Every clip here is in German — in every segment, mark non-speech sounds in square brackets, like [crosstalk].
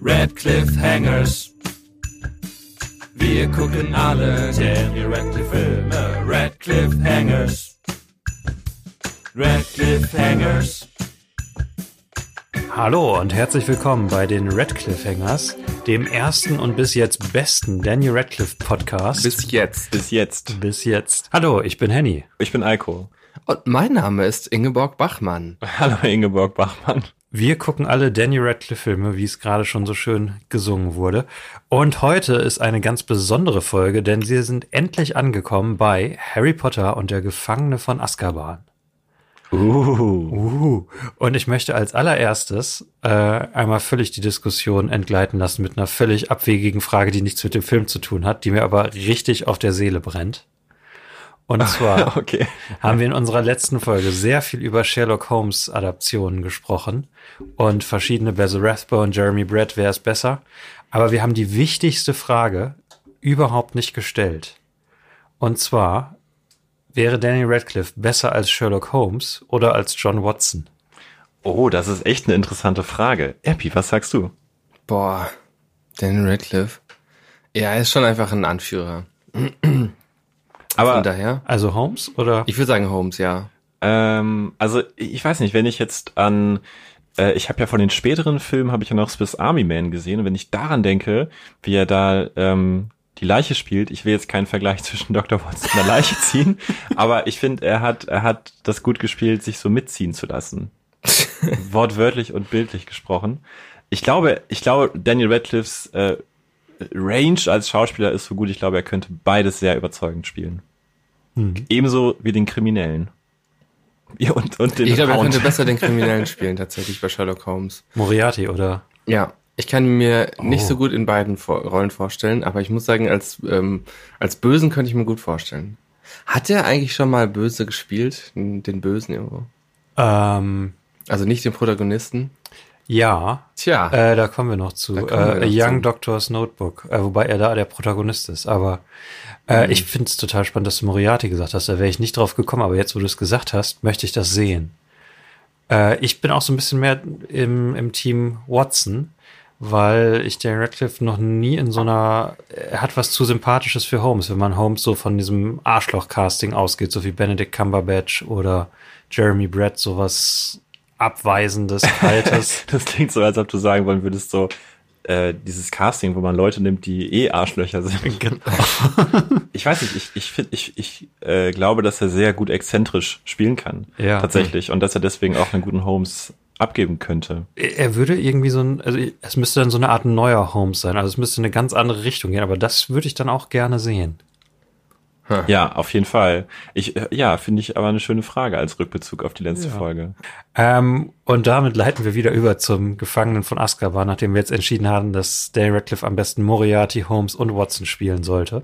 Red Cliffhangers. Wir gucken alle Daniel Radcliffe Filme. Red Cliffhangers. Red Cliffhangers. Hallo und herzlich willkommen bei den Red Cliffhangers, dem ersten und bis jetzt besten Daniel Radcliffe Podcast. Bis jetzt. Bis jetzt. bis jetzt. Hallo, ich bin Henny. Ich bin Eiko. Und mein Name ist Ingeborg Bachmann. Hallo Ingeborg Bachmann. Wir gucken alle Daniel Radcliffe Filme, wie es gerade schon so schön gesungen wurde. Und heute ist eine ganz besondere Folge, denn wir sind endlich angekommen bei Harry Potter und der Gefangene von Azkaban. Uh. Uh, und ich möchte als allererstes äh, einmal völlig die Diskussion entgleiten lassen mit einer völlig abwegigen Frage, die nichts mit dem Film zu tun hat, die mir aber richtig auf der Seele brennt. Und [laughs] zwar Okay. haben wir in unserer letzten Folge sehr viel über Sherlock Holmes Adaptionen gesprochen und verschiedene Basil Rathbone, Jeremy Brett, wer ist besser. Aber wir haben die wichtigste Frage überhaupt nicht gestellt. Und zwar, wäre Daniel Radcliffe besser als Sherlock Holmes oder als John Watson? Oh, das ist echt eine interessante Frage. Epi, was sagst du? Boah, Daniel Radcliffe. Ja, er ist schon einfach ein Anführer. Aber Von daher. Also Holmes oder? Ich würde sagen Holmes, ja. ähm, also ich weiß nicht, wenn ich jetzt an äh, ich habe ja von den späteren Filmen habe ich ja noch Swiss Army Man gesehen und wenn ich daran denke, wie er da ähm, die Leiche spielt, ich will jetzt keinen Vergleich [laughs] zwischen Dr. Watson und der Leiche ziehen, [laughs] aber ich finde, er hat er hat das gut gespielt, sich so mitziehen zu lassen. [laughs] Wortwörtlich und bildlich gesprochen. Ich glaube, ich glaube, Daniel Radcliffes äh, Range als Schauspieler ist so gut, ich glaube, er könnte beides sehr überzeugend spielen. Ebenso wie den Kriminellen. [laughs] Ja, und, und den Ich glaube, er könnte besser den Kriminellen [laughs] spielen, tatsächlich bei Sherlock Holmes. Moriarty oder? Ja. Ich kann mir nicht Oh. so gut in beiden Vor Rollen vorstellen, aber ich muss sagen, als, ähm, als Bösen könnte ich mir gut vorstellen. Hat er eigentlich schon mal Böse gespielt? Den Bösen irgendwo? Ähm, Also nicht den Protagonisten? Ja, Tja. äh, da kommen wir noch zu. Wir Äh, noch A Young zu. Doctor's Notebook, äh, wobei er da der Protagonist ist. Aber äh, Mhm. ich finde es total spannend, dass du Moriarty gesagt hast. Da wäre ich nicht drauf gekommen, aber jetzt, wo du es gesagt hast, möchte ich das sehen. Äh, ich bin auch so ein bisschen mehr im, im Team Watson, weil ich den Radcliffe noch nie in so einer, er hat was zu Sympathisches für Holmes, wenn man Holmes so von diesem Arschloch-Casting ausgeht, so wie Benedict Cumberbatch oder Jeremy Brett, sowas Abweisendes, Kaltes. [laughs] Das klingt so, als ob du sagen wollen würdest, so äh, dieses Casting, wo man Leute nimmt, die eh Arschlöcher sind. [laughs] Genau. [laughs] Ich weiß nicht, ich, ich, find, ich, ich äh, glaube, dass er sehr gut exzentrisch spielen kann. Ja. Tatsächlich. Und dass er deswegen auch einen guten Holmes abgeben könnte. Er würde irgendwie so ein, also es müsste dann so eine Art neuer Holmes sein. Also es müsste in eine ganz andere Richtung gehen, aber das würde ich dann auch gerne sehen. Ja, auf jeden Fall. Ich, äh, ja, finde ich aber eine schöne Frage als Rückbezug auf die letzte Ja. Folge. Ähm, und damit leiten wir wieder über zum Gefangenen von Azkaban, nachdem wir jetzt entschieden haben, dass Daniel Radcliffe am besten Moriarty, Holmes und Watson spielen sollte.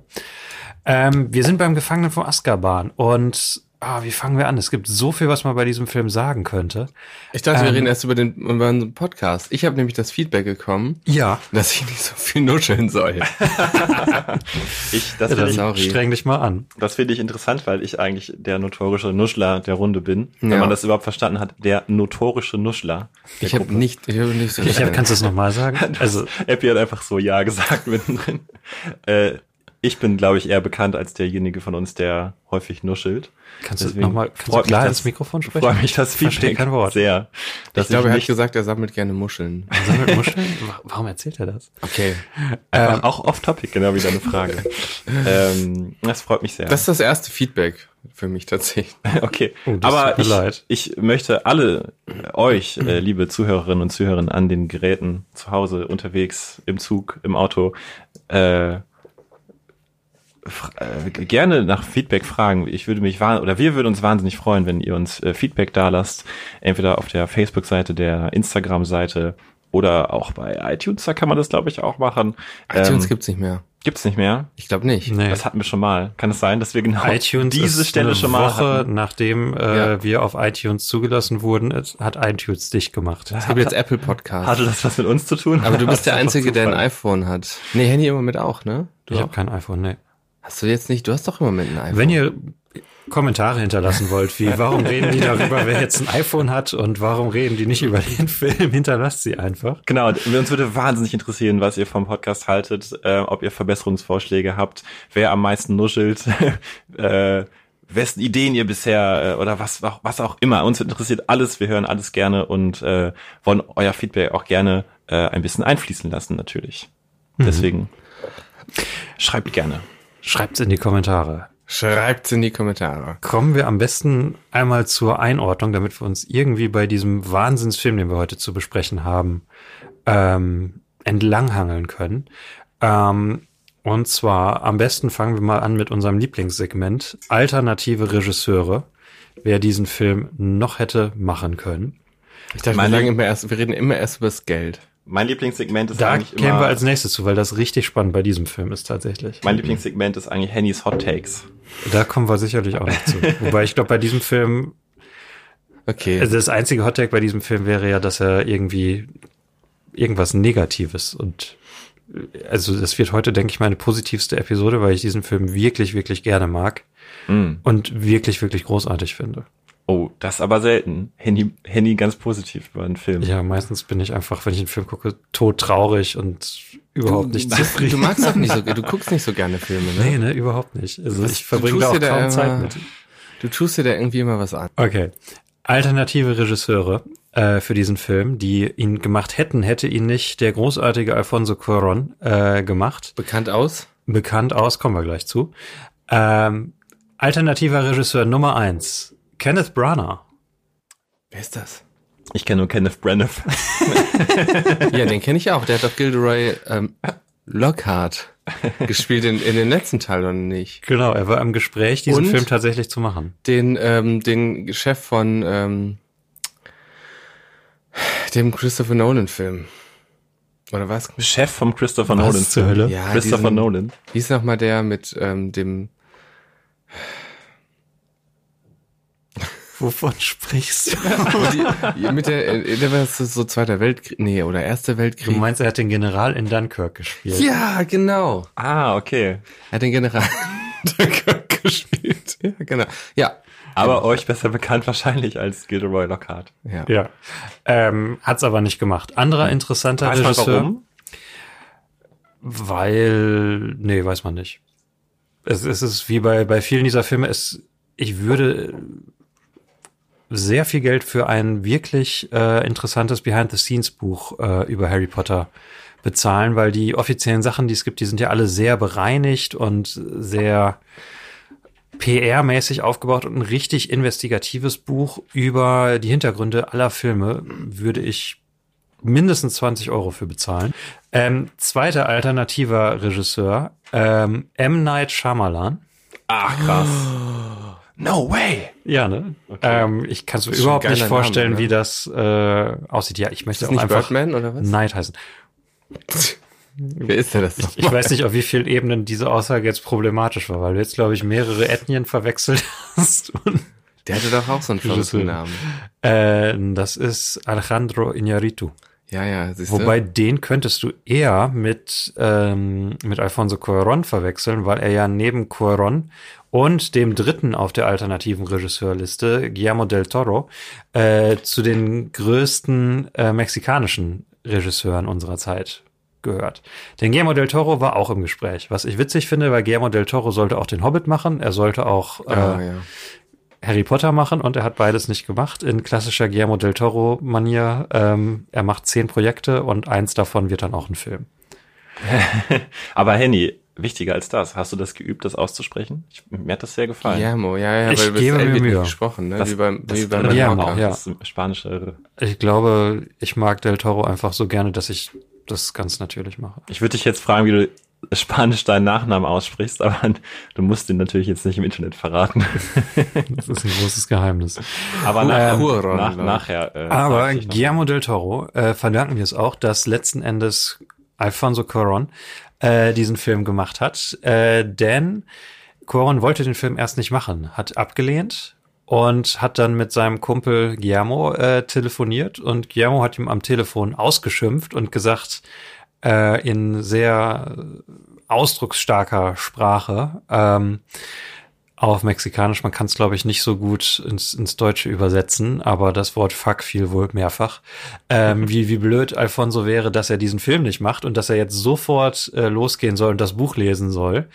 Ähm, wir sind beim Gefangenen von Azkaban und ah, wie fangen wir an? Es gibt so viel, was man bei diesem Film sagen könnte. Ich dachte, wir Ähm, reden erst über den über unseren Podcast. Ich habe nämlich das Feedback bekommen, Ja, dass ich nicht so viel nuscheln soll. [laughs] Ich, das finde ich, sorry. streng dich mal an. das finde ich interessant, weil ich eigentlich der notorische Nuschler der Runde bin. Wenn Ja. man das überhaupt verstanden hat, der notorische Nuschler. Ich habe nicht, ich habe nicht so Ich hab, kannst du es nochmal sagen? [laughs] Also, Epi hat einfach so Ja gesagt mittendrin. äh, ich bin, glaube ich, eher bekannt als derjenige von uns, der häufig nuschelt. kannst du Deswegen nochmal, du mich klar das- ins Mikrofon sprechen? Freue mich das Feedback kein Wort. sehr. Ich glaube, er hat gesagt, er sammelt gerne Muscheln. Sammelt [laughs] Muscheln? Wa- Warum erzählt er das? Okay. einfach auch off-topic, genau wie deine Frage. [laughs] ähm, das freut mich sehr. Das ist das erste Feedback für mich tatsächlich. [laughs] okay, Oh, aber ich, leid. ich möchte alle äh, euch, äh, liebe Zuhörerinnen und Zuhörer an den Geräten zu Hause, unterwegs, im Zug, im Auto, äh, gerne nach Feedback fragen. Ich würde mich oder wir würden uns wahnsinnig freuen, wenn ihr uns äh, Feedback da lasst, entweder auf der Facebook-Seite, der Instagram-Seite oder auch bei iTunes. Da kann man das, glaube ich, auch machen. iTunes ähm, gibt's nicht mehr. gibt's nicht mehr. Ich glaube nicht. Nee. Das hatten wir schon mal. Kann es sein, dass wir genau iTunes diese ist Stelle eine schon mal Woche, hatten? nachdem äh, Ja. wir auf iTunes zugelassen wurden, hat iTunes dicht gemacht. Es gibt jetzt Apple Podcast. Hatte das was mit uns zu tun? Aber du bist [laughs] der Einzige, der ein iPhone hat. Nee, Handy im Moment auch, ne? Du ich habe kein iPhone, nee. Hast du jetzt nicht, du hast doch im Moment ein iPhone. Wenn ihr Kommentare hinterlassen wollt, wie [laughs] warum reden die darüber, wer jetzt ein iPhone hat und warum reden die nicht über den Film, hinterlasst sie einfach. Genau, uns würde wahnsinnig interessieren, was ihr vom Podcast haltet, äh, ob ihr Verbesserungsvorschläge habt, wer am meisten nuschelt, [laughs] äh, wessen Ideen ihr bisher äh, oder was, was auch immer. Uns interessiert alles, wir hören alles gerne und äh, wollen euer Feedback auch gerne äh, ein bisschen einfließen lassen, natürlich. Mhm. Deswegen schreibt gerne. Schreibt's in die Kommentare. Schreibt's in die Kommentare. Kommen wir am besten einmal zur Einordnung, damit wir uns irgendwie bei diesem Wahnsinnsfilm, den wir heute zu besprechen haben, ähm, entlanghangeln können. Ähm, und zwar am besten fangen wir mal an mit unserem Lieblingssegment alternative Regisseure, wer diesen Film noch hätte machen können. Ich dachte, wir, sagen immer erst, wir reden immer erst über das Geld. Mein Lieblingssegment ist da eigentlich immer... Da kämen wir als nächstes zu, weil das richtig spannend bei diesem Film ist tatsächlich. Mein Lieblingssegment ist eigentlich Hennys Hot Takes. Da kommen wir sicherlich auch noch zu. [laughs] Wobei ich glaube, bei diesem Film... Okay. Also das einzige Hot Take bei diesem Film wäre ja, dass er irgendwie irgendwas Negatives und also das wird heute, denke ich, meine positivste Episode, weil ich diesen Film wirklich, wirklich gerne mag mm. und wirklich, wirklich großartig finde. Oh, das ist aber selten. Henny, Henny ganz positiv über einen Film. Ja, meistens bin ich einfach, wenn ich einen Film gucke, todtraurig und überhaupt du, nicht zufrieden. Du magst auch nicht so, [laughs] du guckst nicht so gerne Filme, ne? Nee, ne, überhaupt nicht. Also ich verbringe da auch kaum immer, Zeit mit. Du tust dir da irgendwie immer was an. Okay. Alternative Regisseure äh, für diesen Film, die ihn gemacht hätten, hätte ihn nicht der großartige Alfonso Cuarón äh, gemacht. Bekannt aus? Bekannt aus, kommen wir gleich zu. Ähm, alternativer Regisseur Nummer eins Kenneth Branagh. Wer ist das? Ich kenne nur Kenneth Branagh. [laughs] ja, den kenne ich auch. Der hat doch Gilderoy ähm, Lockhart gespielt in, in den letzten Teil oder nicht? Genau, er war im Gespräch, diesen Und Film tatsächlich zu machen. Den, ähm, den Chef von ähm, dem Christopher Nolan-Film. Oder was? Chef vom Christopher Nolan. Zur Hölle? Ja, Christopher diesen, Nolan. Wie ist nochmal der mit ähm, dem Wovon sprichst du? [laughs] die, mit der, äh, der war so, Zweiter Weltkrieg, nee, oder Erster Weltkrieg. Du meinst, er hat den General in Dunkirk gespielt? Ja, genau. Ah, okay. Er hat den General in Dunkirk gespielt. Ja, genau. Ja. Aber genau. euch besser bekannt wahrscheinlich als Gilderoy Lockhart. Ja. ja. Ähm, hat's aber nicht gemacht. Anderer interessanter weiß Regisseur. Warum? Weil, nee, weiß man nicht. Es, es ist wie bei, bei vielen dieser Filme, es, ich würde sehr viel Geld für ein wirklich äh, interessantes Behind-the-Scenes-Buch äh, über Harry Potter bezahlen, weil die offiziellen Sachen, die es gibt, die sind ja alle sehr bereinigt und sehr PR-mäßig aufgebaut und ein richtig investigatives Buch über die Hintergründe aller Filme würde ich mindestens 20 Euro für bezahlen. Ähm, zweiter alternativer Regisseur, ähm, M. Night Shyamalan. Ach, krass. Oh. [gasps] No way! Ja, ne? Okay. Ähm, ich kann es mir überhaupt nicht vorstellen, Name, wie das äh, aussieht. Ja, ich möchte ist auch nicht einfach Birdman oder was? Night heißen. [laughs] Wer ist denn das? Ich, ich, weiß nicht, auf wie vielen Ebenen diese Aussage jetzt problematisch war, weil du jetzt, glaube ich, mehrere Ethnien verwechselt [laughs] hast. Der hatte doch auch so einen verrückten Namen. Äh, das ist Alejandro Iñárritu. Ja, ja. Siehste? Wobei den könntest du eher mit ähm, mit Alfonso Cuarón verwechseln, weil er ja neben Cuarón und dem dritten auf der alternativen Regisseurliste, Guillermo del Toro, äh, zu den größten äh, mexikanischen Regisseuren unserer Zeit gehört. Denn Guillermo del Toro war auch im Gespräch, was ich witzig finde, weil Guillermo del Toro sollte auch den Hobbit machen, er sollte auch äh, ah, ja. Harry Potter machen und er hat beides nicht gemacht in klassischer Guillermo del Toro-Manier. Ähm, er macht zehn Projekte und eins davon wird dann auch ein Film. [laughs] Aber Henny, wichtiger als das. Hast du das geübt, das auszusprechen? Ich, mir hat das sehr gefallen. Guillermo, ja, ja, ich weil gebe mir Mühe. gesprochen, ne? Das, wie beim, das, wie beim Guillermo, ja. Das spanische. Ich glaube, ich mag Del Toro einfach so gerne, dass ich das ganz natürlich mache. Ich würde dich jetzt fragen, wie du Spanisch deinen Nachnamen aussprichst, aber du musst den natürlich jetzt nicht im Internet verraten. [laughs] das ist ein großes Geheimnis. Aber nach, ähm, nach, nachher. Äh, aber Guillermo del Toro äh, verdanken wir es auch, dass letzten Endes Alfonso Cuarón äh, diesen Film gemacht hat. Äh, denn Cuarón wollte den Film erst nicht machen, hat abgelehnt und hat dann mit seinem Kumpel Guillermo äh, telefoniert und Guillermo hat ihm am Telefon ausgeschimpft und gesagt, äh, in sehr ausdrucksstarker Sprache, ähm, auf Mexikanisch. Man kann es, glaube ich, nicht so gut ins, ins Deutsche übersetzen, aber das Wort Fuck fiel wohl mehrfach. Ähm, [laughs] wie, wie blöd Alfonso wäre, dass er diesen Film nicht macht und dass er jetzt sofort äh, losgehen soll und das Buch lesen soll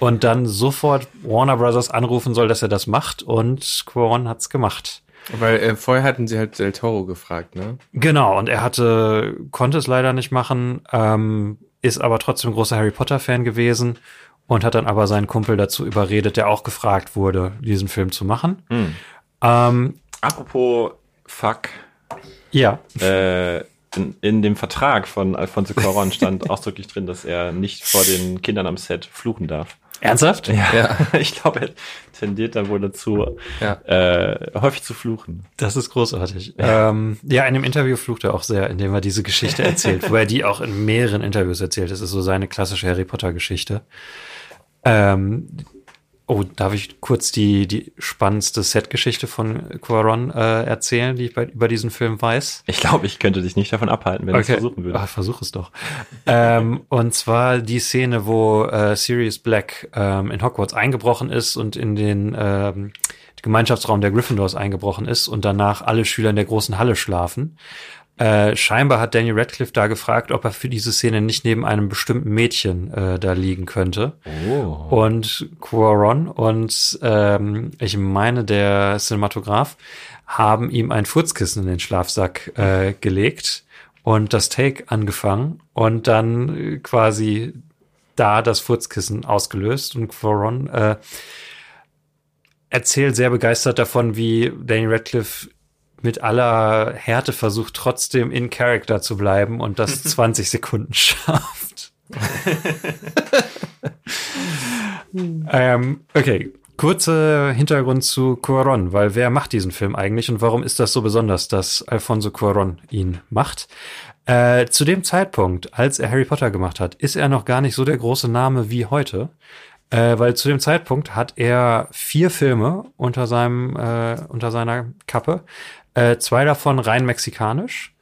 und dann sofort Warner Brothers anrufen soll, dass er das macht und Quaron hat's gemacht. Weil äh, vorher hatten sie halt Del Toro gefragt, ne? Genau, und er hatte, konnte es leider nicht machen, ähm, ist aber trotzdem großer Harry Potter-Fan gewesen und hat dann aber seinen Kumpel dazu überredet, der auch gefragt wurde, diesen Film zu machen. Hm. Ähm, Apropos Fuck, ja, äh, in, in dem Vertrag von Alfonso Cuarón stand [laughs] ausdrücklich drin, dass er nicht vor den Kindern am Set fluchen darf. ernsthaft? Ja, Ja. [laughs] ich glaube, er tendiert dann wohl dazu, Ja. äh, häufig zu fluchen. Das ist großartig. Ja. Ähm, ja, in dem Interview flucht er auch sehr, indem er diese Geschichte erzählt, [laughs] wo er die auch in mehreren Interviews erzählt. Das ist so seine klassische Harry Potter Geschichte. Ähm, oh, darf ich kurz die, die spannendste Set-Geschichte von Quaron äh, erzählen, die ich bei, über diesen Film weiß? Ich glaube, ich könnte dich nicht davon abhalten, wenn du es versuchen würdest. Ah, versuch es doch. ähm, und zwar die Szene, wo äh, Sirius Black ähm, in Hogwarts eingebrochen ist und in den ähm, Gemeinschaftsraum der Gryffindors eingebrochen ist und danach alle Schüler in der großen Halle schlafen. Äh, scheinbar hat Daniel Radcliffe da gefragt, ob er für diese Szene nicht neben einem bestimmten Mädchen äh, da liegen könnte. Oh. Und Quaron und ähm, ich meine der Cinematograph haben ihm ein Furzkissen in den Schlafsack äh, gelegt und das Take angefangen und dann äh, quasi da das Furzkissen ausgelöst und Quaron äh, erzählt sehr begeistert davon, wie Daniel Radcliffe mit aller Härte versucht, trotzdem in Character zu bleiben und das [laughs] 20 Sekunden schafft. [laughs] ähm, okay, kurzer Hintergrund zu Cuaron, weil wer macht diesen Film eigentlich und warum ist das so besonders, dass Alfonso Cuaron ihn macht? Äh, zu dem Zeitpunkt, als er Harry Potter gemacht hat, ist er noch gar nicht so der große Name wie heute. Äh, weil zu dem Zeitpunkt hat er vier Filme unter seinem äh, unter seiner Kappe, äh, zwei davon rein mexikanisch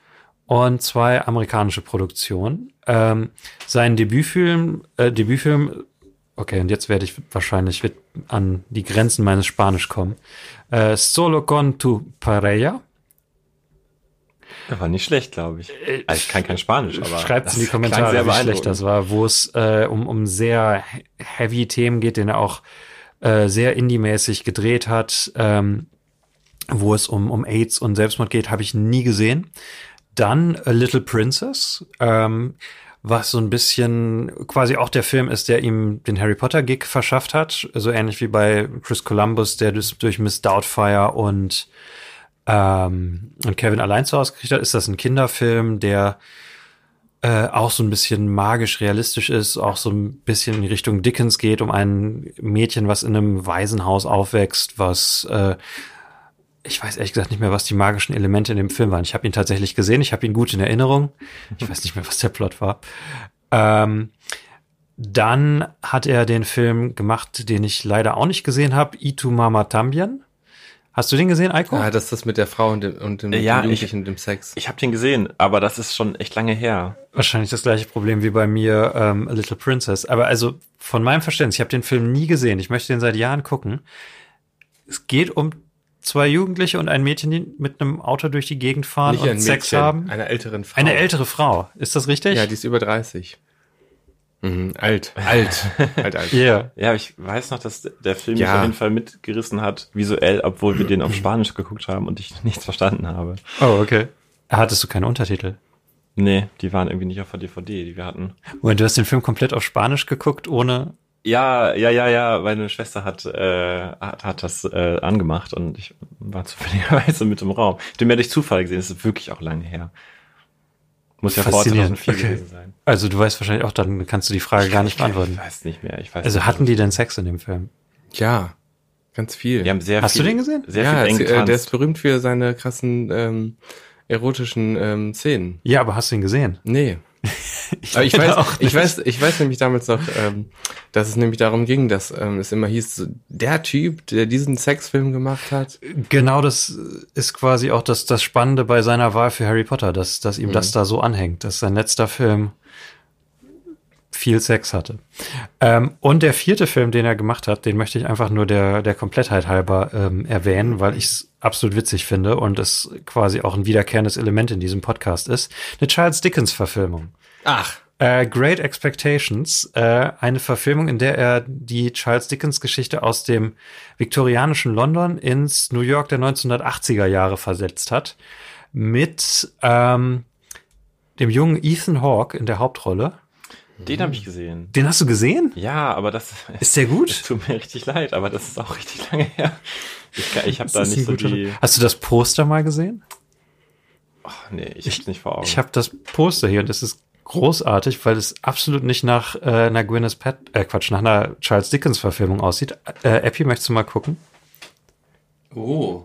und zwei amerikanische Produktionen. Ähm, sein Debütfilm, äh, Debütfilm, okay, und jetzt werde ich wahrscheinlich wird an die Grenzen meines Spanisch kommen. Äh, Solo con tu pareja. Das war nicht schlecht, glaube ich. Also ich kann kein Spanisch, aber Schreibt in die Kommentare, wie schlecht das war, wo es äh, um, um sehr he- heavy Themen geht, den er auch äh, sehr indie-mäßig gedreht hat, ähm, wo es um, um AIDS und Selbstmord geht, habe ich nie gesehen. Dann A Little Princess, ähm, was so ein bisschen quasi auch der Film ist, der ihm den Harry Potter Gig verschafft hat, so ähnlich wie bei Chris Columbus, der durch Miss Doubtfire und ähm, und Kevin allein zu Hause gekriegt hat, ist das ein Kinderfilm, der äh, auch so ein bisschen magisch realistisch ist, auch so ein bisschen in Richtung Dickens geht, um ein Mädchen, was in einem Waisenhaus aufwächst, was äh, ich weiß ehrlich gesagt nicht mehr, was die magischen Elemente in dem Film waren. Ich habe ihn tatsächlich gesehen, ich habe ihn gut in Erinnerung. Ich weiß nicht mehr, was der Plot war. Ähm, dann hat er den Film gemacht, den ich leider auch nicht gesehen habe, Itu Mama Tambien. Hast du den gesehen, Eiko? Ah, das ist das mit der Frau und dem, und dem, Ja, dem ich- Jugendlichen und dem Sex. Ich habe den gesehen, aber das ist schon echt lange her. Wahrscheinlich das gleiche Problem wie bei mir ähm, A Little Princess. Aber also von meinem Verständnis, ich habe den Film nie gesehen. Ich möchte den seit Jahren gucken. Es geht um zwei Jugendliche und ein Mädchen, die mit einem Auto durch die Gegend fahren Nicht und ein Sex Mädchen, haben. einer älteren Frau. Eine ältere Frau. Ist das richtig? Ja, die ist über 30. Mhm, [laughs] alt, alt, alt, alt. Yeah. Ja, ich weiß noch, dass der Film Ja. mich auf jeden Fall mitgerissen hat, visuell, obwohl wir den auf Spanisch geguckt haben und ich [laughs] nichts verstanden habe. Oh, okay. Hattest du keine Untertitel? Nee, die waren irgendwie nicht auf der DVD, die wir hatten. Und du hast den Film komplett auf Spanisch geguckt, ohne. Ja, ja, ja, ja, meine Schwester hat, äh, hat, hat das äh, angemacht und ich war [laughs] zufälligerweise mit im Raum. Ich habe den mehr durch Zufall gesehen, das ist wirklich auch lange her. Muss ja vor Faszinierend, 2004 okay. gewesen sein. Also du weißt wahrscheinlich auch, dann kannst du die Frage gar nicht Ich beantworten. weiß nicht mehr. Ich weiß Also nicht hatten die denn Sex in dem Film? Ja, ganz viel. Die haben sehr Hast du viel, den gesehen? Sehr ja, viel es, äh, der ist berühmt für seine krassen ähm, erotischen ähm, Szenen. Ja, aber hast du ihn gesehen? Nee. [laughs] Aber ich weiß, ich weiß, ich weiß nämlich damals noch, ähm, dass es nämlich darum ging, dass ähm, es immer hieß, der Typ, der diesen Sexfilm gemacht hat. Genau, das ist quasi auch das, das Spannende bei seiner Wahl für Harry Potter, dass, dass ihm das da so anhängt, dass sein letzter Film viel Sex hatte. Ähm, und der vierte Film, den er gemacht hat, den möchte ich einfach nur der, der Komplettheit halber ähm, erwähnen, weil ich es absolut witzig finde und es quasi auch ein wiederkehrendes Element in diesem Podcast ist. Eine Charles Dickens-Verfilmung. Ach, Äh, Great Expectations, äh, eine Verfilmung, in der er die Charles Dickens Geschichte aus dem viktorianischen London ins New York der 1980er Jahre versetzt hat, mit ähm, dem jungen Ethan Hawke in der Hauptrolle. Den habe ich gesehen. Den hast du gesehen? Ja, aber das [laughs] Ist der gut? tut mir richtig leid, aber das ist auch richtig lange her. Ich, ich habe da Das nicht so die. Hast du das Poster mal gesehen? Ach, nee, ich hab's nicht vor Augen. Ich habe das Poster hier und es ist großartig, weil es absolut nicht nach äh, einer Gwyneth Pat äh, Quatsch, nach einer Charles Dickens Verfilmung aussieht. Äh, Epi, möchtest du mal gucken? oh.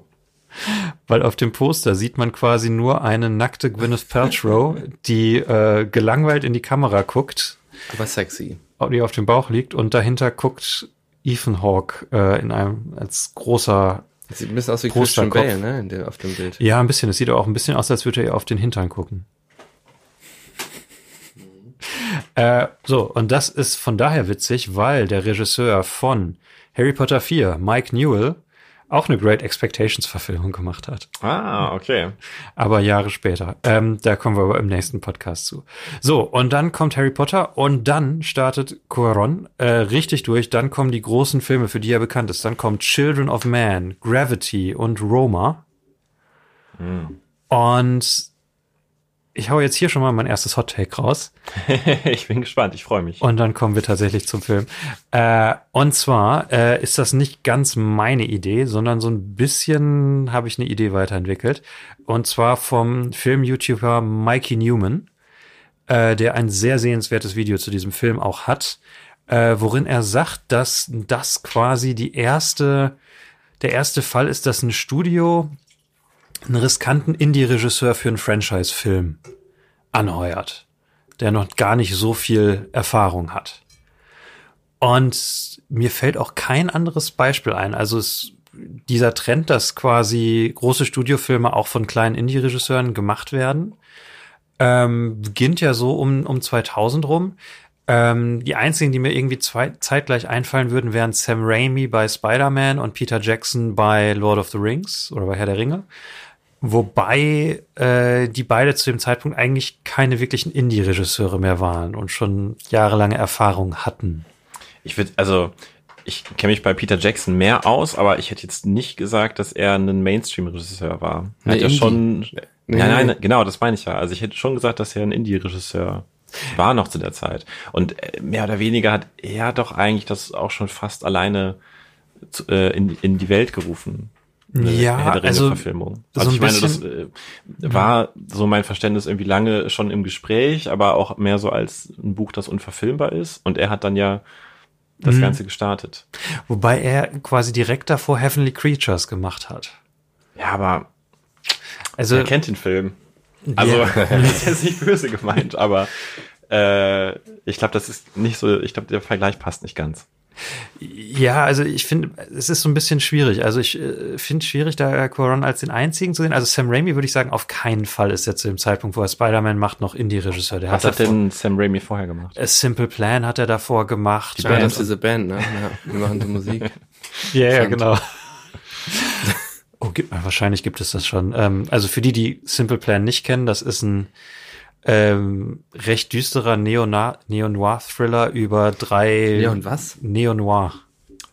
Weil auf dem Poster sieht man quasi nur eine nackte Gwyneth Paltrow, die äh, gelangweilt in die Kamera guckt, Aber sexy. die auf dem Bauch liegt und dahinter guckt Ethan Hawke äh, in einem als großer Das sieht ein bisschen aus wie Christian. Bale, ne, der, auf dem Bild. Ja, ein bisschen. Es sieht auch ein bisschen aus, als würde er auf den Hintern gucken. Äh, so, und das ist von daher witzig, weil der Regisseur von Harry Potter 4, Mike Newell, auch eine Great Expectations Verfilmung gemacht hat. ah, okay. Aber Jahre später. Ähm, da kommen wir aber im nächsten Podcast zu. So, und dann kommt Harry Potter und dann startet Cuaron äh, richtig durch. Dann kommen die großen Filme, für die er bekannt ist. Dann kommt Children of Man, Gravity und Roma. Und ich hau jetzt hier schon mal mein erstes Hot Take raus. [laughs] ich bin gespannt, ich freue mich. Und dann kommen wir tatsächlich zum Film. Äh, und zwar äh, ist das nicht ganz meine Idee, sondern so ein bisschen habe ich eine Idee weiterentwickelt. Und zwar vom Film-YouTuber Mikey Newman, äh, der ein sehr sehenswertes Video zu diesem Film auch hat, äh, worin er sagt, dass das quasi die erste, der erste Fall ist, dass ein Studio einen riskanten Indie-Regisseur für einen Franchise-Film anheuert der noch gar nicht so viel Erfahrung hat. Und mir fällt auch kein anderes Beispiel ein. Also es, dieser Trend, dass quasi große Studiofilme auch von kleinen Indie-Regisseuren gemacht werden, ähm, beginnt ja so um, um 2000 rum. Ähm, die einzigen, die mir irgendwie zwei, zeitgleich einfallen würden, wären Sam Raimi bei Spider-Man und Peter Jackson bei Lord of the Rings oder bei Herr der Ringe. Wobei äh, die beide zu dem Zeitpunkt eigentlich keine wirklichen Indie-Regisseure mehr waren und schon jahrelange Erfahrung hatten. Ich würde, also, ich kenne mich bei Peter Jackson mehr aus, aber ich hätte jetzt nicht gesagt, dass er ein Mainstream-Regisseur war. Er hat ja schon. Nee, nein, nein, genau, das meine ich ja. Also ich hätte schon gesagt, dass er ein Indie-Regisseur war noch zu der Zeit. Und äh, mehr oder weniger hat er doch eigentlich das auch schon fast alleine zu, äh, in, in die Welt gerufen. Eine Ja, also Ringe-Verfilmung. so Also ein ich meine, das äh, war so mein Verständnis irgendwie lange schon im Gespräch, aber auch mehr so als ein Buch, das unverfilmbar ist. Und er hat dann ja das Mhm. Ganze gestartet. Wobei er quasi direkt davor Heavenly Creatures gemacht hat. Ja, aber Also er kennt den Film. Also, Ja. [laughs] ist jetzt nicht böse gemeint, aber äh, ich glaube, das ist nicht so, ich glaube, der Vergleich passt nicht ganz. Ja, also ich finde, es ist so ein bisschen schwierig. Also ich äh, finde schwierig, da Quaron als den einzigen zu sehen. Also Sam Raimi würde ich sagen, auf keinen Fall ist er zu dem Zeitpunkt, wo er Spider-Man macht, noch Indie-Regisseur. Was hat hat denn Sam Raimi vorher gemacht? A Simple Plan hat er davor gemacht. Die Band ist diese Band, ne? Ja, wir machen so Musik. [laughs] Ja, ja, Sand. genau. oh, gibt, wahrscheinlich gibt es das schon. Ähm, also für die, die Simple Plan nicht kennen, das ist ein ähm, recht düsterer Neo-Noir-Thriller über drei Leon, was? Neo-Noir.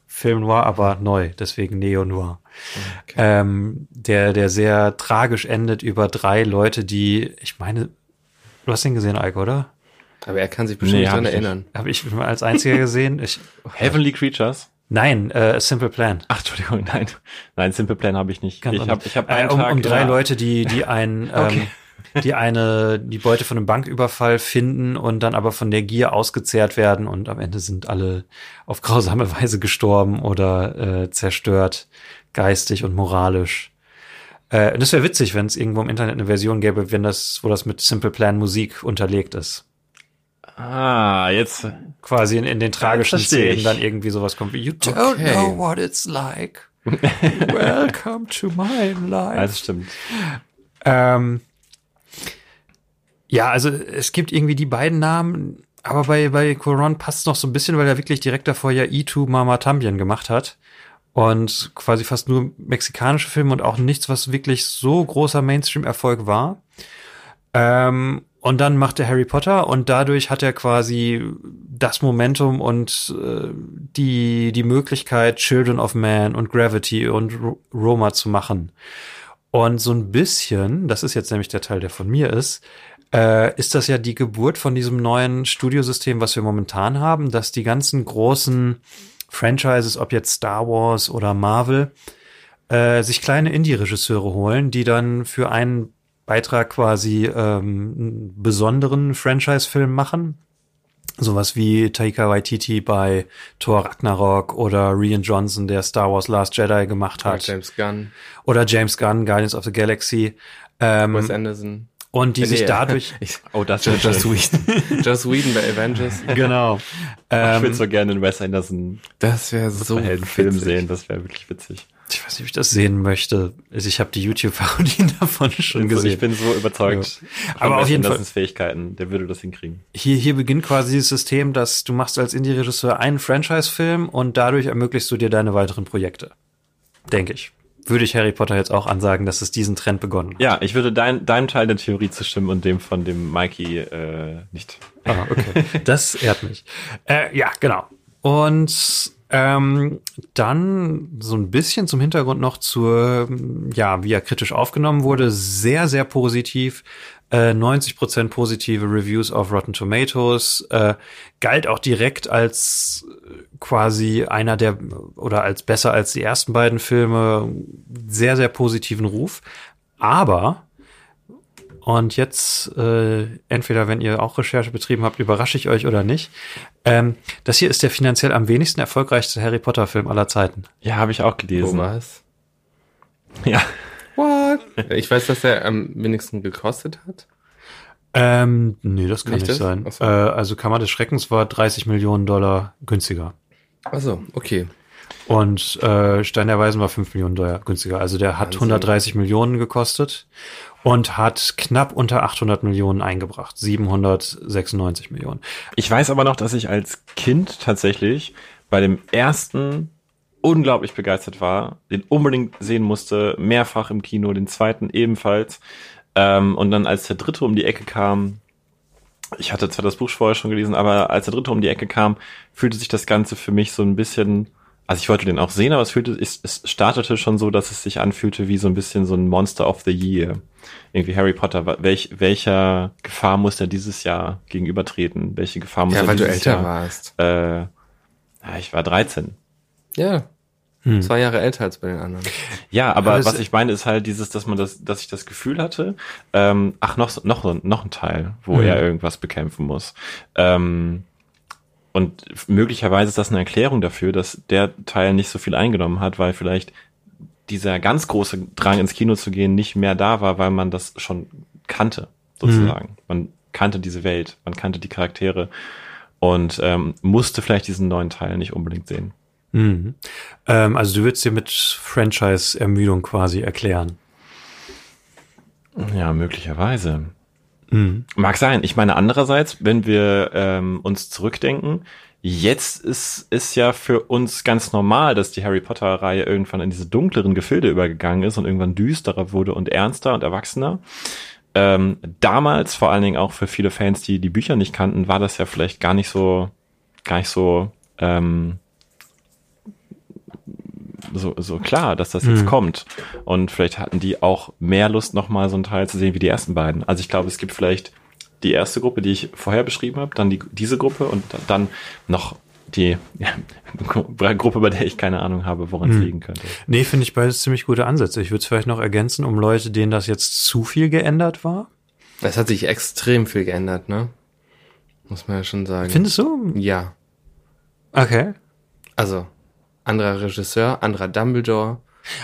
Film Noir, aber neu, deswegen Neo-Noir. Ähm, der, der sehr tragisch endet über drei Leute, die, ich meine, du hast den gesehen, Eike, oder? Aber er kann sich bestimmt Nee, nicht. erinnern. Habe ich als einziger gesehen? Ich, [laughs] Heavenly Creatures? nein, äh, Simple Plan. Ach, Entschuldigung, [laughs] nein. Nein, Simple Plan habe ich nicht. Ganz ich habe ich hab äh, einen um, Tag um drei ja, Leute, die die ein [laughs] Okay. ähm, die eine die Beute von einem Banküberfall finden und dann aber von der Gier ausgezehrt werden und am Ende sind alle auf grausame [laughs] Weise gestorben oder äh, zerstört geistig und moralisch. Äh, und das wäre witzig, wenn es irgendwo im Internet eine Version gäbe, wenn das wo das mit Simple Plan Musik unterlegt ist. Ah, jetzt. Quasi in, in den tragischen Szenen dann irgendwie sowas kommt wie You don't Okay. know what it's like. [laughs] Welcome to my life. Das stimmt. Ähm, ja, also es gibt irgendwie die beiden Namen, aber bei, bei Coron passt es noch so ein bisschen, weil er wirklich direkt davor ja E2 Mama Tambien gemacht hat. Und quasi fast nur mexikanische Filme und auch nichts, was wirklich so großer Mainstream-Erfolg war. Ähm, und dann macht er Harry Potter und dadurch hat er quasi das Momentum und äh, die, die Möglichkeit, Children of Man und Gravity und R Roma zu machen. Und so ein bisschen, das ist jetzt nämlich der Teil, der von mir ist, äh, ist das ja die Geburt von diesem neuen Studiosystem, was wir momentan haben, dass die ganzen großen Franchises, ob jetzt Star Wars oder Marvel, äh, sich kleine Indie-Regisseure holen, die dann für einen Beitrag quasi ähm, einen besonderen Franchise-Film machen. Sowas wie Taika Waititi bei Thor Ragnarok oder Rian Johnson, der Star Wars Last Jedi gemacht Oder hat. James Gunn, Oder James Gunn, Guardians of the Galaxy. Ähm, Wes Anderson. Und die Äh, sich nee, dadurch, [laughs] Ich, Oh, das wäre schön. Whedon. [laughs] Joss Whedon bei Avengers. genau. Ich würde Ähm, so gerne einen Wes Anderson Das wäre so Superheldenfilm witzig. sehen, das wäre wirklich witzig. ich weiß nicht, ob ich das sehen möchte. Also ich habe die YouTube-Parodien [laughs] davon schon Also, gesehen. ich bin so überzeugt. von Aber auf jeden Fall- Fähigkeiten, der würde das hinkriegen. hier, hier beginnt quasi dieses System, dass du machst als Indie-Regisseur einen Franchise-Film und dadurch ermöglichst du dir deine weiteren Projekte. Denke ich. Würde ich Harry Potter jetzt auch ansagen, dass es diesen Trend begonnen hat. Ja, ich würde dein, deinem Teil der Theorie zustimmen und dem von dem Mikey äh, nicht. Ah, okay. Das ehrt mich. Äh, ja, genau. Und ähm, dann so ein bisschen zum Hintergrund noch zur, ja, wie er kritisch aufgenommen wurde. Sehr, sehr positiv. Äh, 90% positive Reviews auf Rotten Tomatoes. Äh, galt auch direkt als äh, quasi einer der, oder als besser als die ersten beiden Filme. Sehr, sehr positiven Ruf. Aber und jetzt, äh, entweder wenn ihr auch Recherche betrieben habt, überrasche ich euch oder nicht. Ähm, das hier ist der finanziell am wenigsten erfolgreichste Harry Potter-Film aller Zeiten. Ja, habe ich auch gelesen. Thomas. Ja. What? Ich weiß, dass er am wenigsten gekostet hat. Ähm, nee, das kann Nicht nicht, das? sein. So. Äh, also Kammer des Schreckens war 30 Millionen Dollar günstiger. Also, okay. Und äh, Stein der Weisen war 5 Millionen Dollar günstiger. Also der hat Wahnsinn. 130 Millionen gekostet und hat knapp unter 800 Millionen eingebracht. 796 Millionen. Ich weiß aber noch, dass ich als Kind tatsächlich bei dem ersten unglaublich begeistert war, den unbedingt sehen musste, mehrfach im Kino, den zweiten ebenfalls. Ähm, und dann als der dritte um die Ecke kam, ich hatte zwar das Buch vorher schon gelesen, aber als der dritte um die Ecke kam, fühlte sich das Ganze für mich so ein bisschen, also ich wollte den auch sehen, aber es fühlte, es, es startete schon so, dass es sich anfühlte wie so ein bisschen so ein Monster of the Year. Irgendwie Harry Potter, welch, welcher Gefahr muss er dieses Jahr gegenübertreten? Welche Gefahr muss Ja, er weil du dieses älter Jahr? warst. Äh, ja, ich war 13. Ja. Hm. Zwei Jahre älter als bei den anderen. Ja, aber Aber was ich meine ist halt dieses, dass man das, dass ich das Gefühl hatte, ähm, ach, noch, noch, noch ein Teil, wo Mhm. er irgendwas bekämpfen muss. Ähm, und möglicherweise ist das eine Erklärung dafür, dass der Teil nicht so viel eingenommen hat, weil vielleicht dieser ganz große Drang ins Kino zu gehen nicht mehr da war, weil man das schon kannte, sozusagen. Man kannte diese Welt, man kannte die Charaktere und ähm, musste vielleicht diesen neuen Teil nicht unbedingt sehen. Mhm. Ähm, also du würdest dir mit Franchise-Ermüdung quasi erklären. Ja, möglicherweise. Mhm. Mag sein. Ich meine, andererseits, wenn wir ähm, uns zurückdenken, jetzt ist ist ja für uns ganz normal, dass die Harry Potter-Reihe irgendwann in diese dunkleren Gefilde übergegangen ist und irgendwann düsterer wurde und ernster und erwachsener. Ähm, damals, vor allen Dingen auch für viele Fans, die die Bücher nicht kannten, war das ja vielleicht gar nicht so, gar nicht so, ähm, so, so klar, dass das jetzt Mhm. kommt. Und vielleicht hatten die auch mehr Lust, nochmal so einen Teil zu sehen wie die ersten beiden. Also ich glaube, es gibt vielleicht die erste Gruppe, die ich vorher beschrieben habe, dann die, diese Gruppe und dann noch die ja, [laughs] Gruppe, bei der ich keine Ahnung habe, woran es Mhm. liegen könnte. Nee, finde ich beides ziemlich gute Ansätze. Ich würde es vielleicht noch ergänzen, um Leute, denen das jetzt zu viel geändert war. Es hat sich extrem viel geändert, ne? Muss man ja schon sagen. Findest du? Ja. Okay. Also, anderer Regisseur, anderer Dumbledore.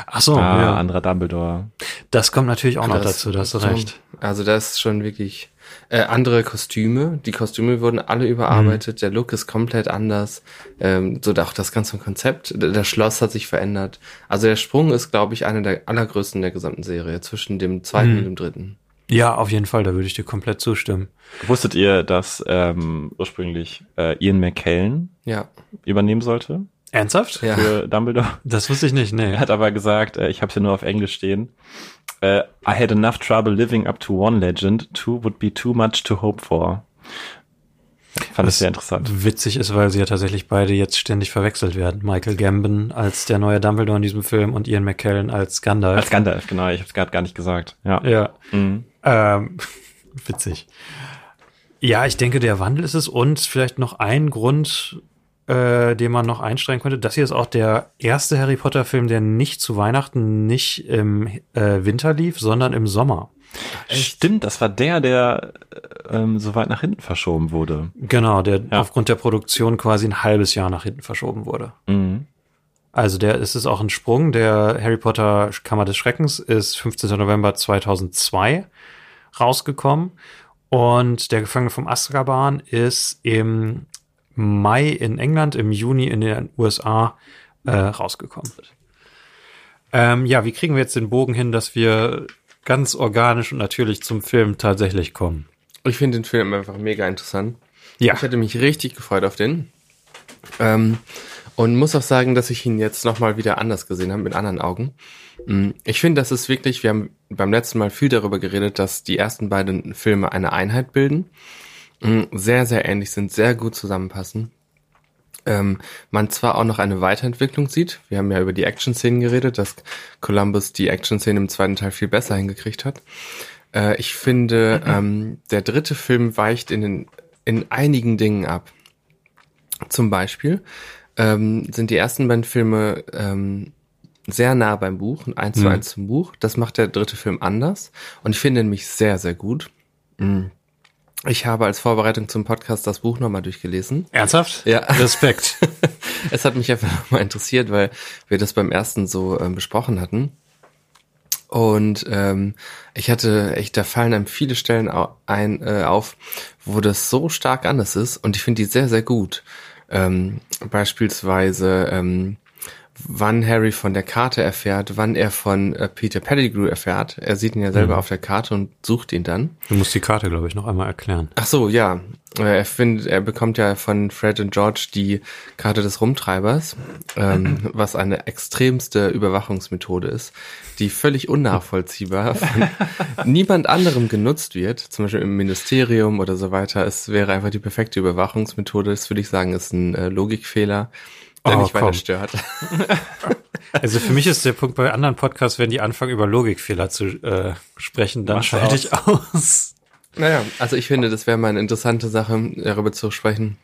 Ach so, ah, ja. anderer Dumbledore. Das kommt natürlich auch noch Das- dazu, da hast du so- recht. Also das ist schon wirklich äh, andere Kostüme. Die Kostüme wurden alle überarbeitet. Der Look ist komplett anders. Ähm, so auch das ganze Konzept. Das Schloss hat sich verändert. Also der Sprung ist, glaube ich, einer der allergrößten der gesamten Serie zwischen dem zweiten Mhm. und dem dritten. Ja, auf jeden Fall, da würde ich dir komplett zustimmen. Wusstet ihr, dass ähm, ursprünglich äh, Ian McKellen Ja. übernehmen sollte Ernsthaft? Ja. für Dumbledore? Das wusste ich nicht, nee. Er hat aber gesagt, äh, ich habe es hier nur auf Englisch stehen. Äh, I had enough trouble living up to one legend. Two would be too much to hope for. Fand Was ich sehr interessant. Witzig ist, weil sie ja tatsächlich beide jetzt ständig verwechselt werden. Michael Gambon als der neue Dumbledore in diesem Film und Ian McKellen als Gandalf. Als Gandalf, genau. Ich habe es gerade gar nicht gesagt. Ja. ja. Mhm. Ähm, [laughs] witzig. Ja, ich denke, der Wandel ist es und vielleicht noch ein Grund, äh, den man noch einstrengen könnte. Das hier ist auch der erste Harry Potter Film, der nicht zu Weihnachten, nicht im äh, Winter lief, sondern im Sommer. Stimmt, das war der, der äh, ähm, so weit nach hinten verschoben wurde. Genau, der Ja. aufgrund der Produktion quasi ein halbes Jahr nach hinten verschoben wurde. Mhm. Also der ist es auch ein Sprung. Der Harry Potter Kammer des Schreckens ist 15. November 2002 rausgekommen und der Gefangene vom Azkaban ist im Mai in England, im Juni in den USA äh, rausgekommen. Ähm, ja, wie kriegen wir jetzt den Bogen hin, dass wir ganz organisch und natürlich zum Film tatsächlich kommen? Ich finde den Film einfach mega interessant. Ja, Ich hätte mich richtig gefreut auf den. Ähm, und muss auch sagen, dass ich ihn jetzt nochmal wieder anders gesehen habe, mit anderen Augen. Mm, Ich finde, das ist wirklich, wir haben beim letzten Mal viel darüber geredet, dass die ersten beiden Filme eine Einheit bilden, sehr, sehr ähnlich sind, sehr gut zusammenpassen. Ähm, man zwar auch noch eine Weiterentwicklung sieht, wir haben ja über die Action-Szenen geredet, dass Columbus die Action-Szenen im zweiten Teil viel besser hingekriegt hat. Äh, ich finde, ähm, der dritte Film weicht in, den, in einigen Dingen ab. Zum Beispiel ähm, sind die ersten beiden Filme ähm, sehr nah beim Buch eins zu Mhm. eins zum Buch. Das macht der dritte Film anders und ich finde ihn nämlich sehr, sehr gut. Mm. Ich habe als Vorbereitung zum Podcast das Buch nochmal durchgelesen. ernsthaft? Ja. Respekt. [laughs] Es hat mich einfach mal interessiert, weil wir das beim ersten so ähm, besprochen hatten. Und ähm, ich hatte echt, da fallen einem viele Stellen ein, äh, auf, wo das so stark anders ist und ich finde die sehr, sehr gut. Ähm, beispielsweise, ähm, wann Harry von der Karte erfährt, wann er von äh, Peter Pettigrew erfährt. Er sieht ihn ja selber auf der Karte und sucht ihn dann. Du musst die Karte, glaube ich, noch einmal erklären. Ach so, ja. Äh, Er findet, er bekommt ja von Fred und George die Karte des Rumtreibers, ähm, [clears throat] was eine extremste Überwachungsmethode ist, die völlig unnachvollziehbar [laughs] von niemand anderem genutzt wird, zum Beispiel im Ministerium oder so weiter. Es wäre einfach die perfekte Überwachungsmethode. Das würde ich sagen, ist ein äh, Logikfehler, der Oh, nicht weiter komm. stört. [laughs] Also für mich ist der Punkt bei anderen Podcasts, wenn die anfangen über Logikfehler zu äh, sprechen, dann schalte ich aus. Naja, also ich finde, das wäre mal eine interessante Sache, darüber zu sprechen,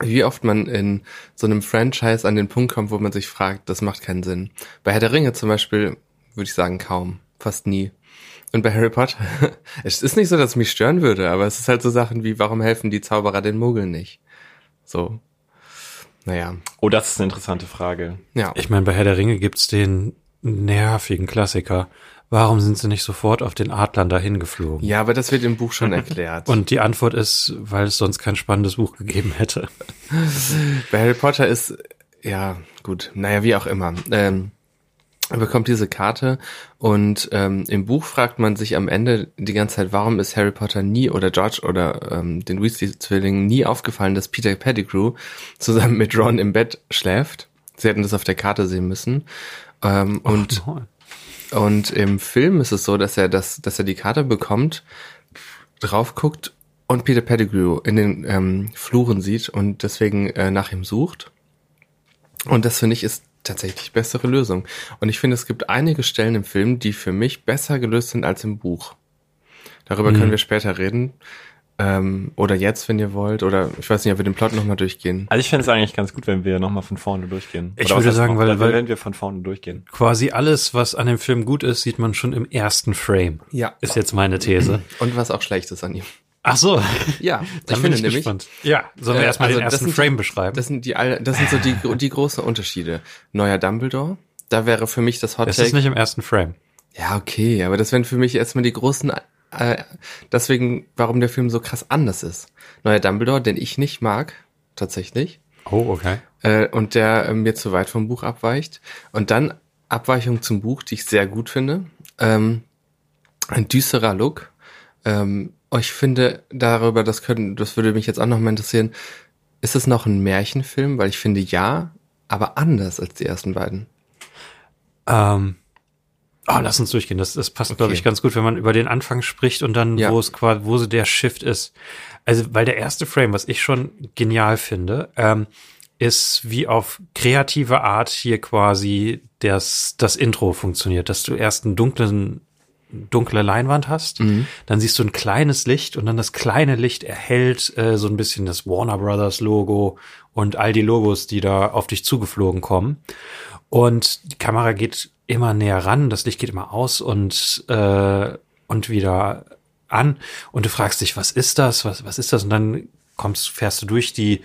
wie oft man in so einem Franchise an den Punkt kommt, wo man sich fragt, das macht keinen Sinn. Bei Herr der Ringe zum Beispiel würde ich sagen kaum, fast nie. Und bei Harry Potter, [laughs] es ist nicht so, dass es mich stören würde, aber es ist halt so Sachen wie, warum helfen die Zauberer den Muggeln nicht? So. Naja, Oh, das ist eine interessante Frage. ja. Ich meine, bei Herr der Ringe gibt's den nervigen Klassiker. Warum sind sie nicht sofort auf den Adlern dahin geflogen? Ja, aber das wird im Buch schon erklärt. Und die Antwort ist, weil es sonst kein spannendes Buch gegeben hätte. Bei Harry Potter ist, ja, gut, naja, wie auch immer. Ähm, bekommt diese Karte und ähm, im Buch fragt man sich am Ende die ganze Zeit, warum ist Harry Potter nie oder George oder ähm, den Weasley-Zwillingen nie aufgefallen, dass Peter Pettigrew zusammen mit Ron im Bett schläft. Sie hätten das auf der Karte sehen müssen. Ähm, und und im Film ist es so, dass er das, dass er die Karte bekommt, drauf guckt und Peter Pettigrew in den ähm, Fluren sieht und deswegen äh, nach ihm sucht. Und das finde ich ist tatsächlich bessere Lösung. Und ich finde, es gibt einige Stellen im Film, die für mich besser gelöst sind als im Buch. Darüber können wir später reden. Ähm, oder jetzt, wenn ihr wollt. Oder ich weiß nicht, ob wir den Plot nochmal durchgehen. Also ich fände es eigentlich ganz gut, wenn wir nochmal von vorne durchgehen. Ich Oder würde sagen, noch? weil- Dann weil- wenn wir von vorne durchgehen. Quasi alles, was an dem Film gut ist, sieht man schon im ersten Frame. Ja. Ist jetzt meine These. Und was auch schlecht ist an ihm. Ach so. Ja, [laughs] Dann bin ich gespannt. Ja, sollen wir Äh, erstmal also den das ersten sind- Frame beschreiben? Das sind die, das sind so die, die großen Unterschiede. Neuer Dumbledore. Da wäre für mich das Hot Das Take. ist nicht im ersten Frame. Ja, okay, aber das wären für mich erstmal die großen, äh, deswegen, warum der Film so krass anders ist. Neuer Dumbledore, den ich nicht mag, tatsächlich, Oh, okay. äh, und der äh, mir zu weit vom Buch abweicht. Und dann Abweichung zum Buch, die ich sehr gut finde. Ähm, ein düsterer Look, Ähm, oh, ich finde darüber, das können, das würde mich jetzt auch noch mal interessieren. Ist es noch ein Märchenfilm? Weil ich finde ja, aber anders als die ersten beiden. Ähm, oh, lass uns durchgehen. Das, das passt, okay. glaube ich, ganz gut, wenn man über den Anfang spricht und dann, ja. wo es quasi, wo so der Shift ist. Also, weil der erste Frame, was ich schon genial finde, ähm, ist wie auf kreative Art hier quasi das, das Intro funktioniert, dass du erst einen dunklen dunkle Leinwand hast, mhm. dann siehst du ein kleines Licht und dann das kleine Licht erhält äh, so ein bisschen das Warner Brothers Logo und all die Logos, die da auf dich zugeflogen kommen. Und die Kamera geht immer näher ran, das Licht geht immer aus und, äh, und wieder an. Und du fragst dich, was ist das? Was, was ist das? Und dann kommst, fährst du durch die,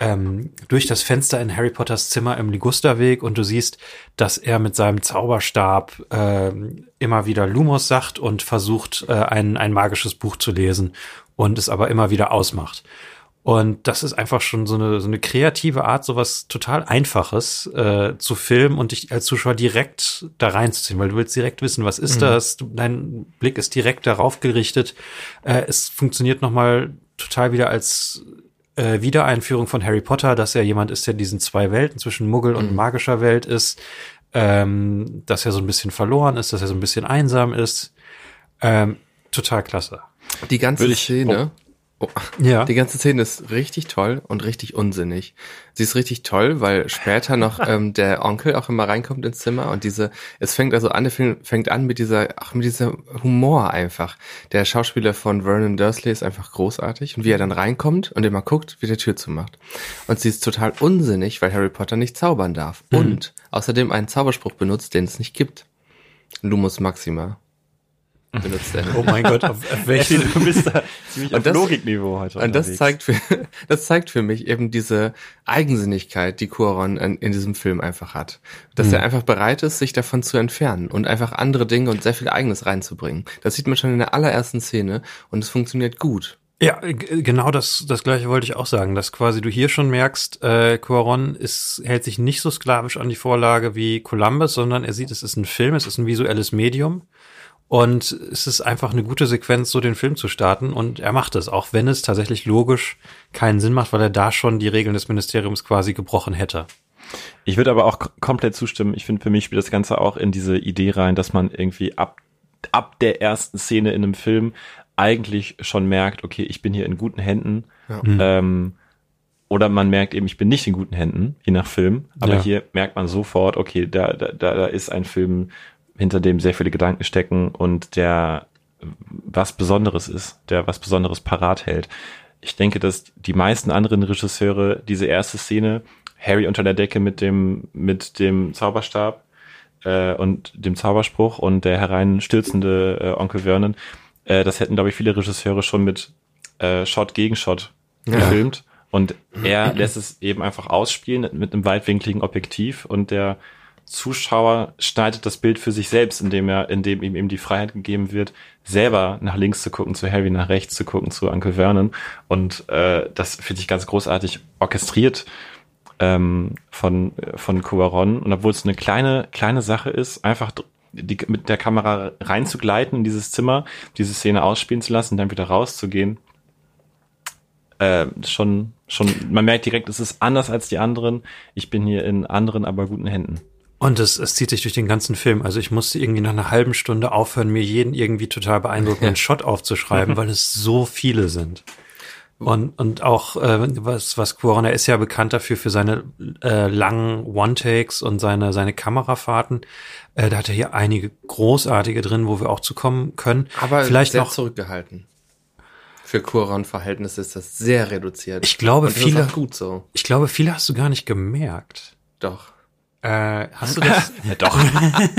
ähm, durch das Fenster in Harry Potters Zimmer im Ligusterweg und du siehst, dass er mit seinem Zauberstab äh, immer wieder Lumos sagt und versucht, äh, ein, ein magisches Buch zu lesen und es aber immer wieder ausmacht. Und das ist einfach schon so eine, so eine kreative Art, sowas total Einfaches äh, zu filmen und dich als Zuschauer direkt da reinzuziehen, weil du willst direkt wissen, was ist mhm. das? Du, dein Blick ist direkt darauf gerichtet. Äh, es funktioniert nochmal total wieder als äh, Wiedereinführung von Harry Potter, dass er jemand ist, der diesen zwei Welten zwischen Muggel und mhm. magischer Welt ist, ähm, dass er so ein bisschen verloren ist, dass er so ein bisschen einsam ist. Ähm, total klasse. Die ganze ich, Szene. Oh Oh, ja. Die ganze Szene ist richtig toll und richtig unsinnig. Sie ist richtig toll, weil später noch [laughs] ähm, der Onkel auch immer reinkommt ins Zimmer und diese, es fängt also an, der Film fängt an mit dieser, ach, mit dieser Humor einfach. Der Schauspieler von Vernon Dursley ist einfach großartig und wie er dann reinkommt und immer guckt, wie der Tür zumacht. Und sie ist total unsinnig, weil Harry Potter nicht zaubern darf mhm. und außerdem einen Zauberspruch benutzt, den es nicht gibt. Lumus Maxima benutzt er. Oh mein Gott, auf, auf welchen, [laughs] du bist da ziemlich und auf Logikniveau heute Und das zeigt, für, [laughs] das zeigt für mich eben diese Eigensinnigkeit, die Cuaron in, in diesem Film einfach hat. Dass mhm. er einfach bereit ist, sich davon zu entfernen und einfach andere Dinge und sehr viel Eigenes reinzubringen. Das sieht man schon in der allerersten Szene und es funktioniert gut. Ja, genau das, das gleiche wollte ich auch sagen, dass quasi du hier schon merkst, äh, Cuaron ist, hält sich nicht so sklavisch an die Vorlage wie Columbus, sondern er sieht, es ist ein Film, es ist ein visuelles Medium und es ist einfach eine gute Sequenz, so den Film zu starten. Und er macht es, auch wenn es tatsächlich logisch keinen Sinn macht, weil er da schon die Regeln des Ministeriums quasi gebrochen hätte. Ich würde aber auch komplett zustimmen. Ich finde, für mich spielt das Ganze auch in diese Idee rein, dass man irgendwie ab, ab der ersten Szene in einem Film eigentlich schon merkt, okay, ich bin hier in guten Händen. Ja. Mhm. Ähm, oder man merkt eben, ich bin nicht in guten Händen, je nach Film. Aber ja. hier merkt man sofort, okay, da, da, da ist ein Film, hinter dem sehr viele Gedanken stecken und der was Besonderes ist, der was Besonderes parat hält. Ich denke, dass die meisten anderen Regisseure diese erste Szene, Harry unter der Decke mit dem, mit dem Zauberstab äh, und dem Zauberspruch und der hereinstürzende äh, Onkel Vernon, äh, das hätten, glaube ich, viele Regisseure schon mit äh, Shot gegen Shot ja. gefilmt. Und er lässt es eben einfach ausspielen mit einem weitwinkligen Objektiv und der Zuschauer schneidet das Bild für sich selbst, indem er, indem ihm eben die Freiheit gegeben wird, selber nach links zu gucken, zu Harry, nach rechts zu gucken, zu Uncle Vernon. Und äh, das finde ich ganz großartig orchestriert ähm, von von Cuaron. Und obwohl es eine kleine kleine Sache ist, einfach die, mit der Kamera reinzugleiten in dieses Zimmer, diese Szene ausspielen zu lassen, dann wieder rauszugehen. Äh, schon, schon, man merkt direkt, es ist anders als die anderen. Ich bin hier in anderen, aber guten Händen. Und es, es zieht sich durch den ganzen Film. Also ich musste irgendwie nach einer halben Stunde aufhören, mir jeden irgendwie total beeindruckenden Shot aufzuschreiben, [laughs] weil es so viele sind. Und, und auch, äh, was, was Cuaron, er ist ja bekannt dafür, für seine äh, langen One-Takes und seine, seine Kamerafahrten. Äh, da hat er hier einige großartige drin, wo wir auch zu kommen können. Aber vielleicht sehr noch zurückgehalten. Für Cuaron-Verhältnisse ist das sehr reduziert. Ich glaube, viele, gut so. Ich glaube, viele hast du gar nicht gemerkt. Doch. Äh, hast du das? [laughs] ja, doch. [laughs]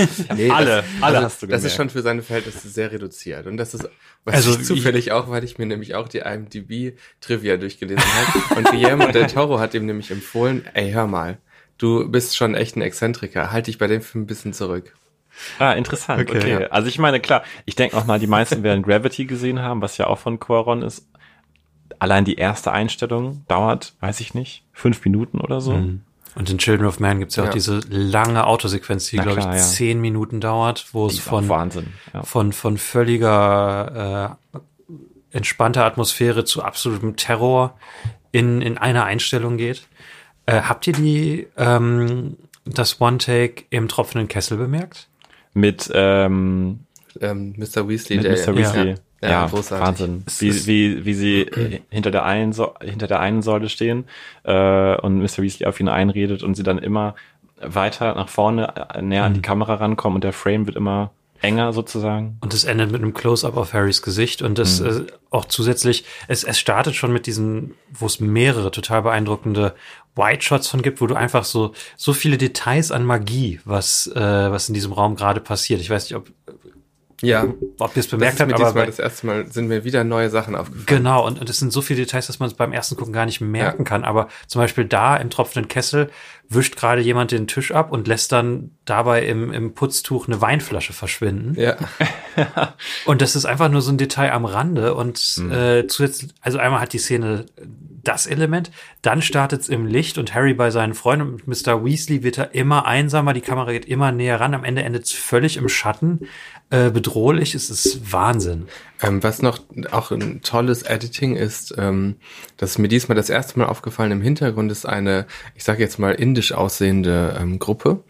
[laughs] nee, alle, das, alle also, hast du gemerkt. Das ist schon für seine Verhältnisse sehr reduziert. Und das ist, was also ich zufällig ich, auch, weil ich mir nämlich auch die IMDb-Trivia durchgelesen habe. Und Guillermo del Toro hat ihm nämlich empfohlen, ey, hör mal, du bist schon echt ein Exzentriker, halt dich bei dem Film ein bisschen zurück. Ah, interessant. Okay. okay. Also ich meine, klar, ich denke auch mal, die meisten werden Gravity gesehen haben, was ja auch von Quaron ist. Allein die erste Einstellung dauert, weiß ich nicht, fünf Minuten oder so. Mhm. Und in Children of Man gibt es ja auch ja. diese lange Autosequenz, die, glaube ich, zehn Minuten dauert, wo es von. Ja. von, von völliger äh, entspannter Atmosphäre zu absolutem Terror in, in einer Einstellung geht. Äh, habt ihr die ähm, das One-Take im tropfenden Kessel bemerkt? Mit, ähm, Ähm, Mr. Weasley, mit der Mr. Weasley. Ja, Ja, großartig. Wahnsinn. Wie, wie, wie sie [clears throat] hinter der einen so hinter der einen Säule stehen äh, und Mr. Weasley auf ihn einredet und sie dann immer weiter nach vorne äh, näher Mhm. an die Kamera rankommen und der Frame wird immer enger sozusagen. Und es endet mit einem Close-up auf Harrys Gesicht und das äh, auch zusätzlich, es, es startet schon mit diesen, wo es mehrere total beeindruckende White Shots von gibt, wo du einfach so so viele Details an Magie, was äh, was in diesem Raum gerade passiert. Ich weiß nicht, ob Ja, ob ihr es bemerkt habt, aber bei, das erste Mal sind mir wieder neue Sachen aufgefallen. Genau, und, und es sind so viele Details, dass man es beim ersten Gucken gar nicht merken kann. Aber zum Beispiel da im tropfenden Kessel wischt gerade jemand den Tisch ab und lässt dann dabei im, im Putztuch eine Weinflasche verschwinden. Ja, [laughs] Und das ist einfach nur so ein Detail am Rande. Und äh, zusätzlich, also einmal hat die Szene das Element, dann startet es im Licht und Harry bei seinen Freunden und Mr. Weasley wird er immer einsamer, die Kamera geht immer näher ran, am Ende endet es völlig im Schatten, äh, bedrohlich, es ist Wahnsinn. Ähm, was noch auch ein tolles Editing ist, ähm, das ist mir diesmal das erste Mal aufgefallen, im Hintergrund ist eine, ich sage jetzt mal, indisch aussehende ähm, Gruppe.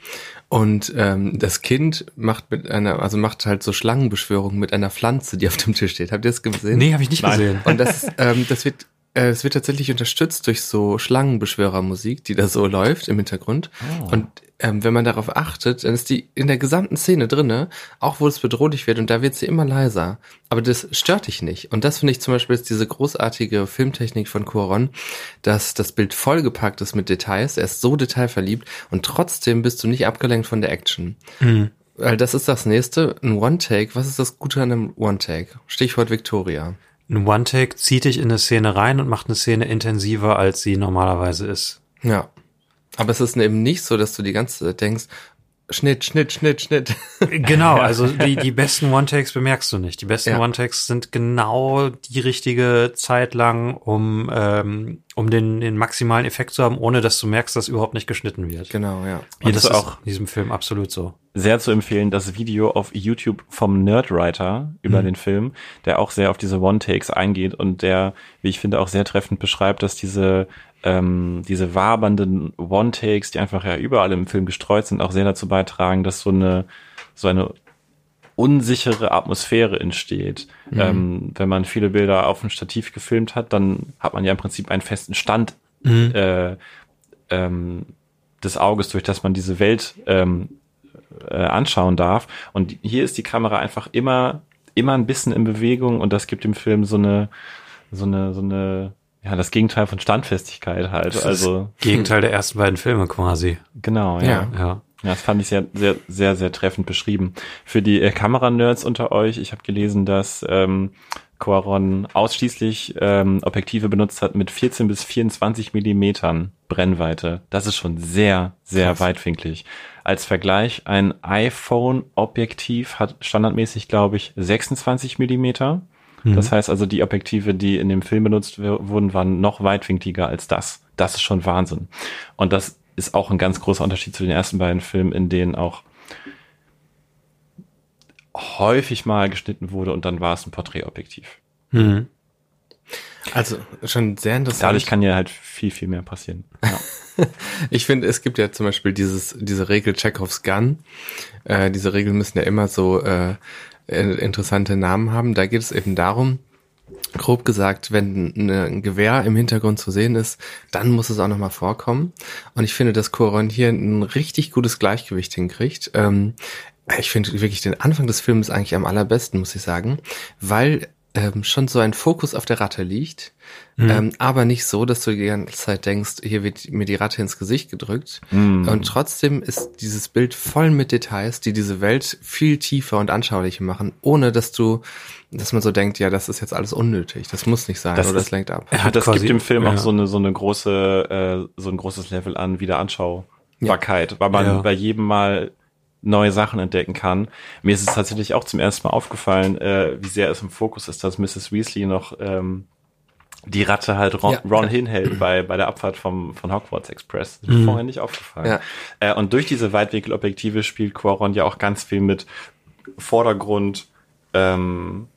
Und ähm, das Kind macht mit einer, also macht halt so Schlangenbeschwörungen mit einer Pflanze, die auf dem Tisch steht. Habt ihr das gesehen? Nee, habe ich nicht Nein. gesehen. Und das, ähm, das wird, äh, es wird tatsächlich unterstützt durch so Schlangenbeschwörermusik, die da so läuft im Hintergrund. Und ähm, wenn man darauf achtet, dann ist die in der gesamten Szene drinne, auch wo es bedrohlich wird, und da wird sie immer leiser. Aber das stört dich nicht. Und das finde ich zum Beispiel ist diese großartige Filmtechnik von Cuaron, dass das Bild vollgepackt ist mit Details. Er ist so detailverliebt und trotzdem bist du nicht abgelenkt von der Action. Weil das ist das nächste, ein One-Take. Was ist das Gute an einem One-Take? Stichwort Victoria. Ein One-Take zieht dich in eine Szene rein und macht eine Szene intensiver, als sie normalerweise ist. Ja. Aber es ist eben nicht so, dass du die ganze Zeit denkst, Schnitt, Schnitt, Schnitt, Schnitt. [laughs] Genau, also die, die besten One-Takes bemerkst du nicht. Die besten Ja. One-Takes sind genau die richtige Zeit lang, um, ähm, um den, den maximalen Effekt zu haben, ohne dass du merkst, dass überhaupt nicht geschnitten wird. genau, ja. Hier, Und das das ist auch- in diesem Film absolut so. sehr zu empfehlen, das Video auf YouTube vom Nerdwriter über den Film, der auch sehr auf diese One-Takes eingeht und der, wie ich finde, auch sehr treffend beschreibt, dass diese ähm, diese wabernden One-Takes, die einfach ja überall im Film gestreut sind, auch sehr dazu beitragen, dass so eine so eine unsichere Atmosphäre entsteht. Ähm, wenn man viele Bilder auf dem Stativ gefilmt hat, dann hat man ja im Prinzip einen festen Stand äh, ähm, des Auges, durch das man diese Welt ähm, äh, anschauen darf. Und hier ist die Kamera einfach immer, immer ein bisschen in Bewegung und das gibt dem Film so eine, so eine, so eine, ja, das Gegenteil von Standfestigkeit halt. Das Also, Gegenteil der ersten beiden Filme quasi. genau, ja. Ja. Ja. Ja, das fand ich sehr, sehr, sehr, sehr treffend beschrieben. Für die äh, Kameranerds unter euch, ich habe gelesen, dass ähm, Quaron ausschließlich ähm, Objektive benutzt hat mit 14 bis 24 Millimetern Brennweite. Das ist schon sehr, sehr Krass. weitwinklig. Als Vergleich, ein iPhone-Objektiv hat standardmäßig, glaube ich, 26 Millimeter. Das heißt also, die Objektive, die in dem Film benutzt wurden, waren noch weitwinkliger als das. Das ist schon Wahnsinn. Und das ist auch ein ganz großer Unterschied zu den ersten beiden Filmen, in denen auch häufig mal geschnitten wurde und dann war es ein Porträtobjektiv. Mhm. Also schon sehr interessant. Dadurch kann ja halt viel, viel mehr passieren. [laughs] Ja. Ich finde, es gibt ja zum Beispiel dieses, diese Regel Chekhovs Gun. Äh, diese Regeln müssen ja immer so äh, interessante Namen haben. Da geht es eben darum, grob gesagt, wenn ein Gewehr im Hintergrund zu sehen ist, dann muss es auch nochmal vorkommen. Und ich finde, dass Coron hier ein richtig gutes Gleichgewicht hinkriegt. Ähm, ich finde wirklich den Anfang des Films eigentlich am allerbesten, muss ich sagen, weil ähm, schon so ein Fokus auf der Ratte liegt, ähm, aber nicht so, dass du die ganze Zeit denkst, hier wird mir die Ratte ins Gesicht gedrückt. Und trotzdem ist dieses Bild voll mit Details, die diese Welt viel tiefer und anschaulicher machen, ohne dass du, dass man so denkt, ja, das ist jetzt alles unnötig, das muss nicht sein Das oder ist- das lenkt ab. Hat das quasi- gibt dem Film ja. auch so eine, so eine große, äh, so ein großes Level an Wiederanschaubarkeit, weil man Ja. bei jedem Mal neue Sachen entdecken kann. Mir ist es tatsächlich auch zum ersten Mal aufgefallen, äh, wie sehr es im Fokus ist, dass Mrs. Weasley noch ähm, die Ratte halt Ron, Ja. Ron hinhält [clears throat] bei, bei der Abfahrt vom, von Hogwarts Express. Das ist mir vorher nicht aufgefallen. Ja. Äh, und durch diese Weitwinkelobjektive spielt Quaron ja auch ganz viel mit Vordergrund, ähm,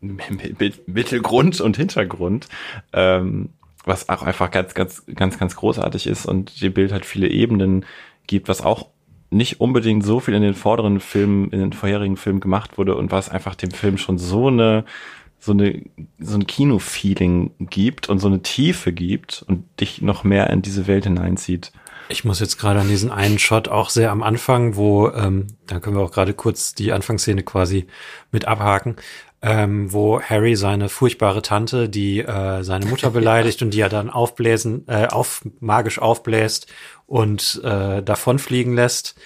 Mittelgrund und Hintergrund, ähm, was auch einfach ganz, ganz, ganz, ganz großartig ist und dem Bild halt viele Ebenen gibt, was auch nicht unbedingt so viel in den vorderen Filmen, in den vorherigen Filmen gemacht wurde und was einfach dem Film schon so eine, so eine, so ein Kino-Feeling gibt und so eine Tiefe gibt und dich noch mehr in diese Welt hineinzieht. Ich muss jetzt gerade an diesen einen Shot auch sehr am Anfang, wo, ähm, da können wir auch gerade kurz die Anfangsszene quasi mit abhaken, ähm, wo Harry seine furchtbare Tante, die äh, seine Mutter [laughs] beleidigt und die er dann aufbläsen, äh, auf, magisch aufbläst und äh, davonfliegen lässt,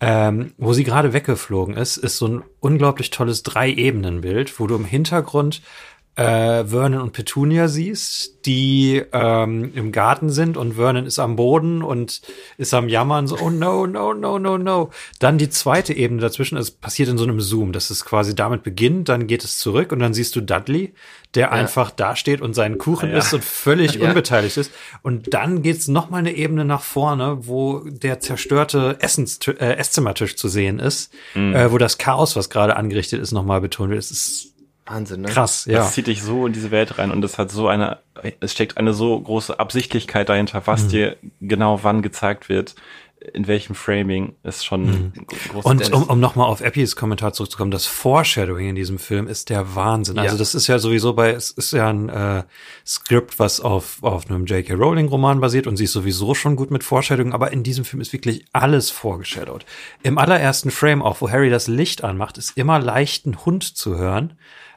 ähm, wo sie gerade weggeflogen ist, ist so ein unglaublich tolles Drei-Ebenen-Bild, wo du im Hintergrund äh, Vernon und Petunia siehst, die ähm, im Garten sind und Vernon ist am Boden und ist am Jammern, so, oh no, no, no, no, no. Dann die zweite Ebene dazwischen, es passiert in so einem Zoom, dass es quasi damit beginnt, dann geht es zurück und dann siehst du Dudley, der ja. einfach dasteht und seinen Kuchen ja. isst und völlig [laughs] ja. unbeteiligt ist. Und dann geht's noch mal eine Ebene nach vorne, wo der zerstörte Essens äh, Esszimmertisch zu sehen ist, mhm. äh, wo das Chaos, was gerade angerichtet ist, noch mal betont wird. Es ist Wahnsinn, ne? Krass, ja. Das zieht dich so in diese Welt rein und es hat so eine, es steckt eine so große Absichtlichkeit dahinter, was mhm. dir genau wann gezeigt wird, in welchem Framing ist schon mhm. Und um, um nochmal auf Eppis Kommentar zurückzukommen, das Foreshadowing in diesem Film ist der Wahnsinn. Also ja. das ist ja sowieso bei, es ist ja ein äh, Skript, was auf, auf einem J.K. Rowling Roman basiert und sie ist sowieso schon gut mit Foreshadowing, aber in diesem Film ist wirklich alles vorgeshadowed. Im allerersten Frame auch, wo Harry das Licht anmacht, ist immer leicht ein Hund zu hören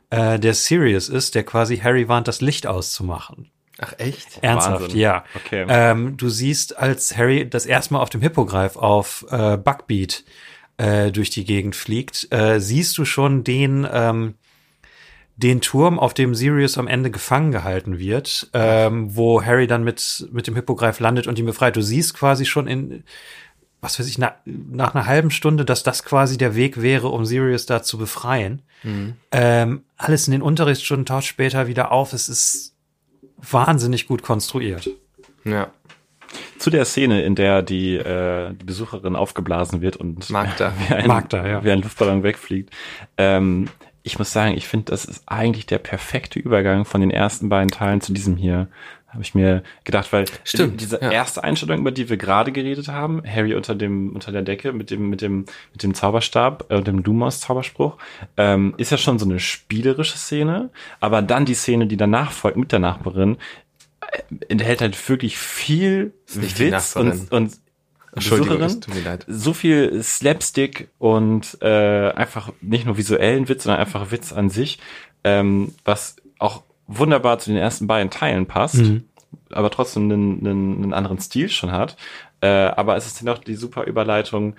äh, der Sirius ist, der quasi Harry warnt, das Licht auszumachen. Ach echt? Ernsthaft, Wahnsinn. ja. Okay. Ähm, du siehst, als Harry das erste Mal auf dem Hippogreif auf äh, Buckbeat äh, durch die Gegend fliegt, äh, siehst du schon den ähm, den Turm, auf dem Sirius am Ende gefangen gehalten wird, ähm, wo Harry dann mit mit dem Hippogreif landet und ihn befreit. Du siehst quasi schon in was weiß ich, na, nach einer halben Stunde, dass das quasi der Weg wäre, um Sirius da zu befreien. Mhm. Ähm, alles in den Unterrichtsstunden taucht später wieder auf. Es ist wahnsinnig gut konstruiert. Ja. Zu der Szene, in der die, äh, die Besucherin aufgeblasen wird und Magda. [laughs] wie, ein, Magda, ja. wie ein Luftballon wegfliegt. Ähm, ich muss sagen, ich finde, das ist eigentlich der perfekte Übergang von den ersten beiden Teilen zu diesem hier habe ich mir gedacht, weil Stimmt, diese ja. erste Einstellung, über die wir gerade geredet haben, Harry unter dem unter der Decke mit dem mit dem mit dem Zauberstab äh, dem Lumos Zauberspruch, ähm, ist ja schon so eine spielerische Szene, aber dann die Szene, die danach folgt mit der Nachbarin, äh, enthält halt wirklich viel Witz und, und Besucherin, so viel Slapstick und äh, einfach nicht nur visuellen Witz, sondern einfach Witz an sich, ähm, was auch wunderbar zu den ersten beiden Teilen passt, mhm. aber trotzdem einen, einen, einen anderen Stil schon hat. Äh, aber es ist dennoch die super Überleitung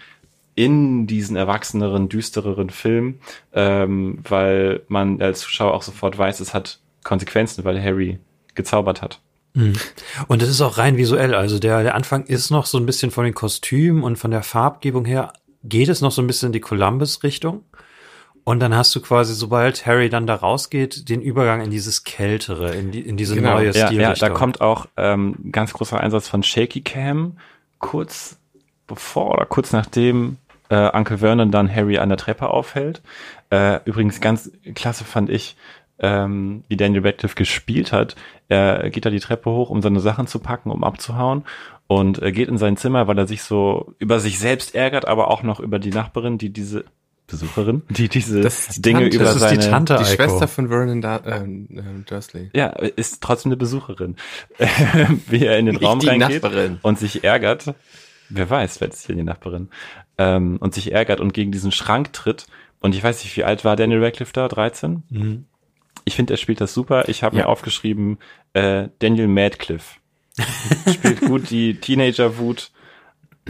in diesen erwachseneren, düstereren Film, ähm, weil man als Zuschauer auch sofort weiß, es hat Konsequenzen, weil Harry gezaubert hat. Mhm. Und es ist auch rein visuell. Also der, der Anfang ist noch so ein bisschen von den Kostümen und von der Farbgebung her geht es noch so ein bisschen in die Columbus-Richtung. Und dann hast du quasi, sobald Harry dann da rausgeht, den Übergang in dieses Kältere, in, die, in diese genau. neue ja, Stilrichtung. Ja, da kommt auch ähm, ganz großer Einsatz von Shaky Cam kurz bevor oder kurz nachdem äh, Uncle Vernon dann Harry an der Treppe aufhält. Äh, übrigens ganz klasse fand ich, ähm, wie Daniel Radcliffe gespielt hat. Er geht da die Treppe hoch, um seine Sachen zu packen, um abzuhauen und äh, geht in sein Zimmer, weil er sich so über sich selbst ärgert, aber auch noch über die Nachbarin, die diese Besucherin, die diese die Dinge Tante. über das ist seine die, Tante, die Schwester von Vernon da, äh, Dursley. Ja, ist trotzdem eine Besucherin. [laughs] Wie er in den Raum reingeht Nachbarin. und sich ärgert. Wer weiß, wer ist hier die Nachbarin? Ähm, und sich ärgert und gegen diesen Schrank tritt. Und ich weiß nicht, wie alt war Daniel Radcliffe da? 13? Mhm. Ich finde, er spielt das super. Ich habe ja. mir aufgeschrieben, äh, Daniel Madcliffe. [laughs] spielt gut die Teenager-Wut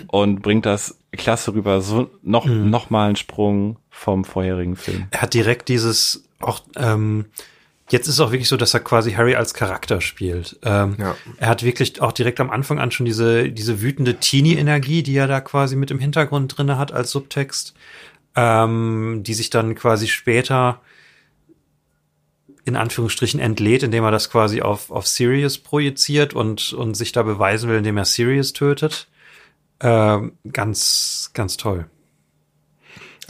und bringt das klasse rüber. So noch, mhm. noch mal einen Sprung vom vorherigen Film. Er hat direkt dieses auch, ähm, jetzt ist es auch wirklich so, dass er quasi Harry als Charakter spielt. Ähm, ja. Er hat wirklich auch direkt am Anfang an schon diese, diese wütende Teenie-Energie, die er da quasi mit im Hintergrund drinne hat als Subtext, ähm, die sich dann quasi später in Anführungsstrichen entlädt, indem er das quasi auf, auf Sirius projiziert und, und sich da beweisen will, indem er Sirius tötet. Ähm, ganz, ganz toll.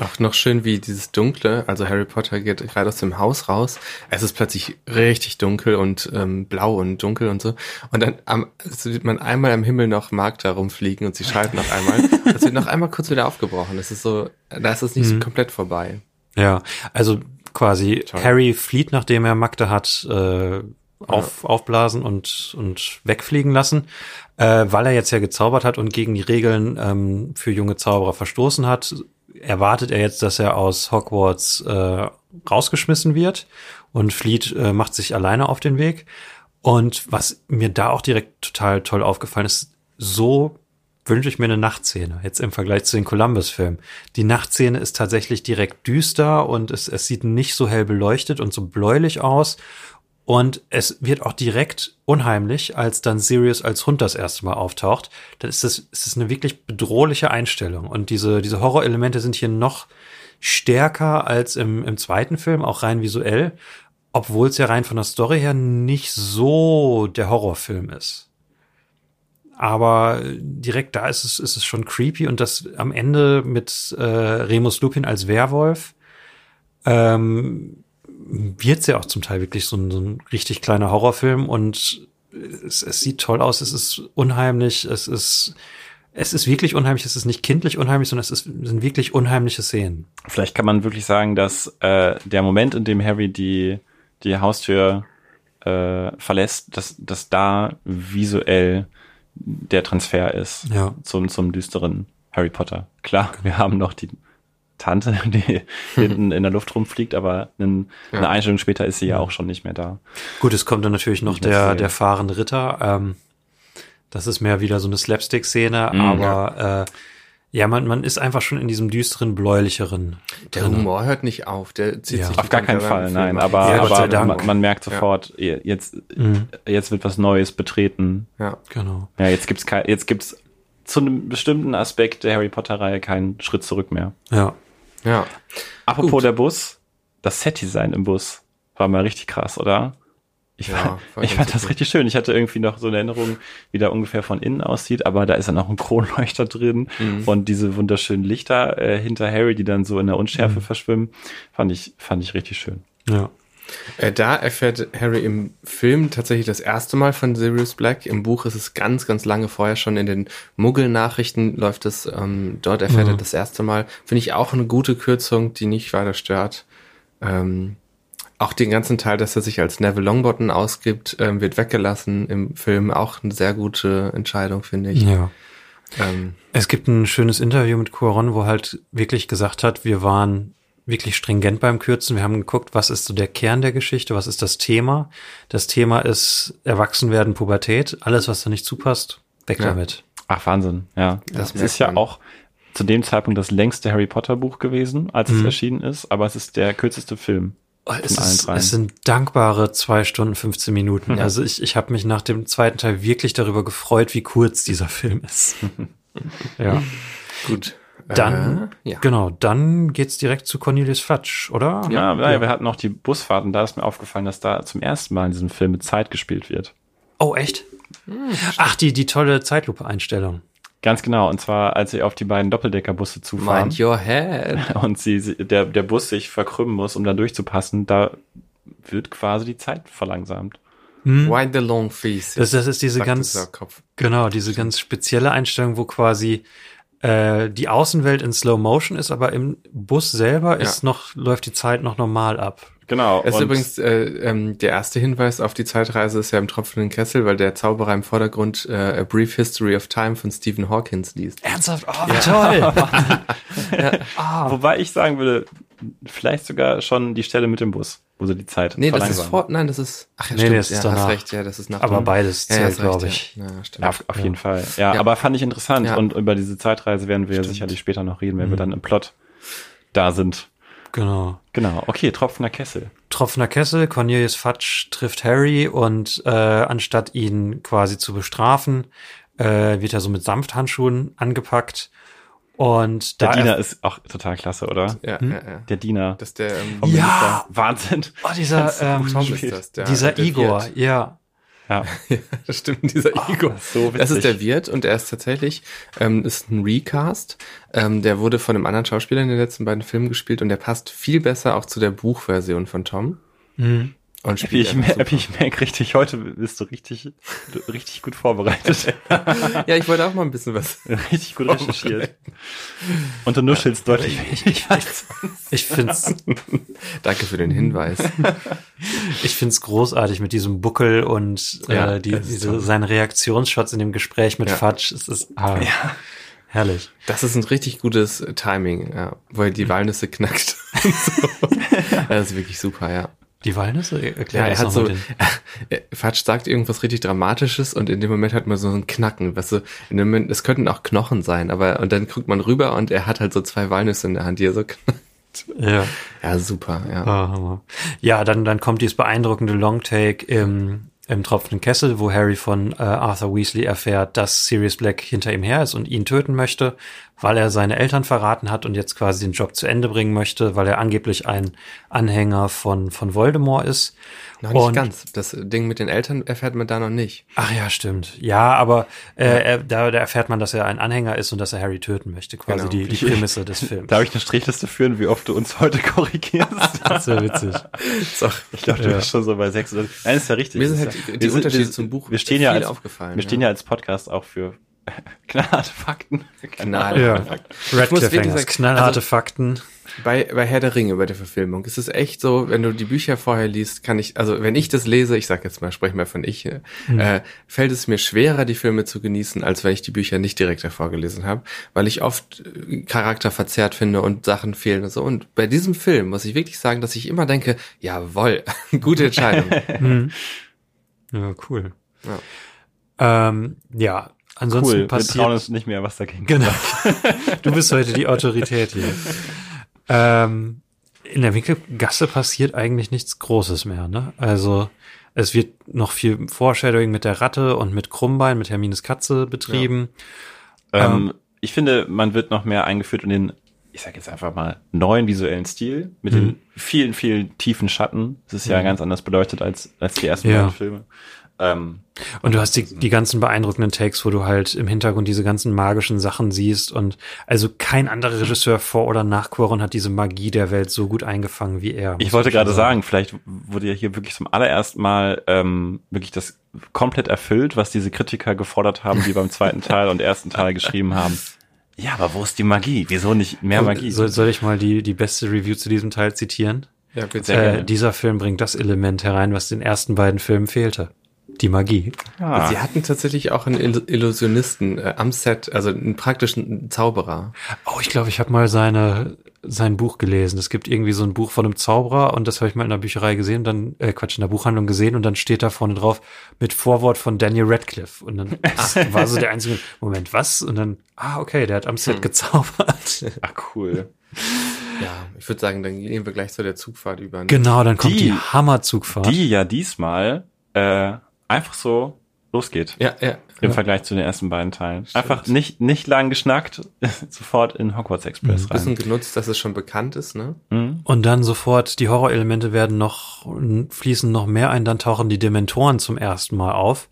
Auch noch schön, wie dieses Dunkle, also Harry Potter geht gerade aus dem Haus raus. Es ist plötzlich richtig dunkel und ähm, blau und dunkel und so. Und dann am, sieht man einmal am Himmel noch Magda rumfliegen und sie [laughs] schalten noch einmal. Das wird noch einmal kurz wieder aufgebrochen. Das ist so, da ist es nicht so komplett vorbei. Ja, also quasi Toll. Harry flieht, nachdem er Magda hat äh, auf, aufblasen und, und wegfliegen lassen, äh, weil er jetzt ja gezaubert hat und gegen die Regeln ähm, für junge Zauberer verstoßen hat, erwartet er jetzt, dass er aus Hogwarts äh, rausgeschmissen wird und flieht, äh, macht sich alleine auf den Weg. Und was mir da auch direkt total toll aufgefallen ist, so wünsche ich mir eine Nachtszene, jetzt im Vergleich zu den Columbus-Filmen. Die Nachtszene ist tatsächlich direkt düster und es, es sieht nicht so hell beleuchtet und so bläulich aus. Und es wird auch direkt unheimlich, als dann Sirius als Hund das erste Mal auftaucht. Dann ist es, ist es eine wirklich bedrohliche Einstellung. Und diese, diese Horrorelemente sind hier noch stärker als im, im zweiten Film, auch rein visuell, obwohl es ja rein von der Story her nicht so der Horrorfilm ist. Aber direkt da ist es, ist es schon creepy und das am Ende mit äh, Remus Lupin als Werwolf ähm, wird's ja auch zum Teil wirklich so ein, so ein richtig kleiner Horrorfilm und es, es sieht toll aus, es ist unheimlich, es ist es ist wirklich unheimlich, es ist nicht kindlich unheimlich, sondern es ist, sind wirklich unheimliche Szenen. Vielleicht kann man wirklich sagen, dass äh, der Moment, in dem Harry die, die Haustür äh, verlässt, dass, dass da visuell der Transfer ist Ja. zum, zum düsteren Harry Potter. Klar, wir haben noch die Tante, [laughs] die hinten in der Luft rumfliegt, aber einen, eine Ja. Einstellung später ist sie ja auch schon nicht mehr da. Gut, es kommt dann natürlich noch der, viel. der fahrende Ritter. Ähm, das ist mehr wieder so eine Slapstick-Szene, Mhm. aber äh, ja, man, man ist einfach schon in diesem düsteren, bläulicheren. Der drinne. Humor hört nicht auf. Der zieht Ja. sich Auf gar keinen Fall, Film nein, aber, Ja, aber man, man merkt sofort, jetzt, Mhm, jetzt wird was Neues betreten. Ja. genau. Ja, jetzt gibt's kein, jetzt gibt's zu einem bestimmten Aspekt der Harry Potter Reihe keinen Schritt zurück mehr. Ja. Ja. Apropos Gut. der Bus, das Set-Design im Bus war mal richtig krass, oder? Ich, Ja, fand, [laughs] ich fand das okay. richtig schön. Ich hatte irgendwie noch so eine Erinnerung, wie der ungefähr von innen aussieht, aber da ist dann auch ein Kronleuchter drin Mhm. und diese wunderschönen Lichter äh, hinter Harry, die dann so in der Unschärfe Mhm. verschwimmen, fand ich, fand ich richtig schön. Ja. Äh, da erfährt Harry im Film tatsächlich das erste Mal von Sirius Black. Im Buch ist es ganz, ganz lange vorher schon. In den Muggel-Nachrichten läuft es, ähm, dort erfährt Mhm. er das erste Mal. Finde ich auch eine gute Kürzung, die nicht weiter stört. Ähm, auch den ganzen Teil, dass er sich als Neville Longbottom ausgibt, ähm, wird weggelassen im Film. Auch eine sehr gute Entscheidung, finde ich. Ja. Ähm, Es gibt ein schönes Interview mit Cuaron, wo halt wirklich gesagt hat, wir waren wirklich stringent beim Kürzen. Wir haben geguckt, was ist so der Kern der Geschichte, was ist das Thema. Das Thema ist Erwachsenwerden, Pubertät. Alles, was da nicht zupasst, weg Ja. damit. Ach, Wahnsinn, ja. Das Das, ist ja auch zu dem Zeitpunkt das längste Harry Potter Buch gewesen, als es Mhm. erschienen ist, aber es ist der kürzeste Film. Oh, Es, ist, es sind dankbare zwei Stunden, 15 Minuten. Also ich, ich habe mich nach dem zweiten Teil wirklich darüber gefreut, wie kurz dieser Film ist. [laughs] ja. [laughs] gut. Dann, Äh, ja. genau, dann geht's direkt zu Cornelius Fudge, oder? Ja, ja, wir hatten auch die Busfahrten, da ist mir aufgefallen, dass da zum ersten Mal in diesem Film mit Zeit gespielt wird. Oh, echt? Ach, die, die tolle Zeitlupe-Einstellung. Ganz genau, und zwar als sie auf die beiden Doppeldeckerbusse zufahren Mind your head. [laughs] und sie, sie- der, der Bus sich verkrümmen muss, um da durchzupassen, da wird quasi die Zeit verlangsamt. Why the long face? Das, das ist diese ganz, genau, diese ganz spezielle Einstellung, wo quasi äh, die Außenwelt in Slow Motion ist, aber im Bus selber Ja. ist noch, läuft die Zeit noch normal ab. Genau. Es ist übrigens äh, ähm, der erste Hinweis auf die Zeitreise ist ja im tropfenden Kessel, weil der Zauberer im Vordergrund äh, A Brief History of Time von Stephen Hawkins liest. Ernsthaft? Oh, wie toll! [laughs] Wobei ich sagen würde, vielleicht sogar schon die Stelle mit dem Bus, wo sie die Zeit Nee, das ist vor, nein, das ist, ach ja, Nee, stimmt, nee, das ist ja, danach. hast recht, ja, das ist nach aber beides ja, zählt, recht, glaube ich. Ja, ja, stimmt. Ja, auf, auf Ja. jeden Fall. Ja, Ja. aber fand ich interessant. Ja. Und über diese Zeitreise werden wir Stimmt. sicherlich später noch reden, wenn Mhm. wir dann im Plot da sind. Genau. Genau. Okay, tropfender Kessel. Tropfender Kessel, Cornelius Fudge trifft Harry und äh, anstatt ihn quasi zu bestrafen, äh, wird er so mit Samthandschuhen angepackt. Und Der Diener ist auch total klasse, oder? Ja, Hm? ja, ja. Der Diener. Das ist der, ähm, Ja! Wahnsinn. Oh, dieser, ähm, das, der, dieser der Igor, Wirt. ja. Ja. [laughs] Ja, das stimmt, dieser Igor. das ist so das ist der Wirt und er ist tatsächlich, ähm, ist ein Recast. Ähm, der wurde von einem anderen Schauspieler in den letzten beiden Filmen gespielt und der passt viel besser auch zu der Buchversion von Tom. Mhm. Und spielt ich, einfach mer super. Epi, ich merke richtig, heute bist du richtig, richtig gut vorbereitet. [laughs] Ja, ich wollte auch mal ein bisschen was. richtig gut recherchiert. Und du nuschelst deutlich. Ich weiß. Ich find's, [laughs] Danke für den Hinweis. [laughs] ich find's großartig mit diesem Buckel und Ja, äh, die, diese, seine Reaktionsshots in dem Gespräch mit Ja. Fatsch. Es ist ah, herrlich. Das ist ein richtig gutes äh, Timing, ja, wo er die Walnüsse knackt. und so. Das ist wirklich super, ja. Die Walnüsse? Erklär Ja, er hat so, [laughs] Fatsch sagt irgendwas richtig Dramatisches und in dem Moment hat man so ein Knacken, weißt du, in dem Moment, es könnten auch Knochen sein, aber, und dann guckt man rüber und er hat halt so zwei Walnüsse in der Hand, die er so [laughs] knackt. Ja. Ja, super, ja. Hammer. Ja, dann, dann kommt dieses beeindruckende Longtake im, im tropfenden Kessel, wo Harry von äh, Arthur Weasley erfährt, dass Sirius Black hinter ihm her ist und ihn töten möchte, weil er seine Eltern verraten hat und jetzt quasi den Job zu Ende bringen möchte, weil er angeblich ein Anhänger von, von Voldemort ist. Noch nicht und- ganz. Das Ding mit den Eltern erfährt man da noch nicht. Ach ja, stimmt. Ja, aber äh, Er, da, da erfährt man, dass er ein Anhänger ist und dass er Harry töten möchte. Quasi Genau. die, die Prämisse des Films. Darf ich eine Strichliste führen, wie oft du uns heute [laughs] korrigierst? [laughs] Das ist ja witzig. So. Ich glaube, du Ja. bist schon so bei sechs oder. Nein, ist ja richtig. Mir sind halt die- die wir sind- Unterschiede wir- zum Buch Wir stehen ja als, aufgefallen, Wir stehen ja. ja als Podcast auch für [laughs] knallharte Fakten. Knallharte Ja. Fakten. Ich muss Radcliffe wirklich Hangers, sagen, knallharte also- Fakten. Bei, bei Herr der Ringe, bei der Verfilmung, ist es echt so, wenn du die Bücher vorher liest, kann ich, also wenn ich das lese, ich sag jetzt mal, sprech mal von ich, äh, äh, fällt es mir schwerer, die Filme zu genießen, als wenn ich die Bücher nicht direkt davor gelesen habe, weil ich oft äh, Charakter verzerrt finde und Sachen fehlen und so. Und bei diesem Film muss ich wirklich sagen, dass ich immer denke, jawohl, [laughs] gute Entscheidung. [laughs] Ja, cool. Ähm, ja, ansonsten Cool, wir trauen passiert. uns nicht mehr was dagegen. Genau. [laughs] du bist heute die Autorität hier. Ähm, in der Winkelgasse passiert eigentlich nichts Großes mehr, ne? Also es wird noch viel Foreshadowing mit der Ratte und mit Krummbein, mit Hermines Katze betrieben. Ähm, ich finde, man wird noch mehr eingeführt in den, ich sag jetzt einfach mal, neuen visuellen Stil mit den vielen, vielen tiefen Schatten. Es ist ja ganz anders beleuchtet als, als die ersten Ja. beiden Filme. Ähm, Und du hast die, die ganzen beeindruckenden Takes, wo du halt im Hintergrund diese ganzen magischen Sachen siehst. Und also kein anderer Regisseur vor oder nach Quaron hat diese Magie der Welt so gut eingefangen wie er. ich wollte gerade sagen, vielleicht wurde ja hier wirklich zum allerersten Mal ähm, wirklich das komplett erfüllt, was diese Kritiker gefordert haben, die beim [laughs] zweiten Teil und ersten Teil geschrieben haben. Ja, aber wo ist die Magie? Wieso nicht mehr Magie? Soll, soll ich mal die, die beste Review zu diesem Teil zitieren? Ja, bitte. Sehr gerne. Äh, dieser Film bringt das Element herein, was den ersten beiden Filmen fehlte. Die Magie. Ah. Sie hatten tatsächlich auch einen Ill- Illusionisten äh, am Set, also einen praktischen Zauberer. Oh, ich glaube, ich habe mal seine, sein Buch gelesen. Es gibt irgendwie so ein Buch von einem Zauberer und das habe ich mal in der Bücherei gesehen, dann, äh, Quatsch, in der Buchhandlung gesehen und dann steht da vorne drauf mit Vorwort von Daniel Radcliffe. Und dann [laughs] das war so der einzige, Moment, was? Und dann, ah, okay, der hat am Set gezaubert. [laughs] Ach cool. Ja, ich würde sagen, dann gehen wir gleich zu der Zugfahrt über. ne? Genau, dann kommt die, Die- Hammerzugfahrt. Die ja diesmal äh, einfach so losgeht. Ja, ja. Im Vergleich zu den ersten beiden Teilen. Einfach nicht, nicht lang geschnackt, [laughs] sofort in Hogwarts Express Bisschen rein. genutzt, dass es schon bekannt ist, ne? Mhm. Und dann sofort, die Horrorelemente werden noch, fließen noch mehr ein, dann tauchen die Dementoren zum ersten Mal auf,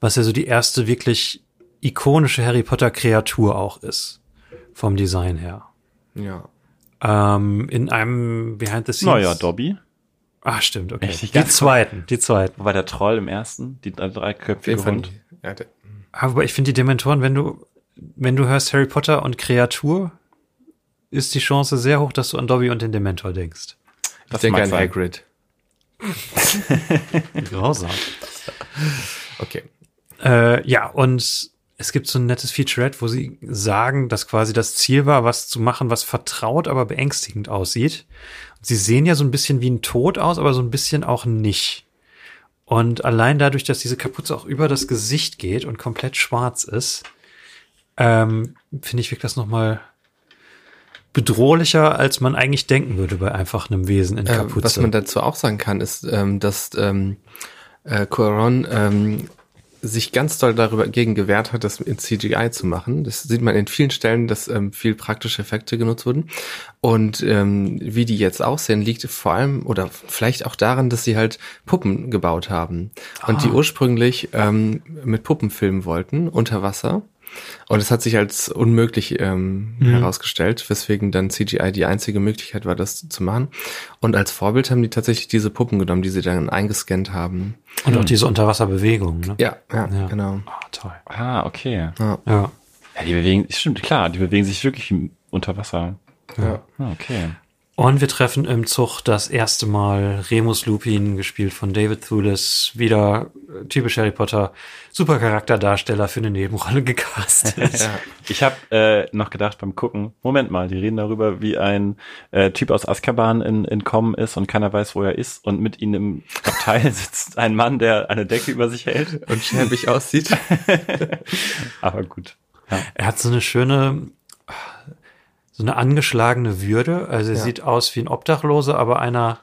was ja so die erste wirklich ikonische Harry Potter Kreatur auch ist. Vom Design her. Ja. Ähm, in einem Behind the Scenes. Naja, Dobby. Ah, stimmt, okay. Richtig die zweiten, die zweiten. Wo war der Troll im ersten? Die dreiköpfige. Hund. Ja, der, Aber ich finde die Dementoren, wenn du, wenn du hörst Harry Potter und Kreatur, ist die Chance sehr hoch, dass du an Dobby und den Dementor denkst. ich Das denke an sein. Hagrid. [laughs] Grausam. Okay. Äh, ja, und es gibt so ein nettes Featurette, wo sie sagen, dass quasi das Ziel war, was zu machen, was vertraut, aber beängstigend aussieht. Sie sehen ja so ein bisschen wie ein Tod aus, aber so ein bisschen auch nicht. Und allein dadurch, dass diese Kapuze auch über das Gesicht geht und komplett schwarz ist, ähm, finde ich, wirkt das nochmal bedrohlicher, als man eigentlich denken würde bei einfach einem Wesen in Äh, Kapuze. was man dazu auch sagen kann, ist, ähm, dass ähm, äh, Cuaron ähm, sich ganz doll darüber gegen gewehrt hat, das in CGI zu machen. Das sieht man in vielen Stellen, dass ähm, viel praktische Effekte genutzt wurden. Und ähm, wie die jetzt aussehen, liegt vor allem oder vielleicht auch daran, dass sie halt Puppen gebaut haben. Und die ursprünglich ähm, mit Puppen filmen wollten, unter Wasser. Und es hat sich als unmöglich ähm, herausgestellt, weswegen dann CGI die einzige Möglichkeit war, das zu machen. Und als Vorbild haben die tatsächlich diese Puppen genommen, die sie dann eingescannt haben. Und auch diese Unterwasserbewegung, ne? Ja, ja, Ja. genau. Ah, toll. Ah, okay. Ja. Ja, die bewegen, stimmt, klar, die bewegen sich wirklich unter Wasser. Ja. Ah, okay. Und wir treffen im Zug das erste Mal Remus Lupin, gespielt von David Thewlis, wieder äh, typisch Harry Potter, super Charakterdarsteller für eine Nebenrolle gecastet. [laughs] Ich habe äh, noch gedacht beim Gucken, Moment mal, die reden darüber, wie ein äh, Typ aus Azkaban in, entkommen ist und keiner weiß, wo er ist und mit ihnen im Abteil [laughs] sitzt ein Mann, der eine Decke über sich hält. Und schäbig aussieht. [laughs] Aber gut. Ja. Er hat so eine schöne, so eine angeschlagene Würde. Also er Ja. sieht aus wie ein Obdachloser, aber einer,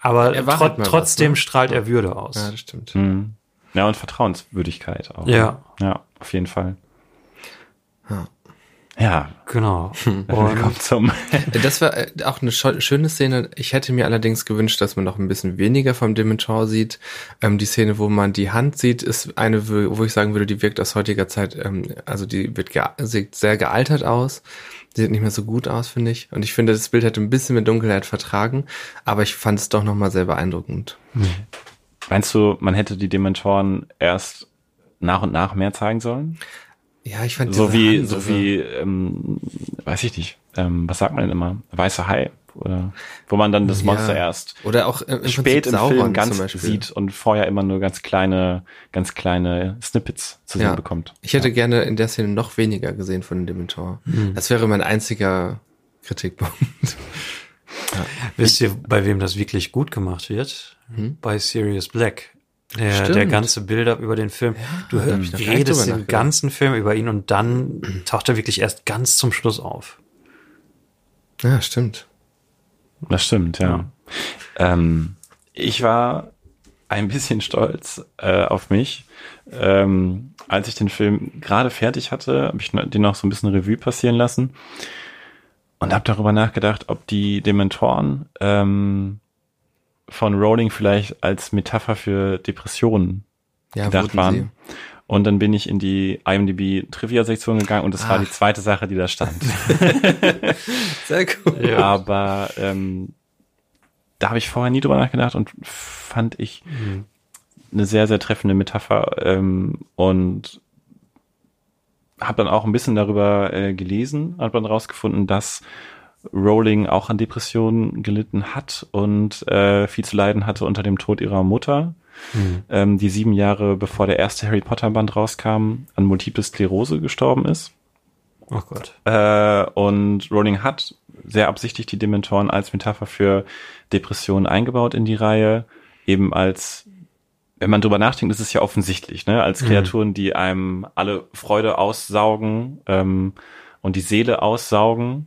aber Er trot- halt mal was, trotzdem ne? strahlt er Würde aus. Ja, das stimmt. Hm. Ja, und Vertrauenswürdigkeit auch. Ja. Ja, auf jeden Fall. Ja. Genau. und Und [laughs] kommt zum. [laughs] Das war äh, auch eine schöne Szene. Ich hätte mir allerdings gewünscht, dass man noch ein bisschen weniger vom Dementor sieht. Ähm, die Szene, wo man die Hand sieht, ist eine, wo ich sagen würde, die wirkt aus heutiger Zeit, ähm, also die wird ge sieht sehr gealtert aus. Die sieht nicht mehr so gut aus, finde ich. Und ich finde, das Bild hätte ein bisschen mit Dunkelheit vertragen, aber ich fand es doch nochmal sehr beeindruckend. Meinst du, man hätte die Dementoren erst nach und nach mehr zeigen sollen? Ja, ich fand So wie, Hand, so wie, ähm, weiß ich nicht, ähm, was sagt man denn immer? Weißer Hai? Oder wo man dann das Ja. Monster erst Oder auch im spät im Sauron Film ganz sieht und vorher immer nur ganz kleine, ganz kleine Snippets zu sehen Ja. bekommt. Ich hätte gerne in der Szene noch weniger gesehen von dem Dementor. Mhm. Das wäre mein einziger Kritikpunkt. [laughs] wisst ihr, bei wem das wirklich gut gemacht wird? Bei Sirius Black. Der, Stimmt. der ganze Build-up über den Film. du gar nicht redest den ganzen Film über ihn und dann taucht er wirklich erst ganz zum Schluss auf. Ja, stimmt. Das stimmt, ja. Ähm, ich war ein bisschen stolz äh, auf mich. Ähm, als ich den Film gerade fertig hatte, habe ich den noch so ein bisschen Revue passieren lassen und habe darüber nachgedacht, ob die Dementoren ähm, von Rowling vielleicht als Metapher für Depressionen Ja, gedacht waren. sie. Und dann bin ich in die IMDb Trivia-Sektion gegangen und das war Ah. die zweite Sache, die da stand. [laughs] Sehr cool. Aber ähm, da habe ich vorher nie drüber nachgedacht und fand ich eine sehr, sehr treffende Metapher ähm, und habe dann auch ein bisschen darüber äh, gelesen, habe dann rausgefunden, dass Rowling auch an Depressionen gelitten hat und äh, viel zu leiden hatte unter dem Tod ihrer Mutter, ähm, die sieben Jahre bevor der erste Harry Potter Band rauskam, an Multiple Sklerose gestorben ist. Oh Gott. Äh, und Rowling hat sehr absichtlich die Dementoren als Metapher für Depressionen eingebaut in die Reihe, eben als wenn man drüber nachdenkt, ist es ja offensichtlich, ne? Als Kreaturen, die einem alle Freude aussaugen ähm, und die Seele aussaugen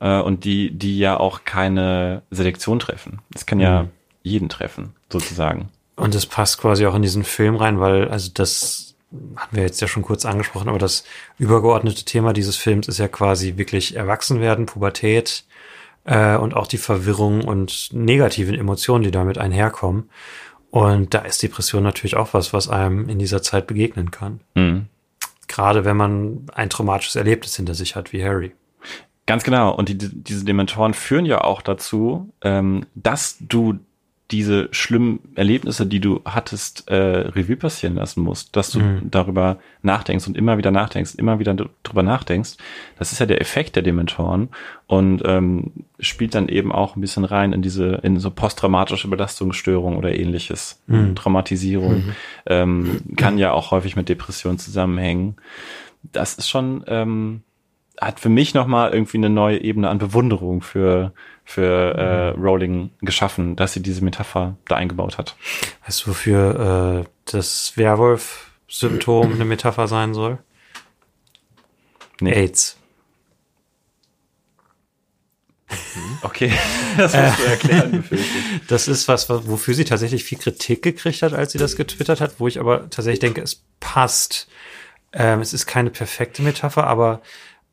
äh, und die, die ja auch keine Selektion treffen. Das kann ja jeden treffen, sozusagen. Und es passt quasi auch in diesen Film rein, weil, also das haben wir jetzt ja schon kurz angesprochen, aber das übergeordnete Thema dieses Films ist ja quasi wirklich Erwachsenwerden, Pubertät äh, und auch die Verwirrung und negativen Emotionen, die damit einherkommen. Und da ist Depression natürlich auch was, was einem in dieser Zeit begegnen kann. Mhm. Gerade wenn man ein traumatisches Erlebnis hinter sich hat, wie Harry. Ganz genau. Und die, diese Dementoren führen ja auch dazu, ähm, dass du diese schlimmen Erlebnisse, die du hattest, äh, Revue passieren lassen musst, dass du darüber nachdenkst und immer wieder nachdenkst, immer wieder drüber nachdenkst. Das ist ja der Effekt der Dementoren und ähm, spielt dann eben auch ein bisschen rein in diese, in so posttraumatische Belastungsstörung oder ähnliches. Traumatisierung ähm, kann ja auch häufig mit Depressionen zusammenhängen. Das ist schon, ähm, hat für mich nochmal irgendwie eine neue Ebene an Bewunderung für, für äh, Rowling geschaffen, dass sie diese Metapher da eingebaut hat. Weißt du, wofür äh, das Werwolf-Symptom eine Metapher sein soll? Nee. AIDS. Okay, [laughs] das musst du erklären. [laughs] Das ist was, was- wofür sie tatsächlich viel Kritik gekriegt hat, als sie das getwittert hat, wo ich aber tatsächlich denke, es passt. Ähm, es ist keine perfekte Metapher, aber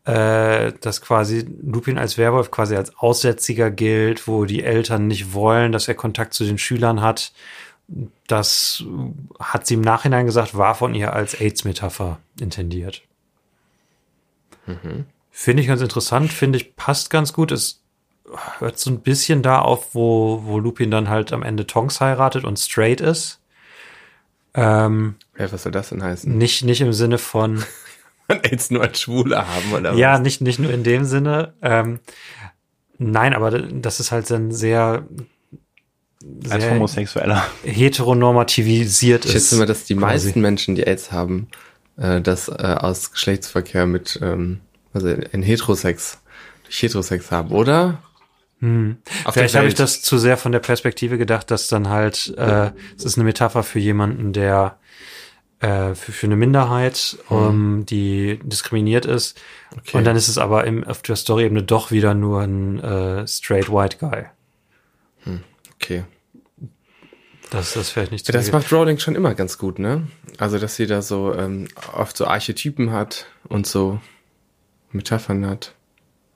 äh, dass quasi Lupin als Werwolf quasi als Aussätziger gilt, wo die Eltern nicht wollen, dass er Kontakt zu den Schülern hat. Das hat sie im Nachhinein gesagt, war von ihr als AIDS-Metapher intendiert. Finde ich ganz interessant, finde ich passt ganz gut. Es hört so ein bisschen da auf, wo, wo Lupin dann halt am Ende Tonks heiratet und straight ist. Ähm, Ja, was soll das denn heißen? nicht, nicht im Sinne von, [laughs] Man [laughs] jetzt nur als Schwule haben oder ja, nicht, nicht nur in dem Sinne. Ähm, nein, aber das ist halt dann sehr, Als sehr Homosexueller. heteronormativisiert Ich schätze ist. mal, dass die quasi. meisten Menschen, die AIDS haben, äh, das äh, aus Geschlechtsverkehr mit, ähm, also in Heterosex, durch Heterosex haben, oder? Hm. Vielleicht habe ich das zu sehr von der Perspektive gedacht, dass dann halt, äh, es ist eine Metapher für jemanden, der äh, für, für eine Minderheit, um, die diskriminiert ist. Hm. Okay. Und dann ist es aber im, auf der Story-Ebene doch wieder nur ein äh, straight white guy. Okay. Das das vielleicht nicht so Das macht Rowling schon immer ganz gut, ne? Also, dass sie da so ähm, oft so Archetypen hat und so Metaphern hat.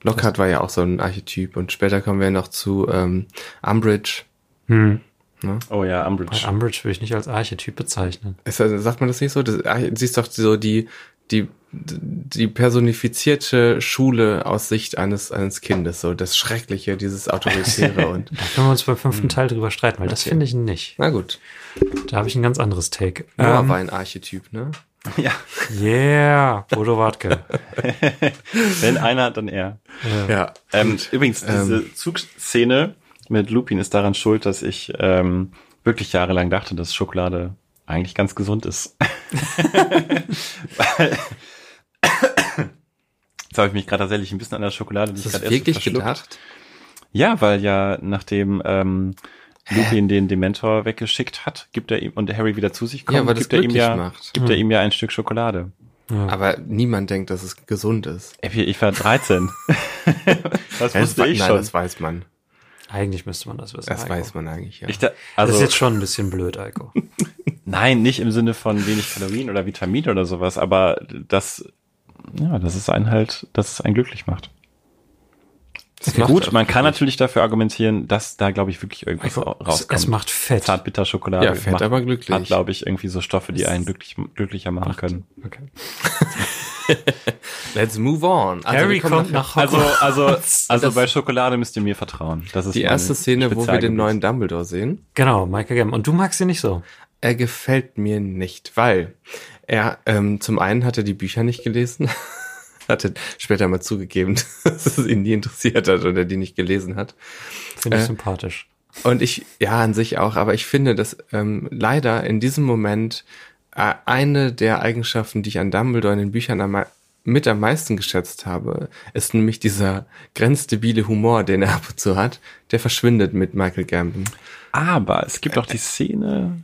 Lockhart war ja auch so ein Archetyp und später kommen wir noch zu ähm, Umbridge. Hm. Oh ja, Umbridge. Umbridge würde ich nicht als Archetyp bezeichnen. Ist, das- sagt man das nicht so? Das, sie ist doch so die, die, die personifizierte Schule aus Sicht eines, eines Kindes, so das Schreckliche, dieses Autoritäre und, [laughs] Da können wir uns beim fünften Teil drüber streiten, weil das Okay. finde ich nicht. na gut. Da habe ich ein ganz anderes Take. Noah Ähm, war ein Archetyp, ne? [laughs] Ja, yeah, Bodo Wartke. [laughs] wenn einer, dann er. Ja. Ähm, übrigens, diese Zugszene mit Lupin ist daran schuld, dass ich ähm, wirklich jahrelang dachte, dass Schokolade eigentlich ganz gesund ist. Weil [laughs] Jetzt habe ich mich gerade tatsächlich ein bisschen an der Schokolade, die ich Hast gerade du erst wirklich gedacht? Ja, weil ja nachdem ähm, Lupin den Dementor weggeschickt hat, gibt er ihm und Harry wieder zu sich kommt, Ja, weil das gibt er ihm ja macht. gibt er ihm ja ein Stück Schokolade. Aber niemand denkt, dass es gesund ist. Ich war 13. [laughs] das Ja, wusste das, ich nein, schon. das weiß man. Eigentlich müsste man das wissen. Das Heiko. weiß man eigentlich, ja. Ich da, Das also ist jetzt schon ein bisschen blöd, Eiko. [laughs] Nein, nicht im Sinne von wenig Kalorien oder Vitamine oder sowas, aber das, ja, das ist einen halt, dass es einen glücklich macht. Das macht Gut, man kann natürlich dafür argumentieren, dass da, glaube ich, wirklich irgendwas Eiko, es, rauskommt. es macht fett. Zartbitterschokolade Ja, fett, macht, aber glücklich. hat, glaube ich, irgendwie so Stoffe, die einen glücklich, glücklicher machen können. Okay. [laughs] [laughs] Let's move on. Also, Harry kommt nach- nach Also, Hogwarts. also, also Das- bei Schokolade müsst ihr mir vertrauen. Das ist Die erste Szene, wo wir den neuen Dumbledore sehen, Genau, Michael Gambon. Und du magst ihn nicht so. er gefällt mir nicht, weil er ähm, zum einen hat er die Bücher nicht gelesen, [laughs] hatte später mal zugegeben, [laughs] dass es ihn nie interessiert hat oder die nicht gelesen hat. Finde ich Äh, sympathisch. Und ich, ja, an sich auch, aber ich finde, dass ähm, leider in diesem Moment eine der Eigenschaften, die ich an Dumbledore in den Büchern am, mit am meisten geschätzt habe, ist nämlich dieser grenzdebile Humor, den er [laughs] ab und zu hat, der verschwindet mit Michael Gambon. Aber es gibt auch die Szene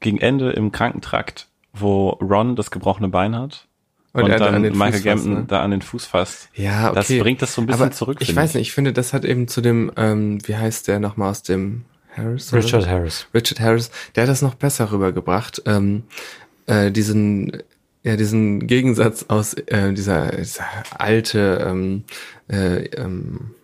gegen Ende im Krankentrakt, wo Ron das gebrochene Bein hat und, er dann an den Michael Fuß fasst, Gambon ne? da an den Fuß fasst. Ja, okay. Das bringt das so ein bisschen aber zurück. Ich finde weiß nicht, ich finde, das hat eben zu dem, ähm, wie heißt der nochmal aus dem Harris? oder? Richard Harris. Richard Harris, der hat das noch besser rübergebracht. Ähm, äh, diesen, ja, diesen Gegensatz aus äh, dieser, dieser alte ähm, äh, ähm,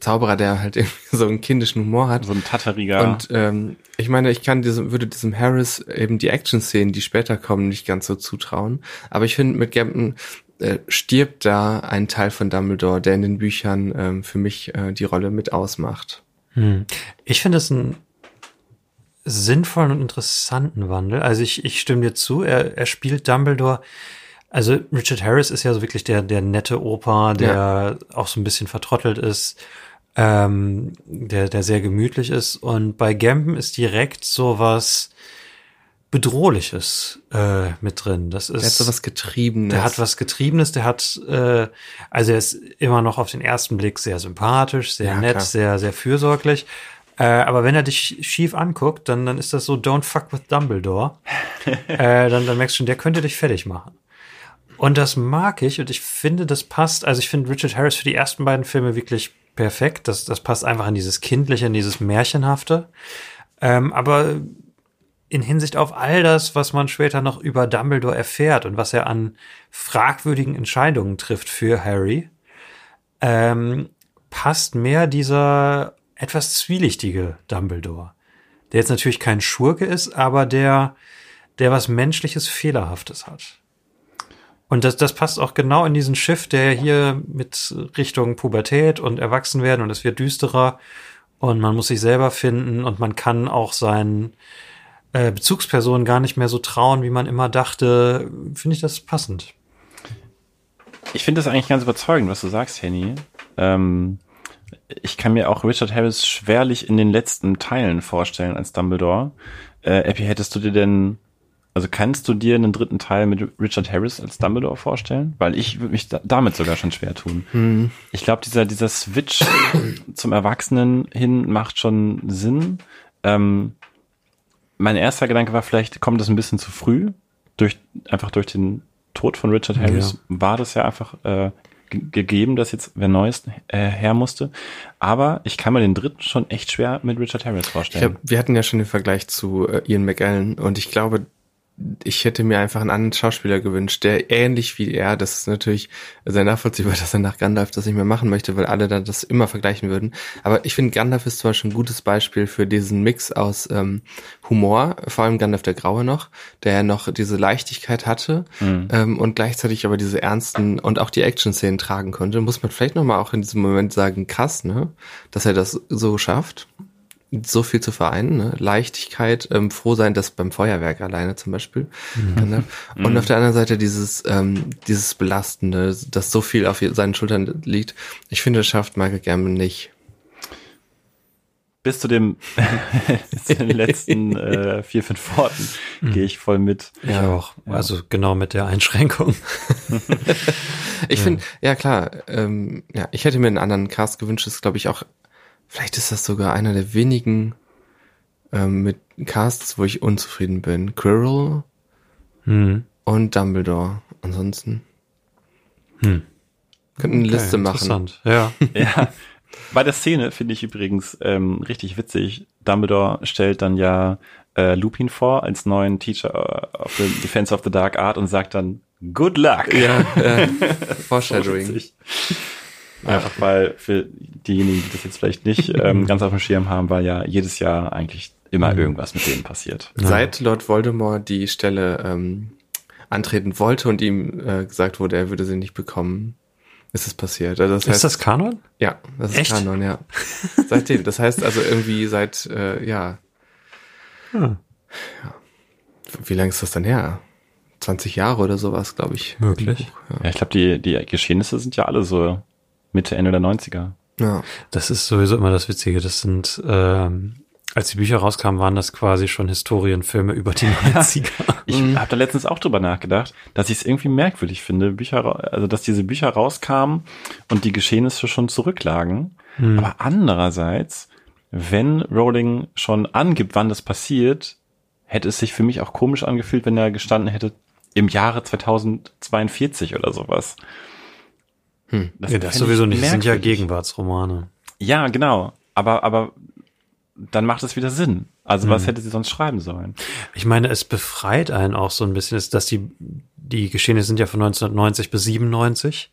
Zauberer, der halt [laughs] irgendwie so einen kindischen Humor hat. So ein tatteriger. Und ähm, ich meine, ich kann diesem, würde diesem Harris eben die Action-Szenen, die später kommen, nicht ganz so zutrauen. Aber ich finde, mit Gambon äh, stirbt da ein Teil von Dumbledore, der in den Büchern ähm, für mich äh, die Rolle mit ausmacht. Hm. Ich finde es einen sinnvollen und interessanten Wandel. Also ich, ich stimme dir zu, er, er spielt Dumbledore. Also Richard Harris ist ja so wirklich der, der nette Opa, der auch so ein bisschen vertrottelt ist, ähm, der, der sehr gemütlich ist. Und bei Gambon ist direkt so was Bedrohliches äh, mit drin. Das ist Der hat so was Getriebenes. der hat was Getriebenes, der hat, äh, also er ist immer noch auf den ersten Blick sehr sympathisch, sehr Ja, nett, klar. sehr, sehr fürsorglich. Äh, aber wenn er dich schief anguckt, dann, dann ist das so, don't fuck with Dumbledore. [laughs] äh, dann, dann merkst du schon, der könnte dich fertig machen. Und das mag ich und ich finde, das passt. Also ich finde Richard Harris für die ersten beiden Filme wirklich perfekt. Das, das passt einfach in dieses Kindliche, in dieses Märchenhafte. Ähm, aber in Hinsicht auf all das, was man später noch über Dumbledore erfährt und was er an fragwürdigen Entscheidungen trifft für Harry, ähm, passt mehr dieser etwas zwielichtige Dumbledore. Der jetzt natürlich kein Schurke ist, aber der, der was menschliches, fehlerhaftes hat. Und das, das passt auch genau in diesen Schiff, der hier mit Richtung Pubertät und Erwachsenwerden und es wird düsterer und man muss sich selber finden und man kann auch seinen äh, Bezugspersonen gar nicht mehr so trauen, wie man immer dachte. Finde ich das passend. Ich finde das eigentlich ganz überzeugend, was du sagst, Henny. Ähm, ich kann mir auch Richard Harris schwerlich in den letzten Teilen vorstellen als Dumbledore. Äh, Epi, hättest du dir denn also kannst du dir einen dritten Teil mit Richard Harris als Dumbledore vorstellen? Weil ich würde mich da, damit sogar schon schwer tun. Hm. Ich glaube, dieser, dieser Switch [coughs] zum Erwachsenen hin macht schon Sinn. Ähm, mein erster Gedanke war, vielleicht kommt das ein bisschen zu früh. Durch, einfach durch den Tod von Richard Harris ja. war das ja einfach äh, gegeben, dass jetzt wer Neues äh, her musste. Aber ich kann mir den dritten schon echt schwer mit Richard Harris vorstellen. Hab, wir hatten ja schon den Vergleich zu äh, Ian McAllen und ich glaube, ich hätte mir einfach einen anderen Schauspieler gewünscht, der ähnlich wie er, das ist natürlich sehr nachvollziehbar, [laughs] dass er nach Gandalf das nicht mehr machen möchte, weil alle dann das immer vergleichen würden. Aber ich finde, Gandalf ist zum Beispiel ein gutes Beispiel für diesen Mix aus ähm, Humor, vor allem Gandalf der Graue noch, der ja noch diese Leichtigkeit hatte mhm. ähm, und gleichzeitig aber diese ernsten und auch die Action-Szenen tragen konnte. Muss man vielleicht nochmal auch in diesem Moment sagen, krass, ne, dass er das so schafft so viel zu vereinen. Ne? Leichtigkeit, ähm, froh sein, dass beim Feuerwerk alleine zum Beispiel. Mhm. Ne? Und mhm. auf der anderen Seite dieses, ähm, dieses Belastende, dass so viel auf seinen Schultern liegt. Ich finde, das schafft Michael Gambon nicht. Bis zu dem bis [laughs] [laughs] zu den letzten äh, vier, fünf Worten mhm. gehe ich voll mit. Ich ja, auch. Ja. Also genau mit der Einschränkung. [laughs] ich ja. finde, ja klar, ähm, ja, ich hätte mir einen anderen Cast gewünscht, das ist glaube ich auch Vielleicht ist das sogar einer der wenigen ähm, mit Casts, wo ich unzufrieden bin. Quirrell hm. und Dumbledore. Ansonsten. Hm. Könnten eine okay, Liste machen. Interessant, ja. [laughs] ja. Bei der Szene finde ich übrigens ähm, richtig witzig. Dumbledore stellt dann ja äh, Lupin vor als neuen Teacher äh, of the Defense of the Dark Art und sagt dann Good luck. Ja, ja. [laughs] Foreshadowing. Einfach weil für diejenigen, die das jetzt vielleicht nicht [laughs] ähm, ganz auf dem Schirm haben, weil ja jedes Jahr eigentlich immer mhm. irgendwas mit denen passiert. Seit Lord Voldemort die Stelle ähm, antreten wollte und ihm äh, gesagt wurde, er würde sie nicht bekommen, ist es passiert. Also das heißt, ist das Kanon? Ja, das ist Echt? Kanon, ja. [laughs] Seitdem. Das heißt also irgendwie seit, äh, ja. Hm. ja. Wie lange ist das dann her? 20 Jahre oder sowas, glaube ich. Möglich. Ja, ja ich glaube, die, die Geschehnisse sind ja alle so Mitte, Ende der 90er. Ja. Das ist sowieso immer das Witzige. Das sind, ähm, als die Bücher rauskamen, waren das quasi schon Historienfilme über die [laughs] 90er. ich mhm. habe da letztens auch drüber nachgedacht, dass ich es irgendwie merkwürdig finde, Bücher, also dass diese Bücher rauskamen und die Geschehnisse schon zurücklagen. Mhm. Aber andererseits, wenn Rowling schon angibt, wann das passiert, hätte es sich für mich auch komisch angefühlt, wenn er gestanden hätte im Jahre 2042 oder sowas. Hm. Das, ja, das sowieso nicht. Das sind ja Gegenwartsromane. Ja, genau. Aber, aber dann macht es wieder Sinn. Also was hm. hätte sie sonst schreiben sollen? Ich meine, es befreit einen auch so ein bisschen, dass die, die Geschehnisse sind ja von 1990 bis 97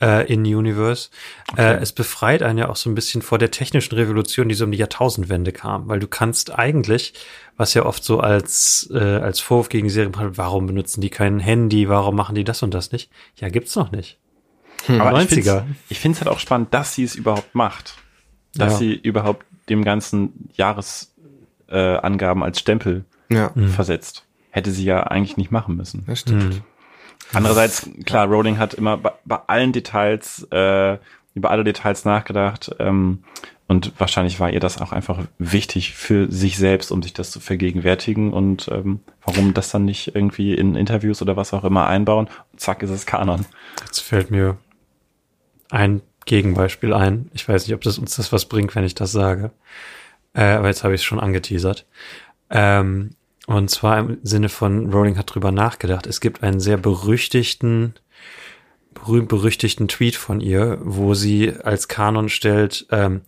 äh, in Universe. Okay. Äh, es befreit einen ja auch so ein bisschen vor der technischen Revolution, die so um die Jahrtausendwende kam, weil du kannst eigentlich, was ja oft so als äh, als Vorwurf gegen die Serie, warum benutzen die kein Handy, warum machen die das und das nicht? Ja, gibt's noch nicht. Hm, Aber 90er. ich finde es halt auch spannend, dass sie es überhaupt macht. Dass ja. sie überhaupt dem ganzen Jahresangaben äh, als Stempel ja. Hm. versetzt. Hätte sie ja eigentlich nicht machen müssen. Das stimmt. Hm. Andererseits, klar, Rowling hat immer bei, bei allen Details, äh, über alle Details nachgedacht. Ähm, und wahrscheinlich war ihr das auch einfach wichtig für sich selbst, um sich das zu vergegenwärtigen und ähm, warum das dann nicht irgendwie in Interviews oder was auch immer einbauen. zack, ist es Kanon. Jetzt fällt mir ein Gegenbeispiel ein. Ich weiß nicht, ob das uns das was bringt, wenn ich das sage. Äh, aber jetzt habe ich es schon angeteasert. Ähm, und zwar im Sinne von Rowling hat drüber nachgedacht. Es gibt einen sehr berüchtigten berühmt-berüchtigten Tweet von ihr, wo sie als Kanon stellt, ähm,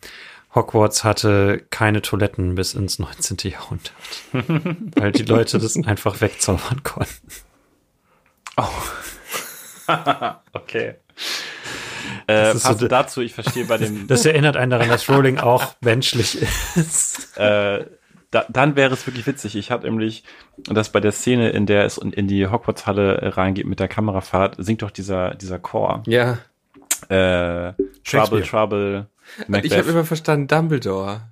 Hogwarts hatte keine Toiletten bis ins 19. Jahrhundert. [laughs] weil die Leute das einfach wegzaubern konnten. [laughs] Okay. Äh, Das ist so dazu, ich verstehe bei [laughs] dem, Das erinnert einen daran, dass Rowling auch menschlich ist. äh, da, dann wäre es wirklich witzig. Ich hatte nämlich, dass bei der Szene, in der es in die Hogwarts-Halle reingeht mit der Kamerafahrt, singt doch dieser, dieser Chor. Ja. Äh, Trouble. Trouble, Und ich habe immer verstanden Dumbledore.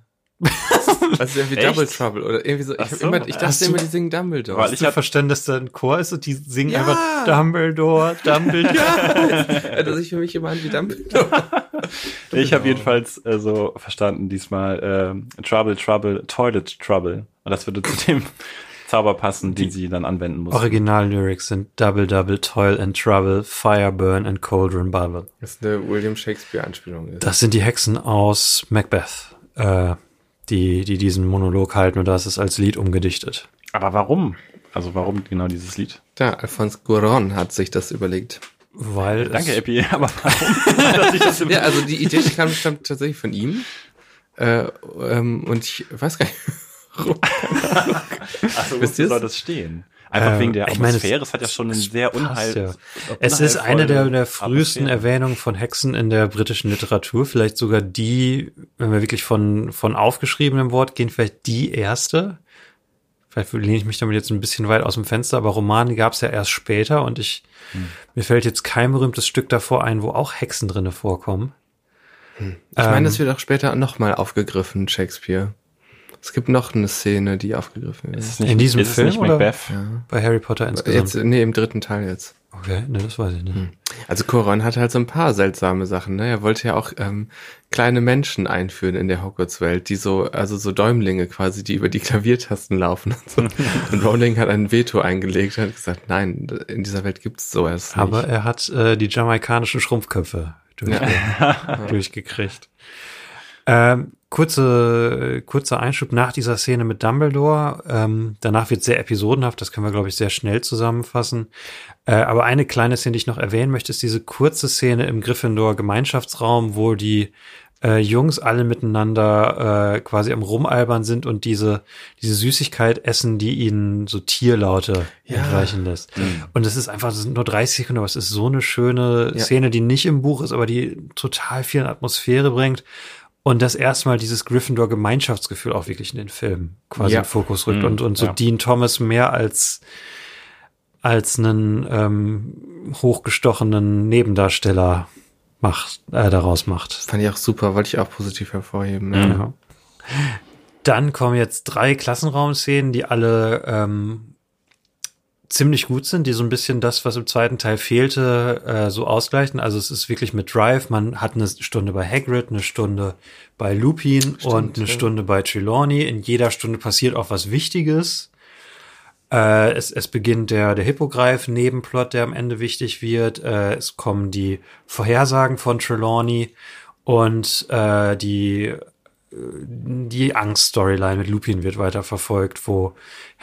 [laughs] also irgendwie Echt? Double Trouble oder irgendwie so. Ich, so. immer, ich dachte du- immer, die singen Dumbledore. Weil ich hab- verstanden, dass da ein Chor ist und die singen Ja. einfach Dumbledore, Dumbledore. [laughs] Ja, das sich für mich immer an wie Dumbledore. [laughs] Ich habe jedenfalls äh, so verstanden diesmal ähm, Trouble, Trouble, Toilet Trouble. Und das würde zu dem Zauber passen, den sie dann anwenden muss. Original-Lyrics sind Double, Double, Toil and Trouble, Fire, Burn and Cauldron Bubble. Das ist eine William Shakespeare-Anspielung. ist. Das sind die Hexen aus Macbeth, äh, die, die diesen Monolog halten und da ist es als Lied umgedichtet. Aber warum? Also warum genau dieses Lied? Da, Alphonse Gouron hat sich das überlegt. Weil Danke, es, Epi, [laughs] aber warum? Dass ich das Ja, also die Idee die kam stammt tatsächlich von ihm. Äh, ähm, und ich weiß gar nicht. [laughs] Achso, Wisst ihr's? soll das stehen? Einfach Äh, wegen der ich meine, Atmosphäre. es- Es hat ja schon einen sehr unheil. ja. Es ist eine der, der frühesten Atmosphäre. Erwähnungen von Hexen in der britischen Literatur, vielleicht sogar die, wenn wir wirklich von, von aufgeschriebenem Wort gehen, vielleicht die erste. Vielleicht lehne ich mich damit jetzt ein bisschen weit aus dem Fenster, aber Romane gab es ja erst später und ich, Hm. mir fällt jetzt kein berühmtes Stück davor ein, wo auch Hexen drinne vorkommen. Ich meine, Ähm. das wird auch später nochmal aufgegriffen, Shakespeare. Es gibt noch eine Szene, die aufgegriffen Ist ist. es nicht, In diesem Film, nicht oder? Macbeth? Bei Harry Potter insgesamt. Jetzt, nee, im dritten Teil jetzt. okay, ne, das weiß ich nicht. Also Coron hatte halt so ein paar seltsame Sachen. Ne? Er wollte ja auch ähm, kleine Menschen einführen in der Hogwarts-Welt, die so, also so Däumlinge quasi, die über die Klaviertasten laufen und so. [laughs] und Rowling hat ein Veto eingelegt und hat gesagt, nein, in dieser Welt gibt's sowas Aber nicht. er hat äh, die jamaikanischen Schrumpfköpfe durchge [laughs] durchgekriegt. Ähm, kurze, kurzer Einschub nach dieser Szene mit Dumbledore. Ähm, danach wird sehr episodenhaft, das können wir, glaube ich, sehr schnell zusammenfassen. Äh, aber eine kleine Szene, die ich noch erwähnen möchte, ist diese kurze Szene im Gryffindor-Gemeinschaftsraum, wo die äh, Jungs alle miteinander äh, quasi am Rumalbern sind und diese, diese Süßigkeit essen, die ihnen so Tierlaute Ja. entweichen lässt. Und es ist einfach, es sind nur 30 Sekunden, aber es ist so eine schöne Ja. Szene, die nicht im Buch ist, aber die total viel Atmosphäre bringt. Und das erstmal dieses Gryffindor-Gemeinschaftsgefühl auch wirklich in den Film quasi Ja. in den Fokus rückt Mhm, und, und so ja. Dean Thomas mehr als, als einen ähm, hochgestochenen Nebendarsteller macht, äh, daraus macht. Fand ich auch super, wollte ich auch positiv hervorheben. Mhm. Ja. Ja. Dann kommen jetzt drei Klassenraumszenen, die alle ähm, ziemlich gut sind, die so ein bisschen das, was im zweiten Teil fehlte, äh, so ausgleichen. Also es ist wirklich mit Drive. Man hat eine Stunde bei Hagrid, eine Stunde bei Lupin und eine ja. Stunde bei Trelawney. In jeder Stunde passiert auch was Wichtiges. Äh, es, es beginnt der, der Hippogreif-Nebenplot, der am Ende wichtig wird. Äh, es kommen die Vorhersagen von Trelawney und äh, die die Angst-Storyline mit Lupin wird weiter verfolgt, wo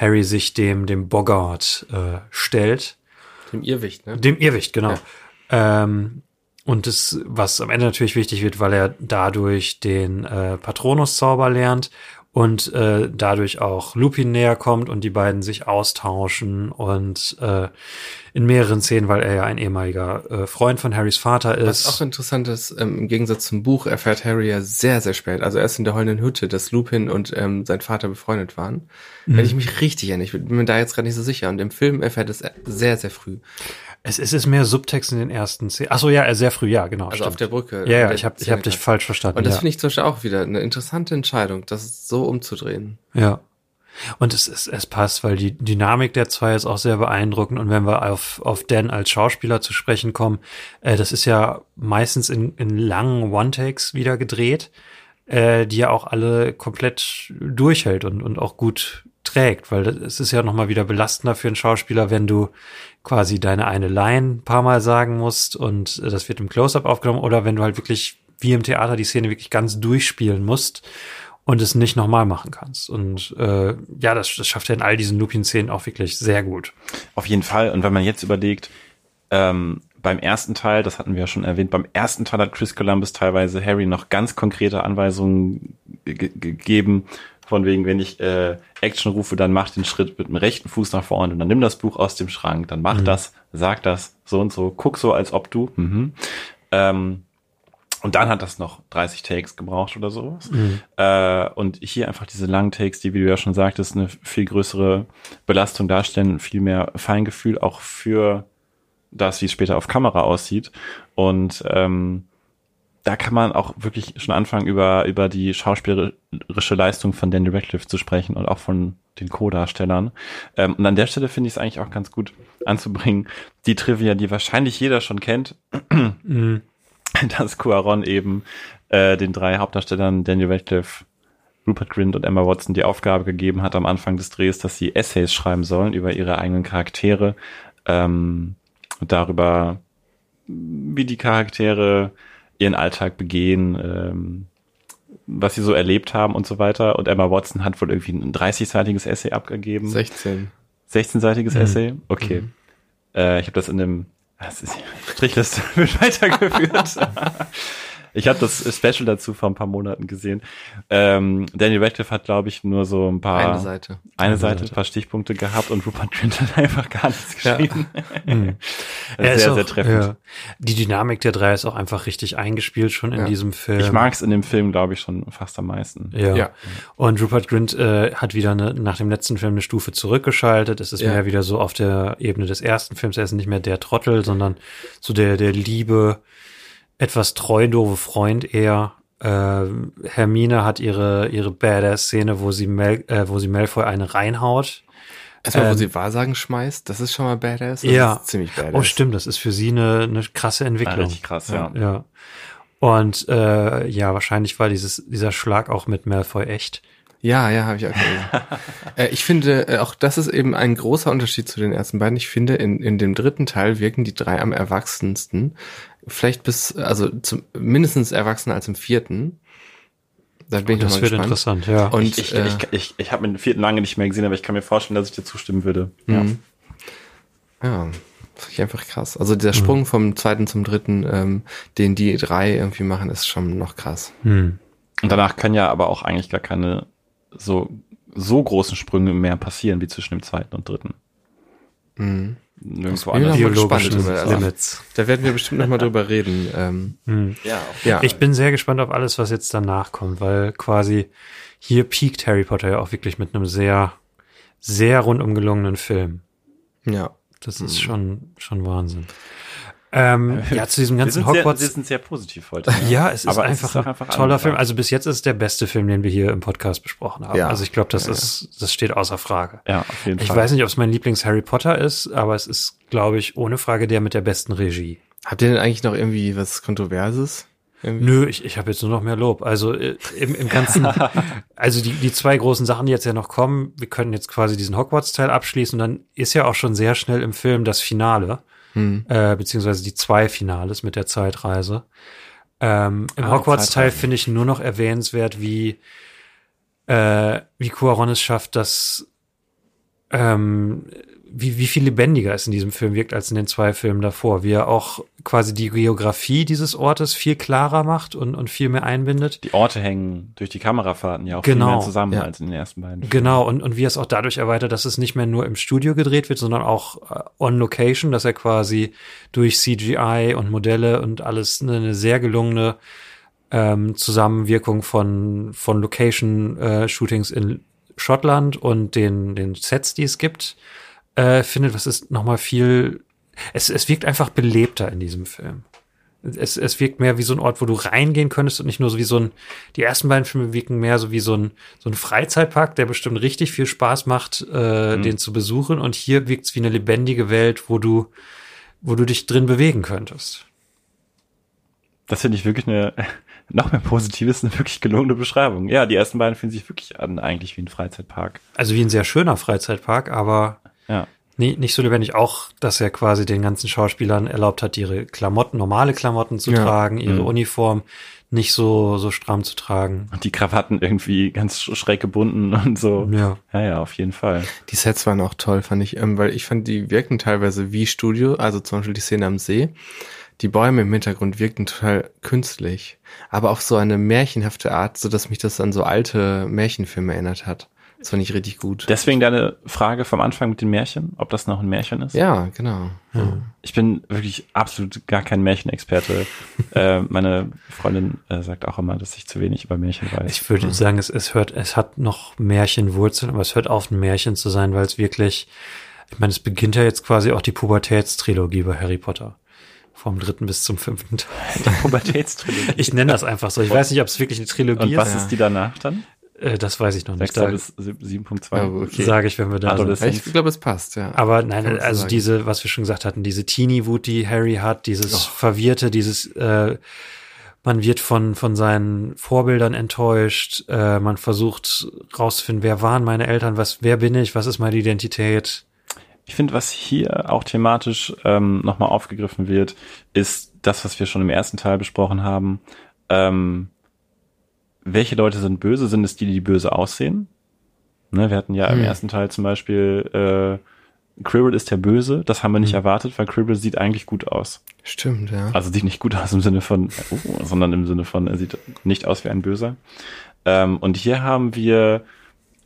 Harry sich dem, dem Bogart äh, stellt. Dem Irrwicht, ne? Dem Irrwicht, genau. Ähm, und das, was am Ende natürlich wichtig wird, weil er dadurch den äh, Patronus-Zauber lernt und äh, dadurch auch Lupin näher kommt und die beiden sich austauschen und äh, in mehreren Szenen, weil er ja ein ehemaliger äh, Freund von Harrys Vater ist. Was auch interessant ist, ähm, im Gegensatz zum Buch erfährt Harry ja sehr, sehr spät, also erst in der heulenden Hütte, dass Lupin und ähm, sein Vater befreundet waren. Wenn ich mich richtig erinnere, ich bin mir da jetzt gerade nicht so sicher. Und im Film erfährt es sehr, sehr früh. Es, es ist mehr Subtext in den ersten Szenen. Achso, ja, sehr früh, ja, genau. Also stimmt. auf der Brücke. Ja, ja, ich habe ich hab dich falsch verstanden. Und das ja. finde ich zum Beispiel auch wieder eine interessante Entscheidung, das so umzudrehen. Ja. Und es, es, es passt, weil die Dynamik der zwei ist auch sehr beeindruckend. Und wenn wir auf, auf Dan als Schauspieler zu sprechen kommen, äh, das ist ja meistens in, in langen One-Takes wieder gedreht, äh, die ja auch alle komplett durchhält und, und auch gut trägt, weil es ist ja nochmal wieder belastender für einen Schauspieler, wenn du quasi deine eine Line ein paar Mal sagen musst und das wird im Close-Up aufgenommen oder wenn du halt wirklich wie im Theater die Szene wirklich ganz durchspielen musst und es nicht nochmal machen kannst. Und äh, ja, das, das schafft er in all diesen Lupin-Szenen auch wirklich sehr gut. Auf jeden Fall. Und wenn man jetzt überlegt, ähm, beim ersten Teil, das hatten wir ja schon erwähnt, beim ersten Teil hat Chris Columbus teilweise Harry noch ganz konkrete Anweisungen gegeben, von wegen, wenn ich äh, Action rufe, dann mach den Schritt mit dem rechten Fuß nach vorne und dann nimm das Buch aus dem Schrank, dann mach mhm. das, sag das, so und so, guck so, als ob du. Mhm. Ähm, und dann hat das noch 30 Takes gebraucht oder sowas. Mhm. Äh, und hier einfach diese langen Takes, die, wie du ja schon sagtest, eine viel größere Belastung darstellen, viel mehr Feingefühl auch für das, wie es später auf Kamera aussieht. Und ähm, da kann man auch wirklich schon anfangen, über, über die schauspielerische Leistung von Danny Radcliffe zu sprechen und auch von den Co-Darstellern. Ähm, und an der Stelle finde ich es eigentlich auch ganz gut anzubringen, die Trivia, die wahrscheinlich jeder schon kennt, mhm. dass Cuaron eben äh, den drei Hauptdarstellern Daniel Radcliffe, Rupert Grint und Emma Watson die Aufgabe gegeben hat am Anfang des Drehs, dass sie Essays schreiben sollen über ihre eigenen Charaktere ähm, und darüber, wie die Charaktere ihren Alltag begehen, ähm, was sie so erlebt haben und so weiter. Und Emma Watson hat wohl irgendwie ein 30-seitiges Essay abgegeben. 16. 16-seitiges mhm. Essay? Okay. Mhm. Äh, ich habe das in dem das ist, Strichliste [laughs] wird weitergeführt. [laughs] Ich habe das Special dazu vor ein paar Monaten gesehen. Ähm, Daniel Radcliffe hat, glaube ich, nur so ein paar eine Seite, eine Seite, ein paar Stichpunkte gehabt und Rupert Grint hat einfach gar nichts geschrieben. [laughs] Ja. mhm. sehr, auch, sehr treffend. Ja. Die Dynamik der drei ist auch einfach richtig eingespielt schon in ja. diesem Film. Ich mag es in dem Film, glaube ich, schon fast am meisten. Ja. ja. Und Rupert Grint äh, hat wieder eine, nach dem letzten Film eine Stufe zurückgeschaltet. Es ist mehr wieder so auf der Ebene des ersten Films. Er ist nicht mehr der Trottel, sondern so der der Liebe etwas treu doofe Freund eher. Äh, Hermine hat ihre ihre Badass-Szene, wo sie Mel äh, wo sie Malfoy eine reinhaut. Erstmal, ähm, wo sie Wahrsagen schmeißt, das ist schon mal badass. Das ja, ist ziemlich badass. Oh, stimmt, das ist für sie eine, eine krasse Entwicklung. Ja, richtig krass, ja. Ja. Und äh, ja, wahrscheinlich war dieses dieser Schlag auch mit Malfoy echt. Ja, ja, habe ich auch gelesen. [laughs] äh, ich finde, äh, auch das ist eben ein großer Unterschied zu den ersten beiden. Ich finde, in, in dem dritten Teil wirken die drei am erwachsensten. Vielleicht bis, also zum, mindestens erwachsener als im vierten. Da bin ich das wird interessant, ja. Und ich, ich, äh, ich, ich, ich habe den vierten lange nicht mehr gesehen, aber ich kann mir vorstellen, dass ich dir zustimmen würde. Ja. Mhm. Ja, finde ich einfach krass. Also der Sprung mhm. vom zweiten zum dritten, ähm, den die drei irgendwie machen, ist schon noch krass. Mhm. Und danach können ja aber auch eigentlich gar keine so, so großen Sprünge mehr passieren wie zwischen dem zweiten und dritten. Mhm. Nirgendwo anders. Biologische also, Limits. Da werden wir bestimmt nochmal drüber reden. Ähm, mhm. ja, ja. Ich bin sehr gespannt auf alles, was jetzt danach kommt, weil quasi hier piekt Harry Potter ja auch wirklich mit einem sehr, sehr rundum gelungenen Film. Ja. Das ist mhm. schon, schon Wahnsinn. Ähm, ja, zu diesem ganzen wir Hogwarts. Sehr, wir sind sehr positiv heute. Ja, ja es ist Aber einfach, es ist einfach ein toller Film. Also bis jetzt ist es der beste Film, den wir hier im Podcast besprochen haben. Ja. Also ich glaube, das ja, ist, das steht außer Frage. Ja, auf jeden ich Fall. Ich weiß nicht, ob es mein Lieblings Harry Potter ist, aber es ist, glaube ich, ohne Frage der mit der besten Regie. Habt ihr denn eigentlich noch irgendwie was Kontroverses? Irgendwie? Nö, ich, ich habe jetzt nur noch mehr Lob. Also äh, im, im ganzen, [laughs] also die, die zwei großen Sachen, die jetzt ja noch kommen, wir können jetzt quasi diesen Hogwarts-Teil abschließen und dann ist ja auch schon sehr schnell im Film das Finale hm. äh, beziehungsweise die zwei Finales mit der Zeitreise. Ähm, Im ah, Hogwarts-Teil finde ich nur noch erwähnenswert, wie äh, wie Cuaron es schafft, dass ähm, wie, wie viel lebendiger es in diesem Film wirkt als in den zwei Filmen davor. Wie er auch quasi die Geografie dieses Ortes viel klarer macht und, und viel mehr einbindet. Die Orte hängen durch die Kamerafahrten ja auch genau. viel mehr zusammen ja. als in den ersten beiden. Filmen. Genau, und, und wie er es auch dadurch erweitert, dass es nicht mehr nur im Studio gedreht wird, sondern auch äh, on Location, dass er quasi durch CGI und Modelle und alles eine, eine sehr gelungene ähm, Zusammenwirkung von, von Location-Shootings äh, in Schottland und den, den Sets, die es gibt, äh, findet, was ist nochmal viel, es, es wirkt einfach belebter in diesem Film. Es, es wirkt mehr wie so ein Ort, wo du reingehen könntest und nicht nur so wie so ein, die ersten beiden Filme wirken mehr so wie so ein, so ein Freizeitpark, der bestimmt richtig viel Spaß macht, äh, mhm. den zu besuchen. Und hier wirkt es wie eine lebendige Welt, wo du, wo du dich drin bewegen könntest. Das finde ich wirklich eine, noch mehr Positives, eine wirklich gelungene Beschreibung. Ja, die ersten beiden fühlen sich wirklich an, eigentlich wie ein Freizeitpark. Also wie ein sehr schöner Freizeitpark, aber ja. Nee, nicht so lebendig. Auch, dass er quasi den ganzen Schauspielern erlaubt hat, ihre Klamotten, normale Klamotten zu Ja. tragen, ihre Mhm. Uniform nicht so, so stramm zu tragen. Und die Krawatten irgendwie ganz sch- schräg gebunden [laughs] und so. Ja. Ja, ja, auf jeden Fall. Die Sets waren auch toll, fand ich, ähm, weil ich fand, die wirken teilweise wie Studio, also zum Beispiel die Szene am See. Die Bäume im Hintergrund wirkten total künstlich, aber auf so eine märchenhafte Art, so dass mich das an so alte Märchenfilme erinnert hat. Das fand ich richtig gut. Deswegen deine Frage vom Anfang mit den Märchen, ob das noch ein Märchen ist? ja, genau. Ich bin wirklich absolut gar kein Märchenexperte. [laughs] äh, meine Freundin äh, sagt auch immer, dass ich zu wenig über Märchen weiß. Ich würde sagen, es, es hört, es hat noch Märchenwurzeln, aber es hört auf, ein Märchen zu sein, weil es wirklich, ich meine, es beginnt ja jetzt quasi auch die Pubertätstrilogie bei Harry Potter. Vom dritten bis zum fünften Teil. [laughs] Pubertätstrilogie. Ich nenne das einfach so. Ich weiß nicht, ob es wirklich eine Trilogie Und was ist. ist die danach dann? Äh, das weiß ich noch nicht. 6. Da bis 7.2. Ja, okay. sage ich, wenn wir da sind. Ich glaube, es passt, ja. Aber nein, also diese, was wir schon gesagt hatten, diese Teenie-Wut, die Harry hat, dieses Oh. Verwirrte, dieses, äh, man wird von, von seinen Vorbildern enttäuscht, äh, man versucht rauszufinden, wer waren meine Eltern, was, wer bin ich, was ist meine Identität. Ich finde, was hier auch thematisch ähm, nochmal aufgegriffen wird, ist das, was wir schon im ersten Teil besprochen haben. Ähm, welche Leute sind böse? Sind es die, die böse aussehen? Ne, wir hatten ja im Hm. ersten Teil zum Beispiel äh, Quirrell ist der Böse. Das haben wir nicht erwartet, weil Quirrell sieht eigentlich gut aus. Stimmt, ja. Also sieht nicht gut aus im Sinne von, oh, sondern im Sinne von, er sieht nicht aus wie ein Böser. Ähm, und hier haben wir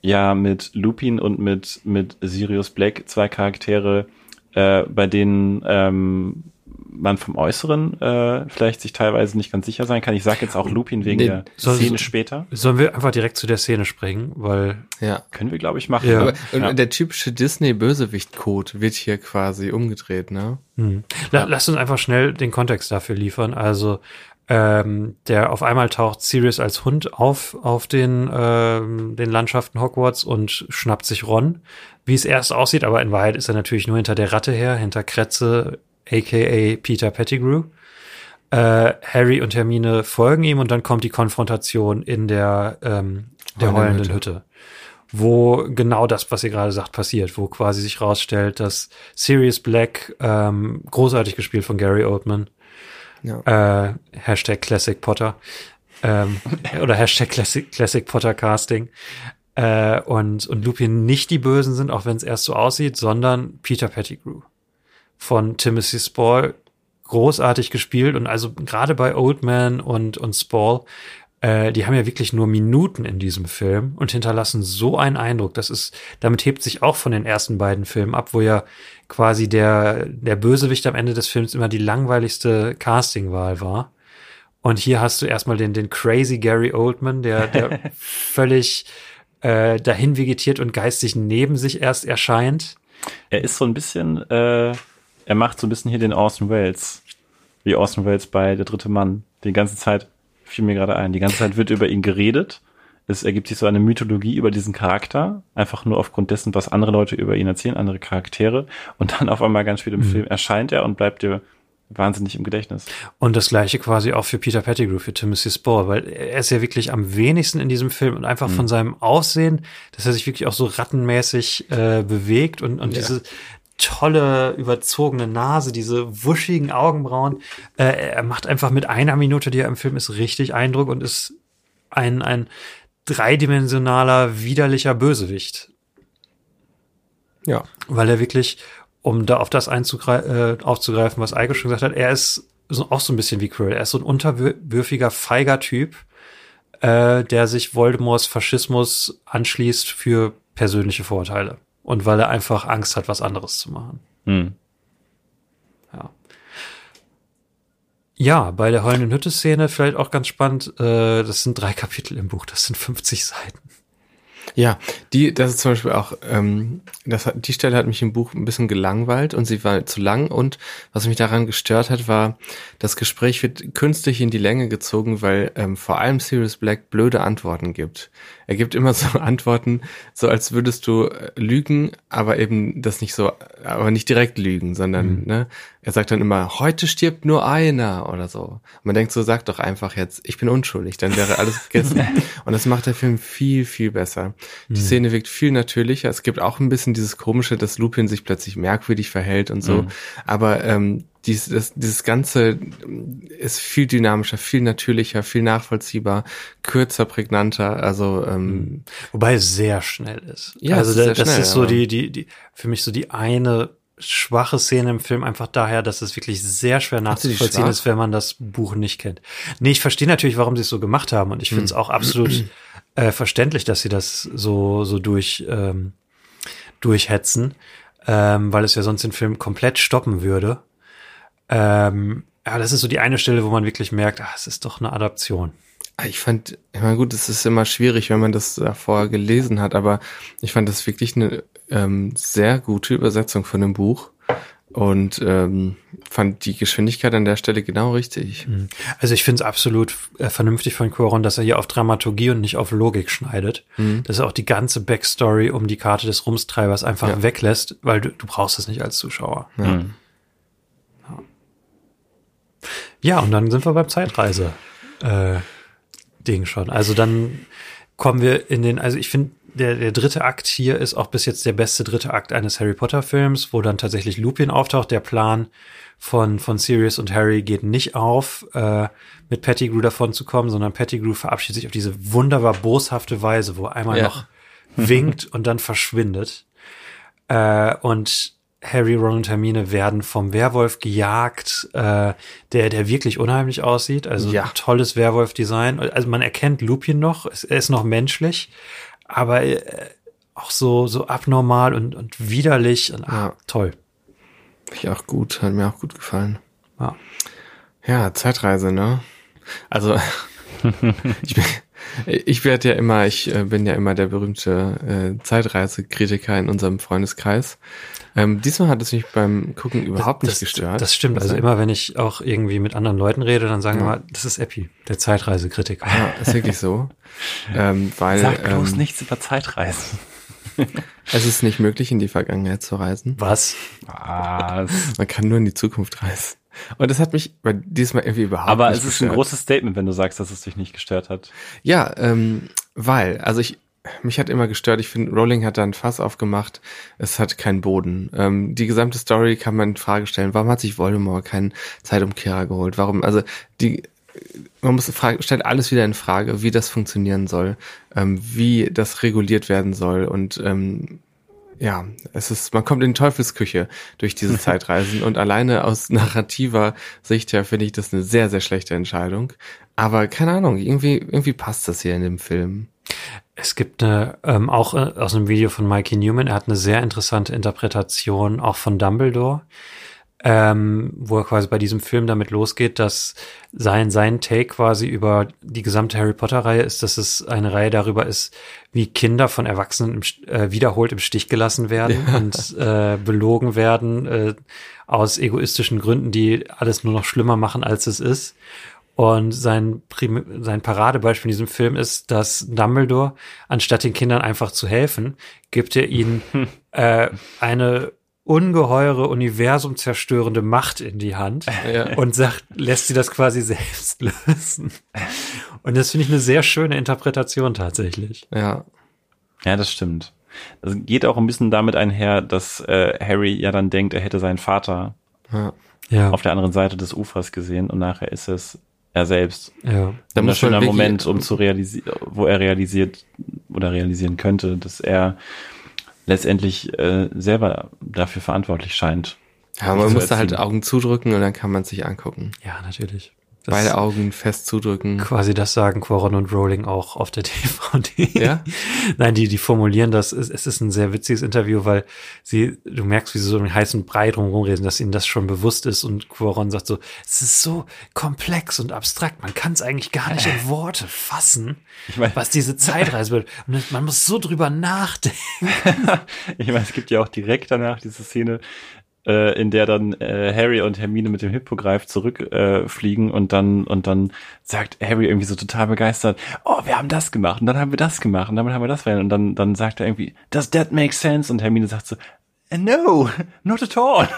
ja mit Lupin und mit, mit Sirius Black zwei Charaktere, äh, bei denen ähm, man vom Äußeren äh, vielleicht sich teilweise nicht ganz sicher sein kann. Ich sage jetzt auch Lupin wegen Den- der soll- Szene später. Sollen wir einfach direkt zu der Szene springen, weil ja. Können wir, glaube ich, machen. Ja. Aber, und Ja. der typische Disney-Bösewicht-Code wird hier quasi umgedreht, ne? Hm. La Lass uns einfach schnell den Kontext dafür liefern. Also ähm, der auf einmal taucht Sirius als Hund auf auf den ähm, den Landschaften Hogwarts und schnappt sich Ron, wie es erst aussieht, aber in Wahrheit ist er natürlich nur hinter der Ratte her, hinter Kretze, aka Peter Pettigrew. Äh, Harry und Hermine folgen ihm und dann kommt die Konfrontation in der ähm, der Heulenden heulenden Hütte. Wo genau das, was ihr gerade sagt, passiert, wo quasi sich rausstellt, dass Sirius Black, ähm, großartig gespielt von Gary Oldman, Ja. äh, Hashtag Classic Potter, ähm, [laughs] oder Hashtag Classic, Classic Potter Casting, äh, und, und Lupin nicht die Bösen sind, auch wenn es erst so aussieht, sondern Peter Pettigrew von Timothy Spall, großartig gespielt und also gerade bei Oldman und, und Spall, äh, die haben ja wirklich nur Minuten in diesem Film und hinterlassen so einen Eindruck. Das ist, damit hebt sich auch von den ersten beiden Filmen ab, wo ja quasi der, der Bösewicht am Ende des Films immer die langweiligste Castingwahl war. Und hier hast du erstmal den, den crazy Gary Oldman, der, der [laughs] völlig äh, dahin vegetiert und geistig neben sich erst erscheint. Er ist so ein bisschen, äh, er macht so ein bisschen hier den Orson Welles, wie Orson Welles bei Der dritte Mann. Die ganze Zeit fiel mir gerade ein. Die ganze Zeit wird über ihn geredet. Es ergibt sich so eine Mythologie über diesen Charakter, einfach nur aufgrund dessen, was andere Leute über ihn erzählen, andere Charaktere. Und dann auf einmal ganz spät im Film erscheint er und bleibt dir wahnsinnig im Gedächtnis. Und das gleiche quasi auch für Peter Pettigrew, für Timothy Spall, weil er ist ja wirklich am wenigsten in diesem Film und einfach von seinem Aussehen, dass er sich wirklich auch so rattenmäßig äh, bewegt und, und diese tolle, überzogene Nase, diese wuschigen Augenbrauen. Äh, er macht einfach mit einer Minute, die er im Film ist, richtig Eindruck und ist ein, ein dreidimensionaler, widerlicher Bösewicht Ja. weil er wirklich, um da auf das einzugre- äh, aufzugreifen, was Eike schon gesagt hat, er ist so, auch so ein bisschen wie Quirrell. Er ist so ein unterwürfiger, feiger Typ, äh, der sich Voldemorts Faschismus anschließt für persönliche Vorteile. Und weil er einfach Angst hat, was anderes zu machen. Hm. Ja. Ja, bei der heulenden Hütte-Szene vielleicht auch ganz spannend. Äh, das sind drei [laughs] Kapitel im Buch, das sind 50 Seiten. Ja, die, das ist zum Beispiel auch, ähm, das hat, die Stelle hat mich im Buch ein bisschen gelangweilt und sie war zu lang und was mich daran gestört hat, war, das Gespräch wird künstlich in die Länge gezogen, weil ähm, vor allem Sirius Black blöde Antworten gibt. Er gibt immer [laughs] so Antworten, so als würdest du äh, lügen, aber eben das nicht so, aber nicht direkt lügen, sondern, ne, er sagt dann immer, heute stirbt nur einer oder so. Und man denkt so, sag doch einfach jetzt, ich bin unschuldig, dann wäre alles [laughs] gegessen. und das macht der Film viel, viel besser. Die Szene wirkt viel natürlicher. Es gibt auch ein bisschen dieses komische, dass Lupin sich plötzlich merkwürdig verhält und so. Mhm. Aber ähm, dies, das, dieses Ganze ist viel dynamischer, viel natürlicher, viel nachvollziehbar, kürzer, prägnanter. Also ähm, Wobei es sehr schnell ist. Ja, also ist das schnell, ist so die, die, die, für mich so die eine schwache Szene im Film einfach daher, dass es wirklich sehr schwer nachzuvollziehen ist, wenn man das Buch nicht kennt. Nee, ich verstehe natürlich, warum sie es so gemacht haben und ich finde es Hm. auch absolut [clears throat] äh, verständlich, dass sie das so, so durch, ähm, durchhetzen, ähm, weil es ja sonst den Film komplett stoppen würde. Ähm, ja, das ist so die eine Stelle, wo man wirklich merkt, ah, es ist doch eine Adaption. Ich fand, ich meine, gut, es ist immer schwierig, wenn man das davor gelesen hat, aber ich fand das wirklich eine ähm, sehr gute Übersetzung von dem Buch und ähm, fand die Geschwindigkeit an der Stelle genau richtig. Also ich finde es absolut äh, vernünftig von Cuaron, dass er hier auf Dramaturgie und nicht auf Logik schneidet. Dass er auch die ganze Backstory um die Karte des Rumstreibers einfach Ja. weglässt, weil du, du brauchst es nicht als Zuschauer. Mhm. Ja, und dann sind wir beim Zeitreise äh, Ding schon. Also dann kommen wir in den, also ich finde, der, der dritte Akt hier ist auch bis jetzt der beste dritte Akt eines Harry Potter Films, wo dann tatsächlich Lupin auftaucht. Der Plan von, von Sirius und Harry geht nicht auf, äh, mit Pettigrew davon zu kommen, sondern Pettigrew verabschiedet sich auf diese wunderbar boshafte Weise, wo er einmal Ja. noch winkt und dann verschwindet. Äh, und Harry, Ron und Hermine werden vom Werwolf gejagt, äh, der, der wirklich unheimlich aussieht. Also Ja. tolles Werwolf-Design. Also man erkennt Lupin noch, er ist noch menschlich, aber äh, auch so, so abnormal und, und widerlich und ah, Ja. toll. Fand ich auch gut, hat mir auch gut gefallen. Ja. Ja, Zeitreise, ne? Also [laughs] ich bin, ich werde ja immer, ich äh, bin ja immer der berühmte äh, Zeitreisekritiker in unserem Freundeskreis. Ähm, diesmal hat es mich beim Gucken überhaupt nicht das, gestört. Das stimmt. Also immer wenn ich auch irgendwie mit anderen Leuten rede, dann sagen Ja. wir, das ist Epi, der Zeitreisekritiker. ja, ist wirklich so. ähm, weil Sag bloß ähm, nichts über Zeitreisen. [laughs] es ist nicht möglich, in die Vergangenheit zu reisen. Was? Was? Man kann nur in die Zukunft reisen. Und das hat mich bei diesmal irgendwie überhaupt Aber nicht es ist ein gestört. großes Statement, wenn du sagst, dass es dich nicht gestört hat. Ja, ähm, weil, also ich, mich hat immer gestört, ich finde, Rowling hat da ein Fass aufgemacht, es hat keinen Boden. Ähm, die gesamte Story kann man in Frage stellen, warum hat sich Voldemort keinen Zeitumkehrer geholt? Warum, also die, man muss fragen, stellt alles wieder in Frage, wie das funktionieren soll, ähm, wie das reguliert werden soll und ähm, ja, es ist, man kommt in Teufelsküche durch diese [laughs] Zeitreisen und alleine aus narrativer Sicht her finde ich das eine sehr, sehr schlechte Entscheidung. Aber keine Ahnung, irgendwie, irgendwie passt das hier in dem Film. Es gibt eine, ähm, auch äh, aus einem Video von Mikey Newman, er hat eine sehr interessante Interpretation auch von Dumbledore, ähm, wo er quasi bei diesem Film damit losgeht, dass sein, sein Take quasi über die gesamte Harry Potter-Reihe ist, dass es eine Reihe darüber ist, wie Kinder von Erwachsenen im, äh, wiederholt im Stich gelassen werden und äh, belogen werden äh, aus egoistischen Gründen, die alles nur noch schlimmer machen, als es ist. Und sein, Prim sein Paradebeispiel in diesem Film ist, dass Dumbledore, anstatt den Kindern einfach zu helfen, gibt er ihnen [laughs] äh, eine ungeheure, universumzerstörende Macht in die Hand Ja. und sagt, lässt sie das quasi selbst lösen. Und das finde ich eine sehr schöne Interpretation tatsächlich. Ja, Ja, das stimmt. Das geht auch ein bisschen damit einher, dass äh, Harry ja dann denkt, er hätte seinen Vater ja. Ja, auf der anderen Seite des Ufers gesehen und nachher ist es er selbst. ja. Da ein muss schöner wirklich- Moment, um zu realisieren, wo er realisiert oder realisieren könnte, dass er letztendlich äh, selber dafür verantwortlich scheint. Ja, man muss da halt. Augen zudrücken und dann kann man es sich angucken. Ja, natürlich. Beide Augen fest zudrücken. Quasi das sagen Quaron und Rowling auch auf der [laughs] DVD. Ja? Nein, die, die formulieren das. Es, es ist ein sehr witziges Interview, weil sie, du merkst, wie sie so einen heißen Brei drumherum reden, dass ihnen das schon bewusst ist und Quaron sagt so, es ist so komplex und abstrakt, man kann es eigentlich gar nicht in [laughs] Worte fassen, Ich mein- was diese Zeitreise wird. [laughs] Und man muss so drüber nachdenken. Ich meine, es gibt ja auch direkt danach diese Szene, äh, in der dann äh, Harry und Hermine mit dem Hippogreif zurückfliegen äh, und dann und dann sagt Harry irgendwie so total begeistert, oh, wir haben das gemacht und dann haben wir das gemacht und damit haben wir das verändert und dann dann sagt er irgendwie, does that make sense? Und Hermine sagt so, "Uh, no, not at all.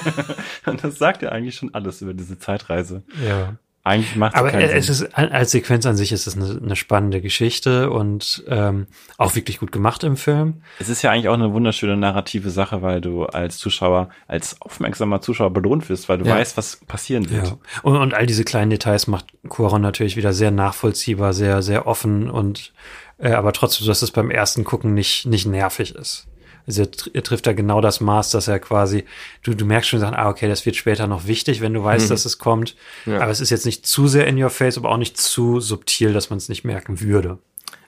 [laughs] und das sagt ja eigentlich schon alles über diese Zeitreise. Ja. Eigentlich macht Aber keinen es Sinn. ist als Sequenz an sich ist es eine, eine spannende Geschichte und ähm, auch wirklich gut gemacht im Film. Es ist ja eigentlich auch eine wunderschöne narrative Sache, weil du als Zuschauer, als aufmerksamer Zuschauer belohnt wirst, weil du Ja. weißt, was passieren wird. Ja. Und, und all diese kleinen Details macht Cuaron natürlich wieder sehr nachvollziehbar, sehr, sehr offen und äh, aber trotzdem, dass es beim ersten Gucken nicht, nicht nervig ist. Also er, tr- trifft da genau das Maß, dass er quasi, du, du merkst schon, ah, okay, das wird später noch wichtig, wenn du weißt, dass es kommt. Ja. Aber es ist jetzt nicht zu sehr in your face, aber auch nicht zu subtil, dass man es nicht merken würde.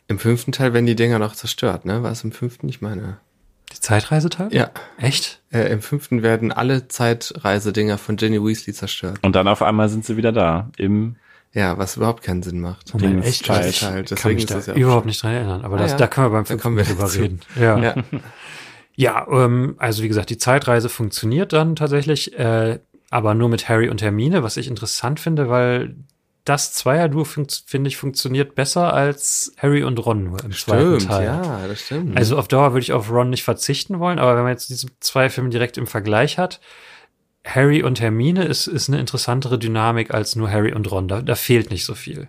Im fünften Teil werden die Dinger noch zerstört, ne? War es im fünften? Ich meine. Die Zeitreiseteil? Ja. Echt? Äh, Im fünften werden alle Zeitreisedinger von Jenny Weasley zerstört. Und dann auf einmal sind sie wieder da im Ja, was überhaupt keinen Sinn macht. Oh mein, echt? Teil. Ich Teil, kann deswegen mich ist da das ja überhaupt nicht dran erinnern. Aber Ah das, ja, da können wir beim fünften kommen wir drüber reden. Ja. Ja. [laughs] Ja, ähm, also wie gesagt, die Zeitreise funktioniert dann tatsächlich, äh, aber nur mit Harry und Hermine, was ich interessant finde, weil das Zweierduo finde ich funktioniert besser als Harry und Ron nur im zweiten Stimmt, Teil. ja, das stimmt. Also auf Dauer würde ich auf Ron nicht verzichten wollen, aber wenn man jetzt diese zwei Filme direkt im Vergleich hat, Harry und Hermine ist, ist eine interessantere Dynamik als nur Harry und Ron. Da, da fehlt nicht so viel.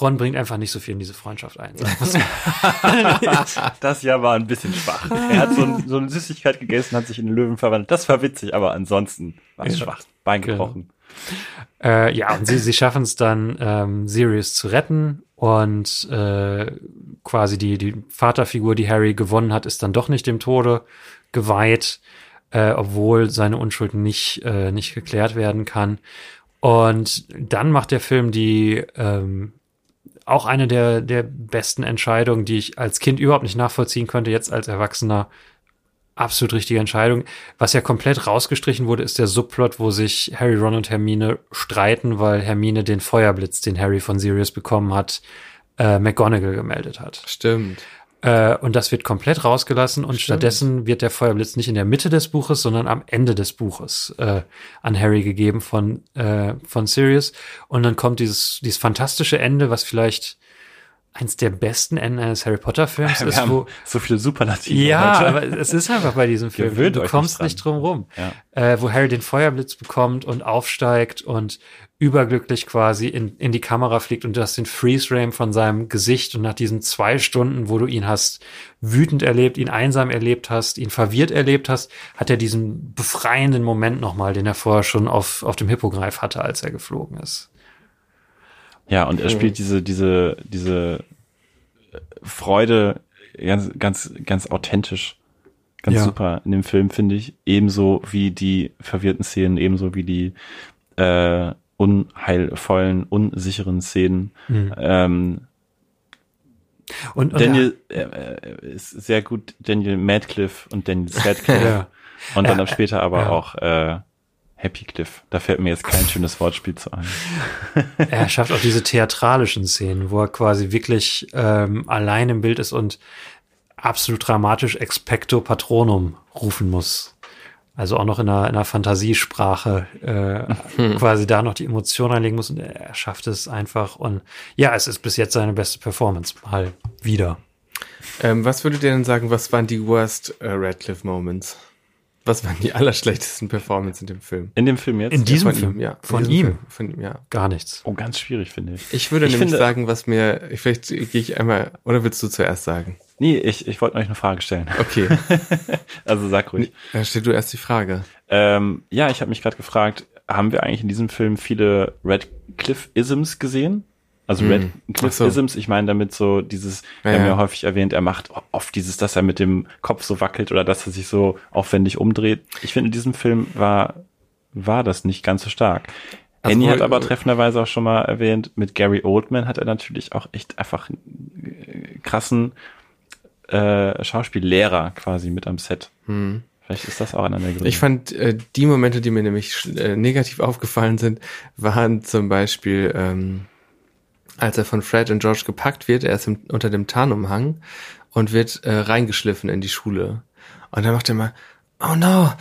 Ron bringt einfach nicht so viel in diese Freundschaft ein. [laughs] [laughs] Das Jahr war ein bisschen schwach. Er hat so, ein, so eine Süßigkeit gegessen, hat sich in einen Löwen verwandelt. Das war witzig, aber ansonsten war es Ja. schwach. Bein gebrochen. Äh, ja, und sie, sie schaffen es dann, ähm, Sirius zu retten und äh, quasi die, die Vaterfigur, die Harry gewonnen hat, ist dann doch nicht dem Tode geweiht, äh, obwohl seine Unschuld nicht, äh, nicht geklärt werden kann. Und dann macht der Film die ähm, auch eine der, der besten Entscheidungen, die ich als Kind überhaupt nicht nachvollziehen konnte, jetzt als Erwachsener absolut richtige Entscheidung. Was ja komplett rausgestrichen wurde, ist der Subplot, wo sich Harry, Ron und Hermine streiten, weil Hermine den Feuerblitz, den Harry von Sirius bekommen hat, äh, McGonagall gemeldet hat. Stimmt. Äh, und das wird komplett rausgelassen und stattdessen wird der Feuerblitz nicht in der Mitte des Buches, sondern am Ende des Buches äh, an Harry gegeben von, äh, von Sirius. Und dann kommt dieses, dieses fantastische Ende, was vielleicht eins der besten Enden eines Harry Potter Films [laughs] Wir ist, wo so viele Superlative. ja, heute. aber es ist einfach bei diesem Film. Gewöhnt du kommst nicht dran. drum rum. Ja. Äh, wo Harry den Feuerblitz bekommt und aufsteigt und überglücklich quasi in, in die Kamera fliegt und du hast den Freeze-Frame von seinem Gesicht und nach diesen zwei Stunden, wo du ihn hast wütend erlebt, ihn einsam erlebt hast, ihn verwirrt erlebt hast, hat er diesen befreienden Moment nochmal, den er vorher schon auf, auf dem Hippogreif hatte, als er geflogen ist. Ja, und er spielt diese, diese, diese äh, Freude ganz, ganz, ganz authentisch. Ganz Ja. super in dem Film, finde ich. Ebenso wie die verwirrten Szenen, ebenso wie die äh, unheilvollen, unsicheren Szenen. Mhm. Ähm, Und, und Daniel äh, äh, ist sehr gut, Daniel Madcliffe und Daniel [laughs] Radcliffe. Ja. Und dann Ja, später aber auch äh, Happy Cliff. Da fällt mir jetzt kein [laughs] schönes Wortspiel zu ein. [laughs] Er schafft auch diese theatralischen Szenen, wo er quasi wirklich ähm, allein im Bild ist und absolut dramatisch Expecto Patronum rufen muss. Also auch noch in einer, in einer Fantasiesprache äh, [laughs] quasi da noch die Emotion reinlegen muss und er schafft es einfach. Und ja, es ist bis jetzt seine beste Performance mal wieder. Ähm, was würdet ihr denn sagen, was waren die worst äh, Radcliffe Moments? Was waren die allerschlechtesten Performances in dem Film? In dem Film jetzt? In diesem von Film? ihm, ja. Von ihm? Film, Von ihm, ja. Gar nichts. Oh, ganz schwierig, finde ich. Ich würde Ich nämlich finde- sagen, was mir, vielleicht gehe ich einmal, oder willst du zuerst sagen? Nee, ich, ich wollte euch eine Frage stellen. Okay, [laughs] Also sag ruhig. dann stell du erst die Frage. Ähm, ja, ich habe mich gerade gefragt, haben wir eigentlich in diesem Film viele Radcliffe-Isms gesehen? Also Hm. Radcliffe-Isms, ich meine damit so dieses, wir Ja, haben ja häufig erwähnt, er macht oft dieses, dass er mit dem Kopf so wackelt oder dass er sich so aufwendig umdreht. Ich finde, in diesem Film war, war das nicht ganz so stark. Also Annie hat aber treffenderweise auch schon mal erwähnt, mit Gary Oldman hat er natürlich auch echt einfach einen krassen äh, Schauspiellehrer quasi mit am Set. Vielleicht ist das auch einer der Gründe. Ich fand äh, die Momente, die mir nämlich äh, negativ aufgefallen sind, waren zum Beispiel, ähm, als er von Fred und George gepackt wird, er ist im, unter dem Tarnumhang und wird äh, reingeschliffen in die Schule. Und dann macht er mal, oh no.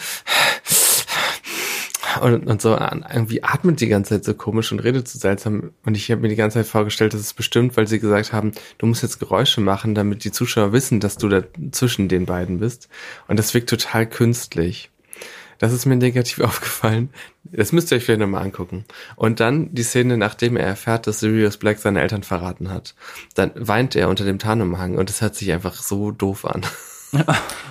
Und, und so irgendwie atmet die ganze Zeit so komisch und redet so seltsam. Und ich habe mir die ganze Zeit vorgestellt, das ist bestimmt, weil sie gesagt haben, du musst jetzt Geräusche machen, damit die Zuschauer wissen, dass du da zwischen den beiden bist. Und das wirkt total künstlich. Das ist mir negativ [laughs] aufgefallen. Das müsst ihr euch vielleicht nochmal angucken. Und dann die Szene, nachdem er erfährt, dass Sirius Black seine Eltern verraten hat. Dann weint er unter dem Tarnumhang und es hört sich einfach so doof an. [laughs]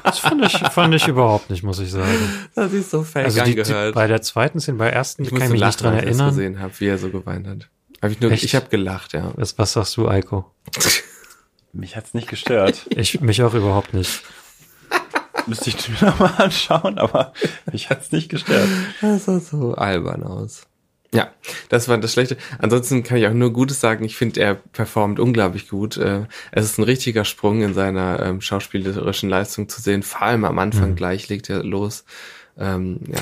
Das fand ich, fand ich überhaupt nicht, muss ich sagen. Das sich so fake Also die, die, bei der zweiten Szene, bei der ersten ich kann ich mich lachen, nicht dran als ich das erinnern. gesehen habe, wie er so geweint hat. Hab ich nur, Echt? ich habe gelacht, ja. Was, was sagst du, Eiko? Mich hat's nicht gestört. Ich, mich auch überhaupt nicht. Müsste ich mir [laughs] nochmal anschauen, aber mich hat's nicht gestört. Das sah so albern aus. Ja, das war das Schlechte. Ansonsten kann ich auch nur Gutes sagen. Ich finde, er performt unglaublich gut. Äh, Es ist ein richtiger Sprung in seiner ähm, schauspielerischen Leistung zu sehen. Vor allem am Anfang Mhm. gleich legt er los. Ähm, ja,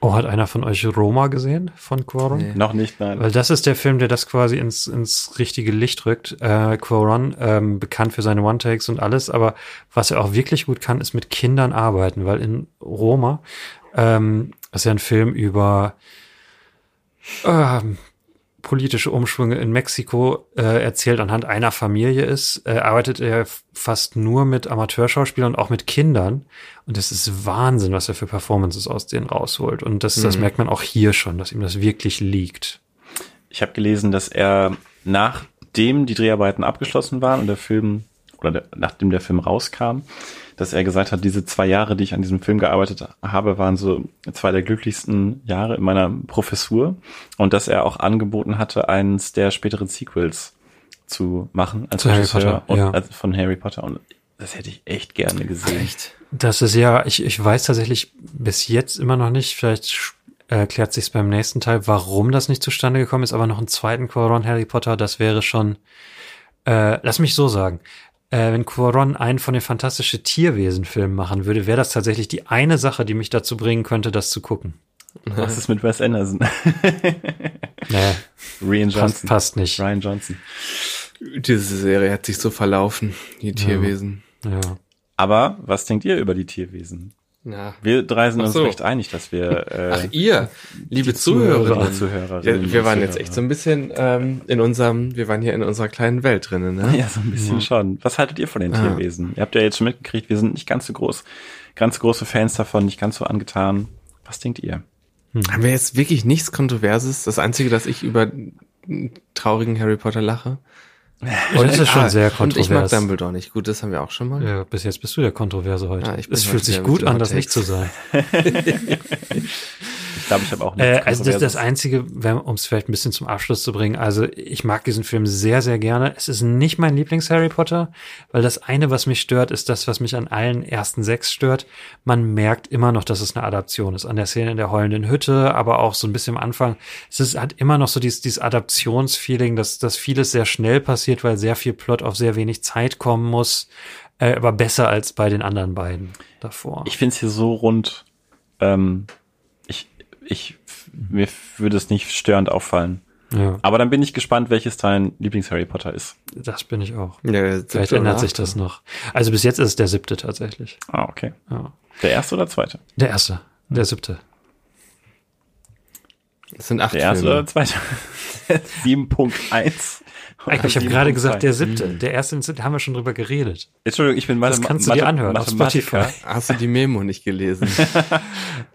Oh, hat einer von euch Roma gesehen von Quaron? Nee. Noch nicht, nein. Weil das ist der Film, der das quasi ins, ins richtige Licht rückt. Äh, Quaron, ähm, bekannt für seine One-Takes und alles, aber was er auch wirklich gut kann, ist mit Kindern arbeiten, weil in Roma, ähm, ist ja ein Film über ähm, politische Umschwünge in Mexiko äh, erzählt anhand einer Familie ist, äh, arbeitet er fast nur mit Amateurschauspielern und auch mit Kindern. Und es ist Wahnsinn, was er für Performances aus denen rausholt. Und das, das Mhm. merkt man auch hier schon, dass ihm das wirklich liegt. Ich habe gelesen, dass er nachdem die Dreharbeiten abgeschlossen waren und der Film oder der, nachdem der Film rauskam, dass er gesagt hat, diese zwei Jahre, die ich an diesem Film gearbeitet habe, waren so zwei der glücklichsten Jahre in meiner Professur und dass er auch angeboten hatte, eins der späteren Sequels zu machen als Zu Harry Regisseur Potter, und, ja. also von Harry Potter und das hätte ich echt gerne gesehen. echt. Das ist ja, ich, ich weiß tatsächlich bis jetzt immer noch nicht, vielleicht erklärt sich's beim nächsten Teil, warum das nicht zustande gekommen ist, aber noch einen zweiten Quaron Harry Potter, das wäre schon, äh, lass mich so sagen, äh, wenn Quaron einen von den fantastische Tierwesen-Filmen machen würde, wäre das tatsächlich die eine Sache, die mich dazu bringen könnte, das zu gucken. Was ist mit Wes Anderson? [laughs] Nee, Ryan passt, Johnson. passt nicht. Ryan Johnson. Diese Serie hat sich so verlaufen, die Tierwesen. Ja. Aber was denkt ihr über die Tierwesen? Ja. Wir drei sind Ach uns so. recht einig, dass wir äh, Ach, ihr, liebe Zuhörer. Zuhörerinnen. Zuhörerinnen Ja, wir waren jetzt echt so ein bisschen ähm, in unserem, wir waren hier in unserer kleinen Welt drinnen, ne? Ja, so ein bisschen schon. Was haltet ihr von den Ah. Tierwesen? Ihr habt ja jetzt schon mitgekriegt, wir sind nicht ganz so groß, ganz große Fans davon, nicht ganz so angetan. Was denkt ihr? Haben wir jetzt wirklich nichts Kontroverses? Das Einzige, dass ich über traurigen Harry Potter lache. Das ist schon ah, sehr Und ich mag kontrovers. Dumbledore nicht. Gut, das haben wir auch schon mal. Ja, bis jetzt bist du der Kontroverse heute. Ja, es heute fühlt sich gut an, das nicht zu sein. [laughs] Glaube, ich habe auch Äh, nichts also das, das. Einzige, um es vielleicht ein bisschen zum Abschluss zu bringen, also ich mag diesen Film sehr, sehr gerne. Es ist nicht mein Lieblings-Harry Potter, weil das eine, was mich stört, ist das, was mich an allen ersten sechs stört. Man merkt immer noch, dass es eine Adaption ist. An der Szene in der heulenden Hütte, aber auch so ein bisschen am Anfang. Es ist, hat immer noch so dieses, dieses Adaptionsfeeling, dass, dass vieles sehr schnell passiert, weil sehr viel Plot auf sehr wenig Zeit kommen muss. Äh, aber besser als bei den anderen beiden davor. Ich finde es hier so rund. Ähm, ich, mir würde es nicht störend auffallen. ja, Aber dann bin ich gespannt, welches dein Lieblings-Harry Potter ist. das bin ich auch. Ja, Vielleicht ändert sich das noch. Also bis jetzt ist es der siebte tatsächlich. Ah, okay. Ja. Der erste oder zweite? Der erste. Der siebte. Es sind acht Der erste Filme. oder zweite? [laughs] 7.1. Eiko, ich habe gerade 7.2. gesagt, der siebte. Der erste, da haben wir schon drüber geredet. Entschuldigung, ich bin Das Mathe- kannst du dir Mathe- anhören auf. Spotify. Hast du die Memo nicht gelesen? [laughs]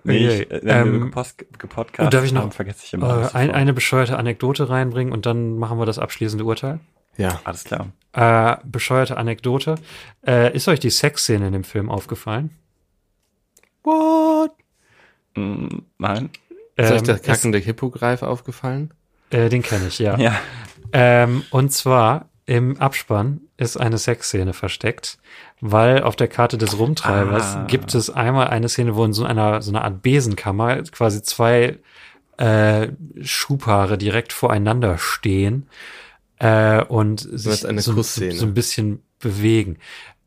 Nee, Okay, ich, wir ähm, gepost, gepodcast und darf ich noch, haben, vergesse ich immer. Äh, ein, eine bescheuerte Anekdote reinbringen und dann machen wir das abschließende Urteil. ja. Alles klar. Äh, bescheuerte Anekdote. Äh, ist euch die Sexszene in dem Film aufgefallen? What? Mm, nein. Ist euch Ähm, der kackende Hippogreif aufgefallen? Äh, den kenne ich, ja. Ja. Ähm, und zwar im Abspann ist eine Sexszene versteckt, weil auf der Karte des Rumtreibers Ah. gibt es einmal eine Szene, wo in so einer so einer Art Besenkammer quasi zwei äh, Schubhaare direkt voreinander stehen äh, und sich eine so, so ein bisschen bewegen.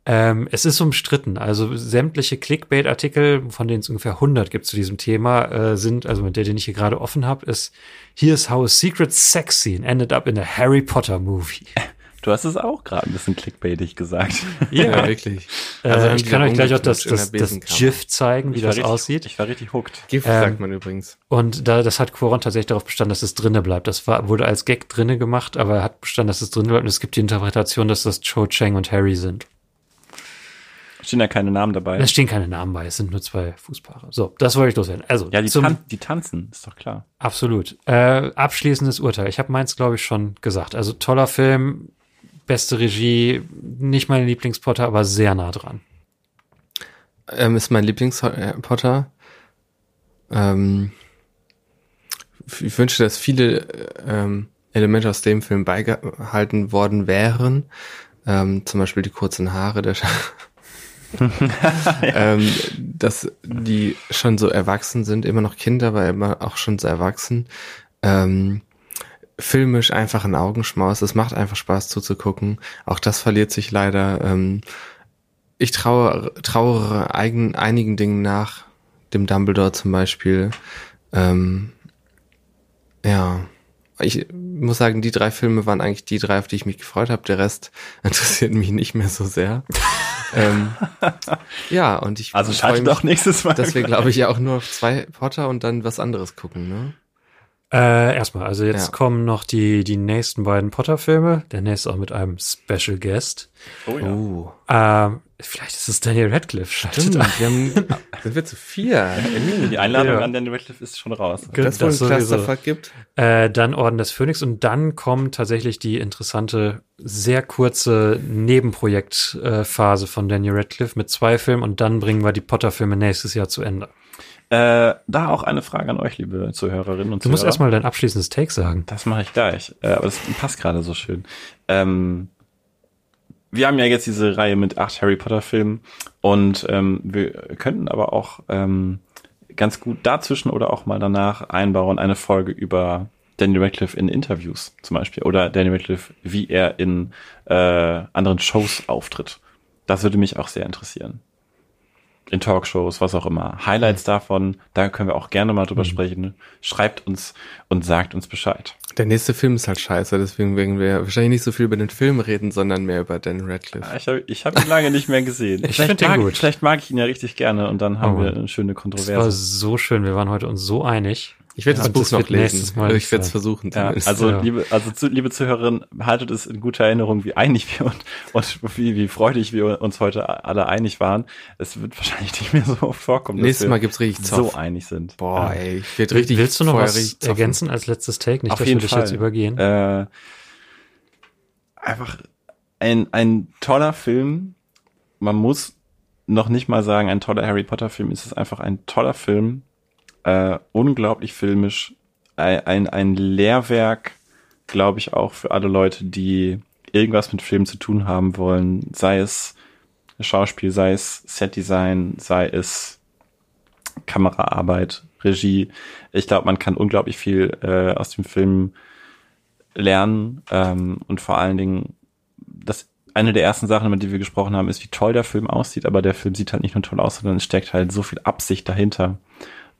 Ähm, es ist umstritten. Also sämtliche Clickbait-Artikel, von denen es ungefähr 100 gibt zu diesem Thema, äh, sind, also mit der, den ich hier gerade offen habe, ist Here's how a secret sex scene ended up in a Harry Potter movie. [laughs] Du hast es auch gerade ein bisschen clickbaitig gesagt. Ja, [laughs] wirklich. Äh, Also ich kann euch gleich auch das, das, das. GIF zeigen, wie Ich war das richtig, aussieht. Ich war richtig hooked. Gift Ähm, sagt man übrigens. Und da, das hat Quaron tatsächlich darauf bestanden, dass es drinne bleibt. Das war, wurde als Gag drinne gemacht, aber er hat bestanden, dass es drinne bleibt. Und es gibt die Interpretation, dass das Cho Chang und Harry sind. Stehen da keine Namen dabei. Da stehen keine Namen bei, es sind nur zwei Fußpaare. So, das wollte ich loswerden. Also, ja, die, zum, tan die tanzen, ist doch klar. absolut. Äh, abschließendes Urteil. Ich habe meins, glaube ich, schon gesagt. Also toller Film, beste Regie, nicht mein Lieblingspotter, aber sehr nah dran. Ähm, ist mein Lieblings-Potter. Ähm, ich wünsche, dass viele ähm, Elemente aus dem Film beigehalten worden wären. Ähm, zum Beispiel die kurzen Haare der Sch [laughs] ähm, dass die schon so erwachsen sind, immer noch Kinder, aber immer auch schon so erwachsen. Ähm, filmisch einfach ein Augenschmaus. Es macht einfach Spaß zuzugucken. Auch das verliert sich leider. Ähm, ich traue, trauere eigen, einigen Dingen nach, dem Dumbledore zum Beispiel. Ähm, ja, ich muss sagen, die drei Filme waren eigentlich die drei, auf die ich mich gefreut habe. Der Rest [laughs] interessiert mich nicht mehr so sehr. [laughs] ähm, ja, und ich Also mich, doch nächstes Mal. dass wir, glaube ich, ja auch nur auf zwei Potter und dann was anderes gucken, ne? Äh, erstmal, also jetzt Ja. kommen noch die, die nächsten beiden Potter-Filme. Der nächste auch mit einem Special Guest. Oh ja. Oh, Ähm, vielleicht ist es Daniel Radcliffe. Schaltet ein. wir haben, sind wir zu vier? Die Einladung Ja. an Daniel Radcliffe ist schon raus. Gut, Das wohl ein. Clusterfuck gibt? Äh, dann Orden des Phönix und dann kommt tatsächlich die interessante, sehr kurze Nebenprojektphase von Daniel Radcliffe mit zwei Filmen und dann bringen wir die Potter-Filme nächstes Jahr zu Ende. Äh, da auch eine Frage an euch, liebe Zuhörerinnen und Du musst Zuhörer. erstmal dein abschließendes Take sagen. Das mache ich gleich. Äh, aber das passt gerade so schön. Ähm, wir haben ja jetzt diese Reihe mit acht Harry Potter Filmen und ähm, wir könnten aber auch ähm, ganz gut dazwischen oder auch mal danach einbauen eine Folge über Daniel Radcliffe in Interviews zum Beispiel oder Daniel Radcliffe, wie er in äh, anderen Shows auftritt. Das würde mich auch sehr interessieren. In Talkshows, was auch immer. Highlights davon, da können wir auch gerne mal drüber sprechen. Schreibt uns und sagt uns Bescheid. Der nächste Film ist halt scheiße, deswegen werden wir wahrscheinlich nicht so viel über den Film reden, sondern mehr über Dan Radcliffe. Ich habe ich hab ihn lange nicht mehr gesehen. [laughs] Ich Vielleicht mag, gut. Vielleicht mag ich ihn ja richtig gerne und dann haben Oh. wir eine schöne Es war Kontroverse. so schön, wir waren heute uns so einig. Ich werde Ja, das Buch das noch lesen. Mal ich werde es versuchen. Ja, also Ja. liebe, also zu, liebe Zuhörerinnen, haltet es in guter Erinnerung, wie einig wir und, und wie, wie freudig wir uns heute alle einig waren. Es wird wahrscheinlich nicht mehr so oft vorkommen, dass Nächstes wir Mal gibt's richtig Zoff. so einig sind. Boah, Ja. ey, ich werde richtig Willst du noch was ergänzen als letztes Take? Nicht, Auf dass jeden wir dich Fall. jetzt übergehen. Äh, einfach ein, ein toller Film. Man muss noch nicht mal sagen, ein toller Harry Potter Film. Es ist einfach ein toller Film. Äh, unglaublich filmisch. Ein, ein, Lehrwerk, glaube ich, auch für alle Leute, die irgendwas mit Filmen zu tun haben wollen. Sei es Schauspiel, sei es Setdesign, sei es Kameraarbeit, Regie. Ich glaube, man kann unglaublich viel äh, aus dem Film lernen ähm, und vor allen Dingen, das eine der ersten Sachen, über die wir gesprochen haben, ist, wie toll der Film aussieht, aber der Film sieht halt nicht nur toll aus, sondern es steckt halt so viel Absicht dahinter,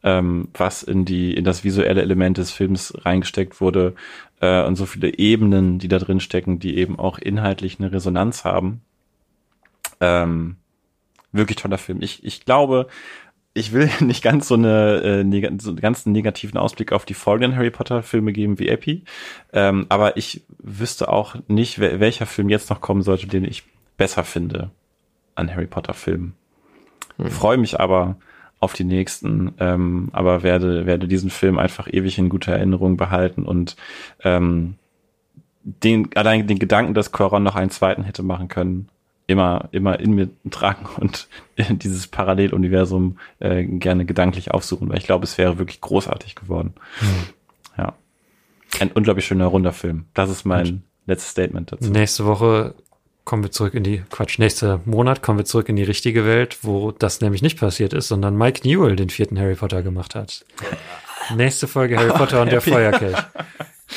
ähm, was in die in das visuelle Element des Films reingesteckt wurde äh, und so viele Ebenen, die da drin stecken, die eben auch inhaltlich eine Resonanz haben. Ähm, wirklich toller Film. Ich, ich glaube, ich will [laughs] nicht ganz so eine äh, neg so einen ganz negativen Ausblick auf die folgenden Harry Potter Filme geben wie Epi, ähm, aber ich wüsste auch nicht, wel welcher Film jetzt noch kommen sollte, den ich besser finde an Harry Potter Filmen. Freue mich aber auf die nächsten, ähm, aber werde werde diesen Film einfach ewig in guter Erinnerung behalten und ähm, den allein den Gedanken, dass Coron noch einen zweiten hätte machen können, immer, immer in mir tragen [laughs] und dieses Paralleluniversum äh, gerne gedanklich aufsuchen, weil ich glaube, es wäre wirklich großartig geworden. Ja. Ein unglaublich schöner, runder Film. Das ist mein letztes Statement dazu. Nächste Woche kommen wir zurück in die, Quatsch, nächster Monat kommen wir zurück in die richtige Welt, wo das nämlich nicht passiert ist, sondern Mike Newell den vierten Harry Potter gemacht hat. [laughs] Nächste Folge Harry Potter und der Feuerkelch.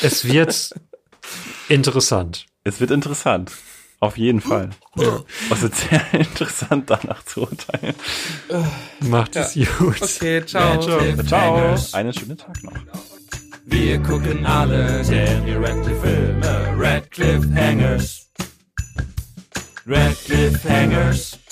Es wird interessant. Es wird interessant. Auf jeden Fall. [laughs] Es wird sehr [laughs] interessant, danach zu urteilen. Macht es gut. Okay, ciao. Ciao. Einen schönen Tag noch. Wir gucken alle Daniel Radcliffe Filme. Radcliffe Hangers. Radcliffe Hangers.